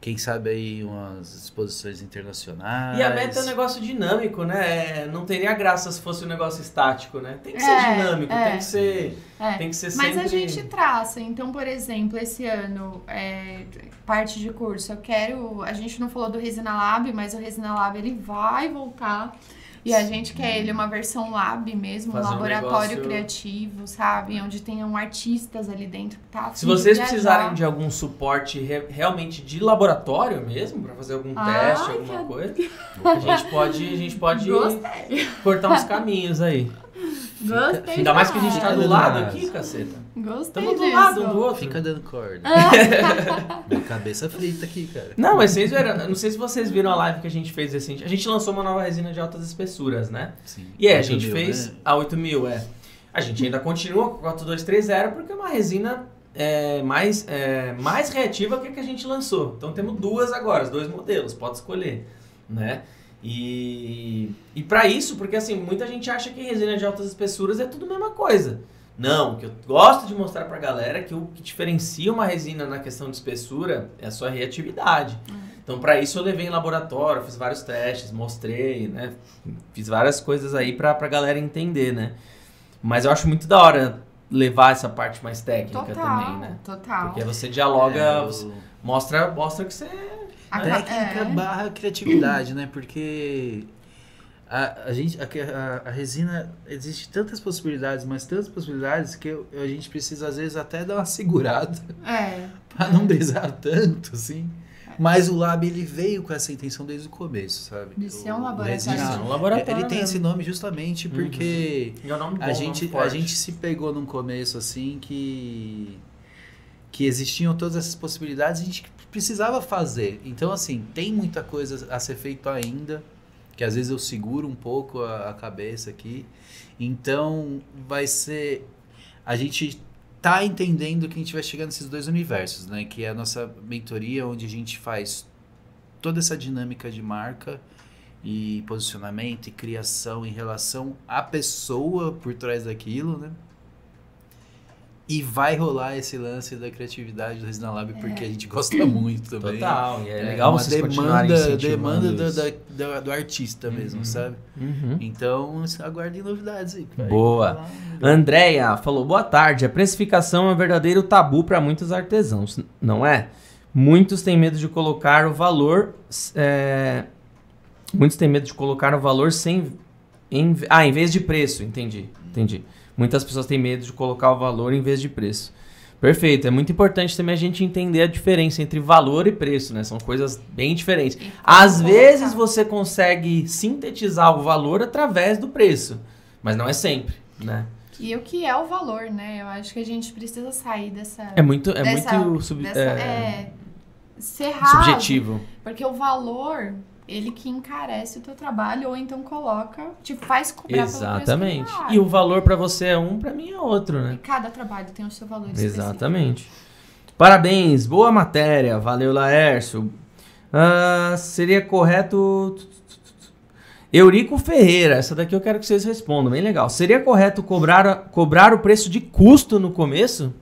Quem sabe aí umas exposições internacionais. E a meta é um negócio dinâmico, né? É, Não teria graça se fosse um negócio estático, né? Tem que ser É, dinâmico, é. tem que ser, É. tem que ser Mas sempre... a gente traça. Então, por exemplo, esse ano, é, parte de curso, eu quero. A gente não falou do Resina Lab, mas o Resina Lab ele vai voltar. E a gente quer ele uma versão lab mesmo, um Fazer um laboratório negócio- criativo, sabe? Onde tenham artistas ali dentro que tá Se vocês precisarem de algum suporte re- realmente de laboratório mesmo, pra fazer algum Ai, teste, alguma que- coisa, a gente pode, a gente pode Gostei. cortar uns caminhos aí. [laughs] Gostei. Ainda mais que a gente tá do lado aqui, caceta. Gostei Estamos do lado um do outro. Fica dando corda. Ah. [laughs] Minha cabeça frita aqui, cara. Não, mas vocês viram, não sei se vocês viram a live que a gente fez recente. A gente lançou uma nova resina de altas espessuras, né? Sim. E é, a gente mil, fez né? a 8000, é. A gente ainda continua com a 4230 porque é uma resina é, mais, é, mais reativa que a que a gente lançou. Então temos duas agora, os dois modelos, pode escolher, né? E, e para isso, porque assim, muita gente acha que resina de altas espessuras é tudo a mesma coisa. Não, o que eu gosto de mostrar pra galera é que o que diferencia uma resina na questão de espessura é a sua reatividade. Então, para isso eu levei em laboratório, fiz vários testes, mostrei, né? Fiz várias coisas aí pra, pra galera entender, né? Mas eu acho muito da hora levar essa parte mais técnica Total, também, né? total. Porque você dialoga, É, você o- mostra, mostra que você. A- Técnica é. barra criatividade, né? Porque a, a gente, a, a, a resina, existe tantas possibilidades, mas tantas possibilidades que eu- a gente precisa às vezes até dar uma segurada É. [laughs] pra não brisar tanto, assim. Mas o Lab, ele veio com essa intenção desde o começo, sabe? De ser um laboratório. Isso, é um laboratório. ele tem esse nome justamente porque E é um nome bom, a, gente, a gente se pegou num começo assim que que existiam todas essas possibilidades a gente precisava fazer. Então, assim, tem muita coisa a ser feito ainda, que às vezes eu seguro um pouco a, a cabeça aqui. Então, vai ser. A gente tá entendendo que a gente vai chegar nesses dois universos, né? Que é a nossa mentoria, onde a gente faz toda essa dinâmica de marca e posicionamento e criação em relação à pessoa por trás daquilo, né? E vai rolar esse lance da criatividade do Resina Lab porque a gente gosta muito também. Total, e é legal uma vocês demanda, demanda do, da- do artista mesmo, Uhum. sabe? Uhum. Então, aguardem novidades aí. Boa. Andréia falou: boa tarde. A precificação é um verdadeiro tabu para muitos artesãos, não é? Muitos têm medo de colocar o valor. é, Muitos têm medo de colocar o valor sem. Em... Ah, em vez de preço, entendi. Entendi. Muitas pessoas têm medo de colocar o valor em vez de preço. Perfeito. É muito importante também a gente entender a diferença entre valor e preço, né? São coisas bem diferentes. Às vezes você consegue sintetizar o valor através do preço, mas não é sempre, né? E o que é o valor, né? Eu acho que a gente precisa sair dessa. É muito, é dessa- muito sub- dessa- é, é, ser raso, subjetivo. Porque o valor, ele que encarece o teu trabalho, ou então coloca, te faz cobrar Exatamente. E o valor pra você é um, pra mim é outro, E né? cada trabalho tem o seu valor específico. Exatamente. Parabéns, boa matéria, valeu Laércio. Ah, seria correto. Eurico Ferreira, essa daqui eu quero que vocês respondam, bem legal. Seria correto cobrar, cobrar o preço de custo no começo?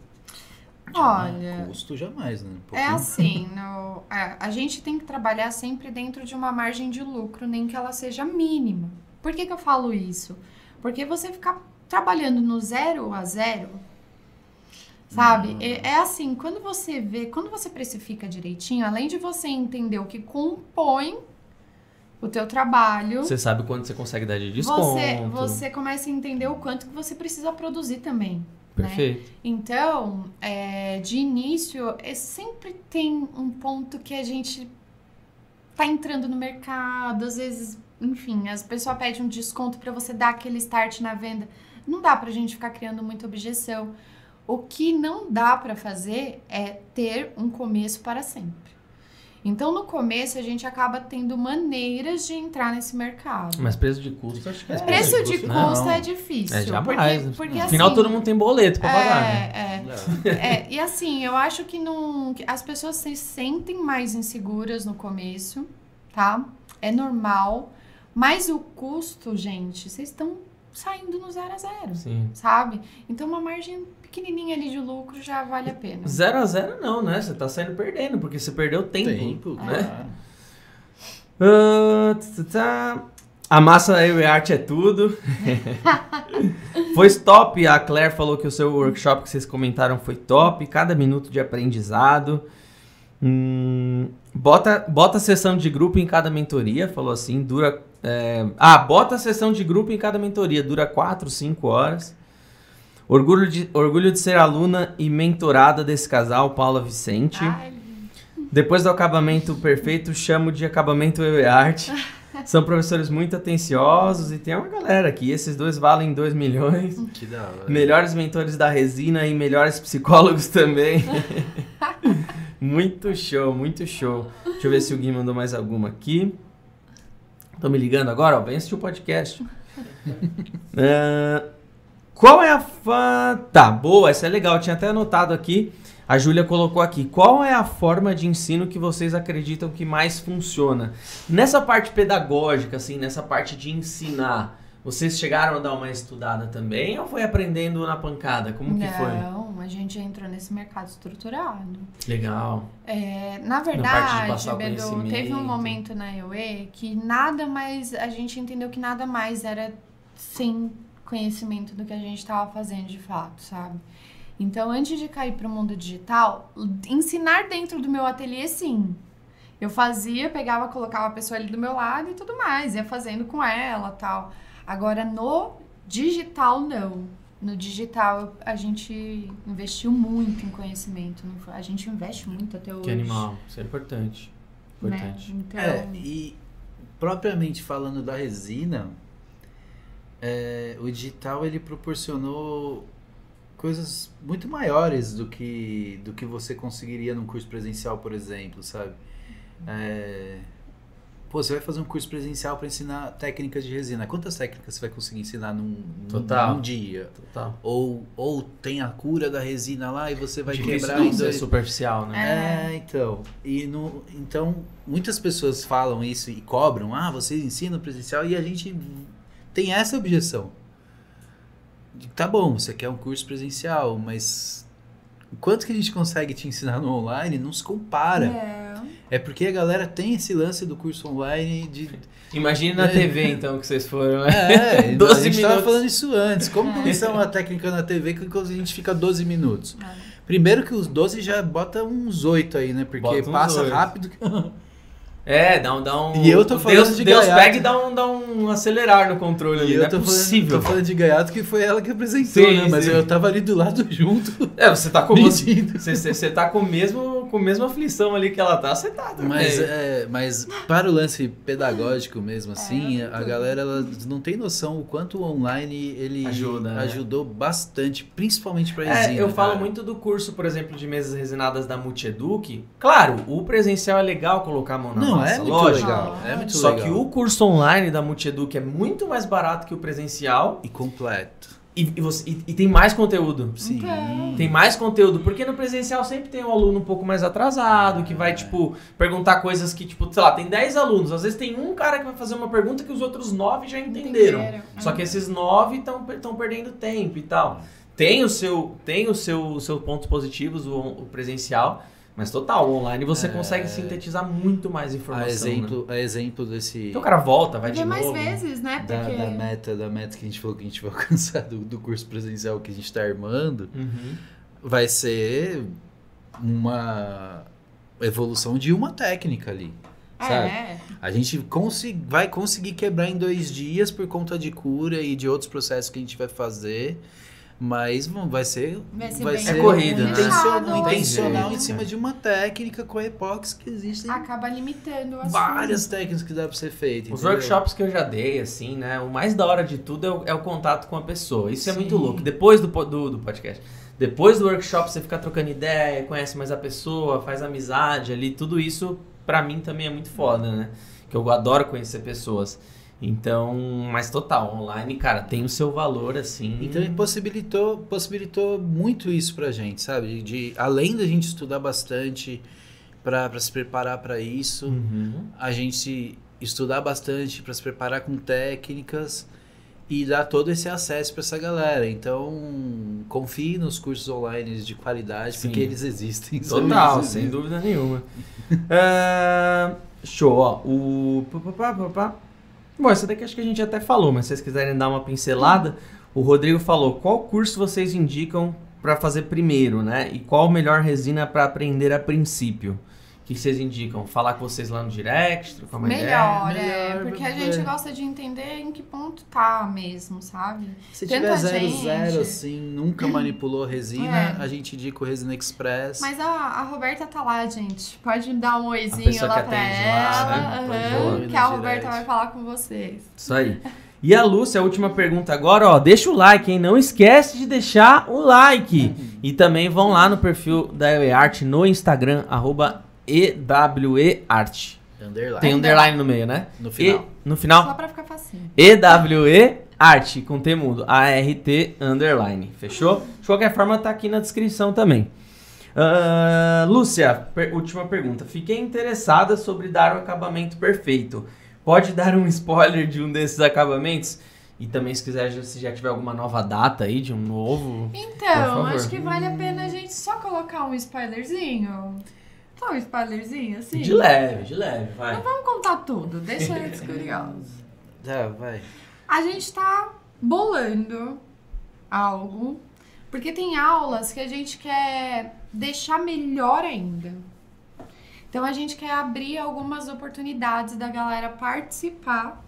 Olha, Custo jamais, né? Um É assim, [laughs] no- a, a gente tem que trabalhar sempre dentro de uma margem de lucro, nem que ela seja mínima. Por que, que eu falo isso? Porque você ficar trabalhando no zero a zero, sabe? É, é assim, quando você vê, quando você precifica direitinho, além de você entender o que compõe o teu trabalho, Você sabe quanto você consegue dar de desconto. você, você começa a entender o quanto que você precisa produzir também. Né? Perfeito. Então, é, de início, é, sempre tem um ponto que a gente tá entrando no mercado, às vezes, enfim, as pessoas pedem um desconto para você dar aquele start na venda. Não dá pra gente ficar criando muita objeção. O que não dá pra fazer é ter um começo para sempre. Então, no começo, a gente acaba tendo maneiras de entrar nesse mercado. Mas preço de custo, acho que é. Preço de não. custo é difícil. É jamais. Porque, porque Afinal, assim, todo mundo tem boleto pra pagar, né? é, é. É, e assim, eu acho que, não, as pessoas se sentem mais inseguras no começo, tá? É normal. Mas o custo, gente, vocês estão saindo no zero a zero, Sim. sabe? Então uma margem pequenininha ali de lucro já vale a pena. Zero a zero não, né? Você tá saindo perdendo, porque você perdeu tempo. Tempo, né? Ah, tch. A massa eu e a arte é tudo. [laughs] foi top. A Claire falou que o seu workshop que vocês comentaram foi top. Cada minuto de aprendizado. Hum, bota, bota a sessão de grupo em cada mentoria. Falou assim, dura. é, Ah, bota a sessão de grupo em cada mentoria. Dura 4, 5 horas. Orgulho de, orgulho de ser aluna e mentorada desse casal, Paula Vicente. Ai, Depois do acabamento perfeito, chamo de acabamento eu e arte. [laughs] São professores muito atenciosos e tem uma galera aqui. Esses dois valem 2 milhões. [laughs] Que da hora. Melhores mentores da resina e melhores psicólogos também. [laughs] muito show, muito show. Deixa eu ver se o Gui mandou mais alguma aqui. Tô me ligando agora, ó. Vem assistir o podcast. Ah, qual é a fã. Tá, boa, essa é legal. Eu tinha até anotado aqui. A Júlia colocou aqui. Qual é a forma de ensino que vocês acreditam que mais funciona? Nessa parte pedagógica, assim, nessa parte de ensinar, vocês chegaram a dar uma estudada também ou foi aprendendo na pancada? Como que foi? Não, a gente entrou nesse mercado estruturado. Legal. É, na verdade, Bedu, teve um momento na EUE que nada mais, a gente entendeu que nada mais era sem conhecimento do que a gente estava fazendo de fato, sabe? Então, antes de cair para o mundo digital, ensinar dentro do meu ateliê, sim. Eu fazia, pegava, colocava a pessoa ali do meu lado e tudo mais, ia fazendo com ela tal. Agora, no digital, não. No digital, a gente investiu muito em conhecimento. A gente investe muito até hoje. Que animal. Isso é importante. né? Importante. Então, É, e propriamente falando da resina, é, o digital ele proporcionou coisas muito maiores do que, do que você conseguiria num curso presencial, por exemplo, sabe? É, pô, você vai fazer um curso presencial para ensinar técnicas de resina. Quantas técnicas você vai conseguir ensinar num, num- Total. num dia? Total. Ou, ou tem a cura da resina lá e você vai Difícil quebrar ser dois, superficial, né? é, então. E no, então, muitas pessoas falam isso e cobram, ah, vocês ensinam presencial, e a gente tem essa objeção. Tá bom, você quer um curso presencial, mas o quanto que a gente consegue te ensinar no online não se compara. Não. É porque a galera tem esse lance do curso online de. Imagine na É. TV, então, que vocês foram, né? É, 12 [laughs] a gente tava minutos. falando isso antes. Como É. começar uma técnica na TV que a gente fica 12 minutos? Primeiro que os 12 já bota uns 8 aí, né? Porque passa oito. rápido. [laughs] É, dá um, dá um. E eu tô falando Deus, de Deus gaiato. pega e dá um, dá um acelerar no controle ali. E Não eu é tô possível. falando, tô falando de Gaiato que foi ela que apresentou, Sim, né? Mas sim. eu tava ali do lado [laughs] junto. É, você tá com Medindo. você, você, tá com mesmo com a mesma aflição ali que ela tá, você tá também. Mas, é, mas para o lance pedagógico mesmo, assim, É, a galera ela não tem noção o quanto o online ele Ajuda, né? ajudou bastante, principalmente pra É, resina. eu falo cara. muito do curso, por exemplo, de mesas resinadas da Multieduc. Claro, o presencial é legal colocar a mão na Não, massa, é muito lógico. legal. É muito Só legal. que o curso online da Multieduc é muito mais barato que o presencial E completo. e, e você- e- e tem mais conteúdo. Sim. Então. Tem mais conteúdo, porque no presencial sempre tem um aluno um pouco mais atrasado, que vai, tipo, perguntar coisas que, tipo, sei lá, tem 10 alunos, às vezes tem um cara que vai fazer uma pergunta que os outros 9 já entenderam. Entenderam. Só que esses 9 estão perdendo tempo e tal. Tem o seu, tem o seu, os seus pontos positivos, o, o presencial, Mas total, online você É. consegue sintetizar muito mais informação. A exemplo, Né? a exemplo desse. Então o cara volta, vai de Vê mais novo. vezes, né? Da, Porque. da meta, da meta que a gente falou que a gente vai [laughs] alcançar do, do curso presencial que a gente está armando, Uhum. vai ser uma evolução de uma técnica ali. Sabe? É, A gente consi- vai conseguir quebrar em dois dias por conta de cura e de outros processos que a gente vai fazer. Mas vai ser, Vai ser vai ser É corrida, né? intencional, intencional em cima cara. de uma técnica com a epox que existem acaba limitando as várias técnicas que dá pra ser feito. Os entendeu? workshops que eu já dei, assim, né? O mais da hora de tudo é o, é o contato com a pessoa. Isso é Sim. muito louco. Depois do, do, do podcast. Depois do workshop, você fica trocando ideia, conhece mais a pessoa, faz amizade ali. Tudo isso, pra mim, também é muito foda, né? Que eu adoro conhecer pessoas. Então, mas total, online, cara, tem o seu valor, assim. Então possibilitou, possibilitou muito isso pra gente, sabe? De, além da gente estudar bastante pra pra se preparar pra isso, Uhum. a gente estudar bastante pra se preparar com técnicas e dar todo esse acesso pra essa galera. Então, confie nos cursos online de qualidade, Sim. porque eles existem. Total, sem dúvida nenhuma. Ah, [laughs] show, ó. O. pá, pá, pá. Bom, essa daqui acho que a gente até falou, mas se vocês quiserem dar uma pincelada, o Rodrigo falou: qual curso vocês indicam para fazer primeiro, né? E qual melhor resina para aprender a princípio? O que vocês indicam? Falar com vocês lá no direct, trocar uma ideia? Melhor, é. Melhor, Porque a é. gente gosta de entender em que ponto tá mesmo, sabe? Se Tanta tiver zero, gente. zero, assim, nunca [clears throat] manipulou resina, É. a gente indica o Resina Express. Mas a, a Roberta tá lá, gente. Pode dar um oizinho lá pra ela. lá, né? Pode ir no que a Roberta direct. vai falar com vocês. Isso aí. E a Lúcia, a última pergunta agora, ó. Deixa o like, hein? Não esquece de deixar o like. E também vão lá no perfil da EWEART no Instagram, arroba EWEART. Underline. Tem underline no meio, né? No final. E, no final, Só pra ficar facinho. EWE Art, com T mudo. A-R-T underline. Fechou? De qualquer forma, tá aqui na descrição também. Ah, Lúcia, per- última pergunta. Fiquei interessada sobre dar o acabamento perfeito. Pode dar um spoiler de um desses acabamentos? E também, se quiser, se já tiver alguma nova data aí de um novo. Por Então, favor. acho que vale a pena a gente só colocar um spoilerzinho. Só um spoilerzinho, assim. De leve, de leve, vai. Não vamos contar tudo, deixa eles curiosos. Tá, vai. A gente tá bolando algo, porque tem aulas que a gente quer deixar melhor ainda. Então a gente quer abrir algumas oportunidades da galera participar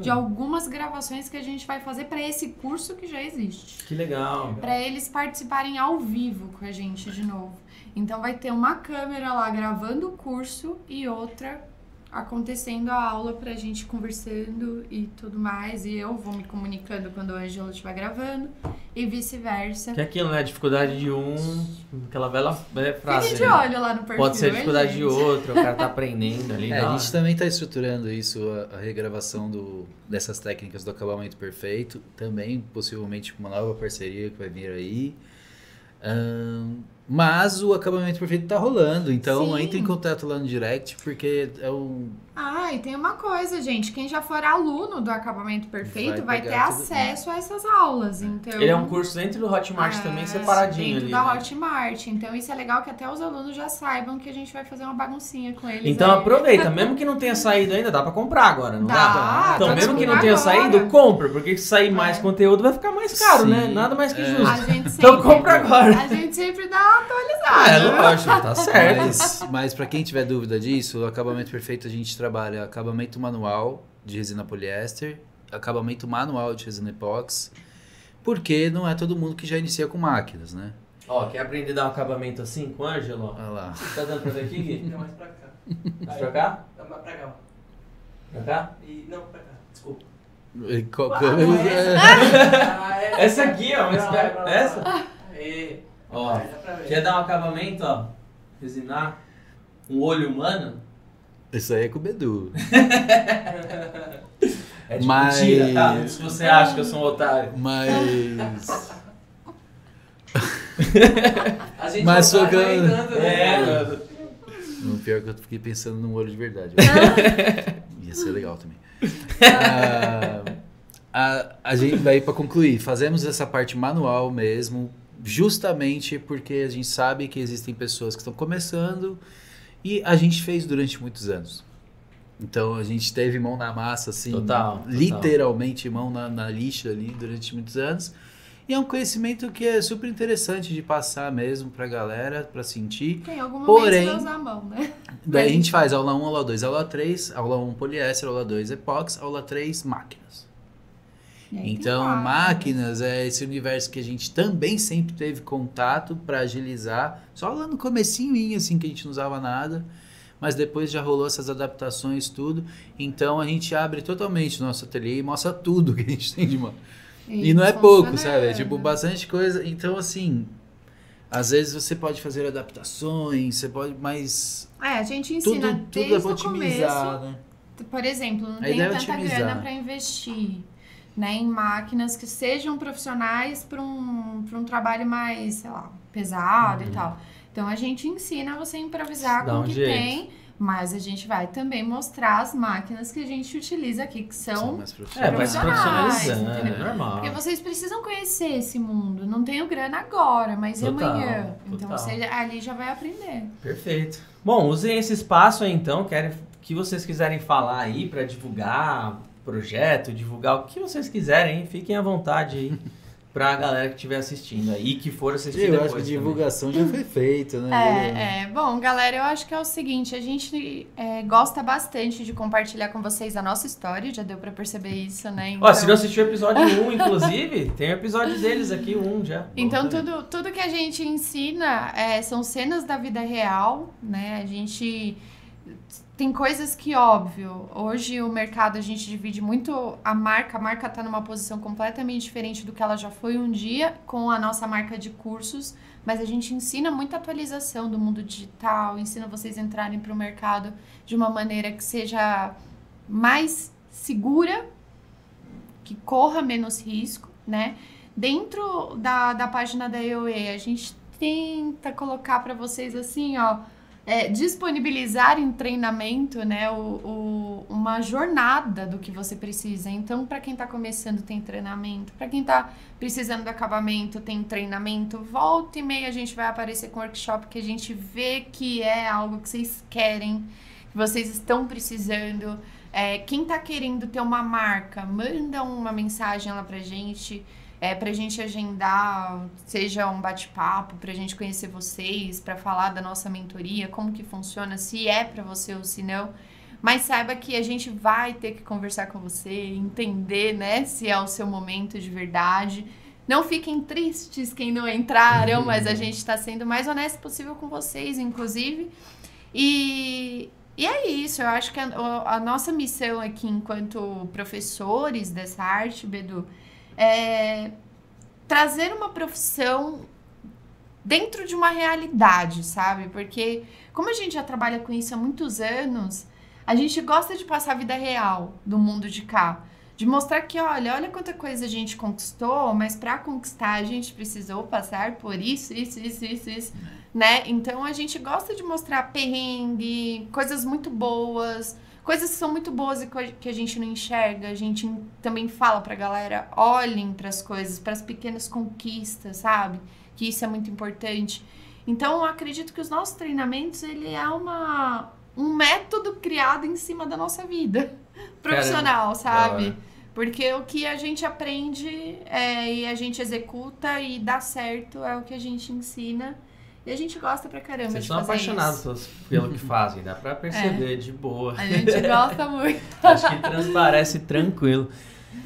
de algumas gravações que a gente vai fazer para esse curso que já existe. Que legal. Para eles participarem ao vivo com a gente de novo. Então vai ter uma câmera lá gravando o curso e outra acontecendo a aula pra gente conversando e tudo mais. E eu vou me comunicando quando o Ângelo estiver gravando e vice-versa. Que é aquilo, né? Dificuldade de um, aquela velha frase. Fiquem de né? olho lá no perfil. Pode ser dificuldade de gente? outro, o cara tá aprendendo ali. É, da a gente também está estruturando isso, a, a regravação do, dessas técnicas do acabamento perfeito. Também, possivelmente, com uma nova parceria que vai vir aí. Ahn, mas o acabamento perfeito tá rolando, então Sim. entre em contato lá no direct, porque é um. Ah, e tem uma coisa, gente. Quem já for aluno do acabamento perfeito vai, Vai ter acesso a essas aulas. Então, Ele é um curso dentro do Hotmart É, também, separadinho dentro ali. da né? Hotmart. Então isso é legal que até os alunos já saibam que a gente vai fazer uma baguncinha com eles. Então aí. aproveita, mesmo que não tenha saído ainda, dá pra comprar agora, não dá? Dá, Então, mesmo que não tenha agora. saído, compra, porque se sair mais É. conteúdo vai ficar mais caro, Sim, né? Nada mais que é. justo. A gente sempre, Então compra agora. A gente sempre dá atualizada. Ah, é lógico, tá certo. Mas, mas para quem tiver dúvida disso, o acabamento perfeito a gente trabalha acabamento manual de resina poliéster, acabamento manual de resina epox, porque não é todo mundo que já inicia com máquinas, né? Ó, quer aprender a dar um acabamento assim com o Ângelo? Olha lá. Tá dando pra ver aqui, Gui? Não, mais pra cá. Vai pra cá? Não, mais pra cá. ó. Pra cá? E, não, pra cá. Desculpa. E qual- Ah, Ah, é. [laughs] Essa aqui, ó, mas é pra lá. essa? Aê. Ó, quer dar um acabamento, ó? Resinar um olho humano? Isso aí é com o Bedu. [laughs] É de Mas- mentira, tá? Se você acha que eu sou um otário. Mas. [laughs] A gente Mas não tá aguentando, né? É, mano. O pior é que eu fiquei pensando num olho de verdade. [laughs] Ia ser legal também. Ah, a, a gente vai para concluir. Fazemos essa parte manual mesmo, justamente porque a gente sabe que existem pessoas que estão começando e a gente fez durante muitos anos. Então a gente teve mão na massa, assim, Total, total. literalmente mão na, na lixa ali durante muitos anos. E é um conhecimento que é super interessante de passar mesmo pra galera, pra sentir. Tem algum momento Porém- vai usar a mão, né? [laughs] Daí a gente faz aula 1, aula 2, aula 3, aula 1 poliéster, aula 2 epox, aula 3 máquinas. Tem Então, máquinas é esse universo que a gente também sempre teve contato para agilizar. Só lá no comecinho, assim, que a gente não usava nada. Mas depois já rolou essas adaptações, tudo. Então, a gente abre totalmente o nosso ateliê e mostra tudo [laughs] que a gente tem de mão. E não é pouco, sabe? É tipo bastante coisa. Então, assim, às vezes você pode fazer adaptações, você pode, mas É, a gente tudo, ensina tudo desde é pra o otimizar, começo. né? Por exemplo, não A tem é tanta otimizar. grana para investir né, em máquinas que sejam profissionais para um, pra um trabalho mais, sei lá, pesado Uhum. e tal. Então a gente ensina você a improvisar Dá com um o que jeito. tem, mas a gente vai também mostrar as máquinas que a gente utiliza aqui, que São são. mais É, profissionais. Profissionais, profissionalizando, é normal. Porque vocês precisam conhecer esse mundo. Não tenho grana agora, mas Total, amanhã? Então total. você ali já vai aprender. Perfeito. Bom, usem esse espaço aí então, querem que vocês quiserem falar aí pra divulgar projeto, divulgar o que vocês quiserem, hein? fiquem à vontade aí [laughs] pra galera que estiver assistindo aí e que for assistir Eu depois. acho que a também. divulgação já foi feita, né? É, é, bom, galera, eu acho que é o seguinte, a gente é, gosta bastante de compartilhar com vocês a nossa história, já deu pra perceber isso, né? Então, Ó, se não assistiu o episódio 1, inclusive, [laughs] tem o episódio deles aqui, um já. então tudo, tudo que a gente ensina é, são cenas da vida real, né? A gente tem coisas que, óbvio, hoje o mercado a gente divide muito a marca, a marca tá numa posição completamente diferente do que ela já foi um dia com a nossa marca de cursos, mas a gente ensina muita atualização do mundo digital, ensina vocês entrarem para o mercado de uma maneira que seja mais segura, que corra menos risco, né? Dentro da, da página da EOE, a gente tenta colocar para vocês assim, ó, é, disponibilizar em treinamento, né, o, o- uma jornada do que você precisa. Então, para quem está começando, tem treinamento. Para quem está precisando do acabamento, tem treinamento. Volta e meia a gente vai aparecer com workshop que a gente vê que é algo que vocês querem, que vocês estão precisando. É, quem está querendo ter uma marca, manda uma mensagem lá pra gente. É, pra gente agendar, seja um bate-papo, pra gente conhecer vocês, pra falar da nossa mentoria, como que funciona, se é pra você ou se não. Mas saiba que a gente vai ter que conversar com você, entender, né, se é o seu momento de verdade. Não fiquem tristes quem não entraram, mas a gente está sendo o mais honesto possível com vocês, inclusive. E, e é isso, eu acho que a, a nossa missão aqui, enquanto professores dessa arte, Bedu, é trazer uma profissão dentro de uma realidade, sabe? Porque como a gente já trabalha com isso há muitos anos, a gente gosta de passar a vida real do mundo de cá. De mostrar que, olha, olha quanta coisa a gente conquistou, mas para conquistar a gente precisou passar por isso, isso, isso, isso, isso, né? Então a gente gosta de mostrar perrengue, coisas muito boas, coisas que são muito boas e que a gente não enxerga. A gente também fala pra galera, olhem pras coisas, pras pequenas conquistas, sabe? Que isso é muito importante. Então eu acredito que os nossos treinamentos, ele é uma um método criado em cima da nossa vida [laughs] profissional, sabe? hora. Porque o que a gente aprende é, e a gente executa e dá certo é o que a gente ensina. E a gente gosta pra caramba Vocês de são fazer apaixonados isso. pelos- pelo que [laughs] fazem, dá pra perceber, de boa. A gente [laughs] gosta muito. Acho que transparece tranquilo.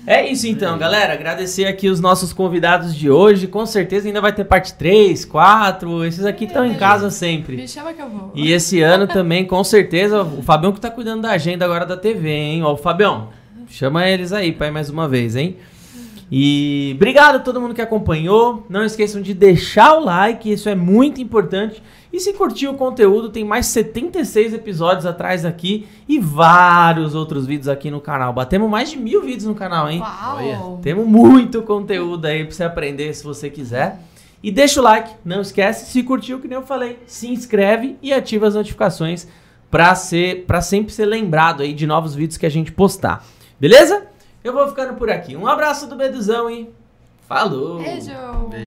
É isso então, galera. Agradecer aqui os nossos convidados de hoje. Com certeza ainda vai ter parte 3, 4. Esses aqui estão em casa sempre. Me chama que eu vou. E esse ano também, com certeza, o Fabião que tá cuidando da agenda agora da TV, hein? Ó, o Fabião, chama eles aí pra ir mais uma vez, hein? E obrigado a todo mundo que acompanhou. Não esqueçam de deixar o like, isso é muito importante. E se curtiu o conteúdo, tem mais 76 episódios atrás aqui e vários outros vídeos aqui no canal. Batemos mais de mil vídeos no canal, hein? Uau! Temos muito conteúdo aí pra você aprender se você quiser. E deixa o like, não esquece. Se curtiu, que nem eu falei, se inscreve e ativa as notificações pra, ser, pra sempre ser lembrado aí de novos vídeos que a gente postar. Beleza? Eu vou ficando por aqui. Um abraço do Beduzão e falou! Beijo!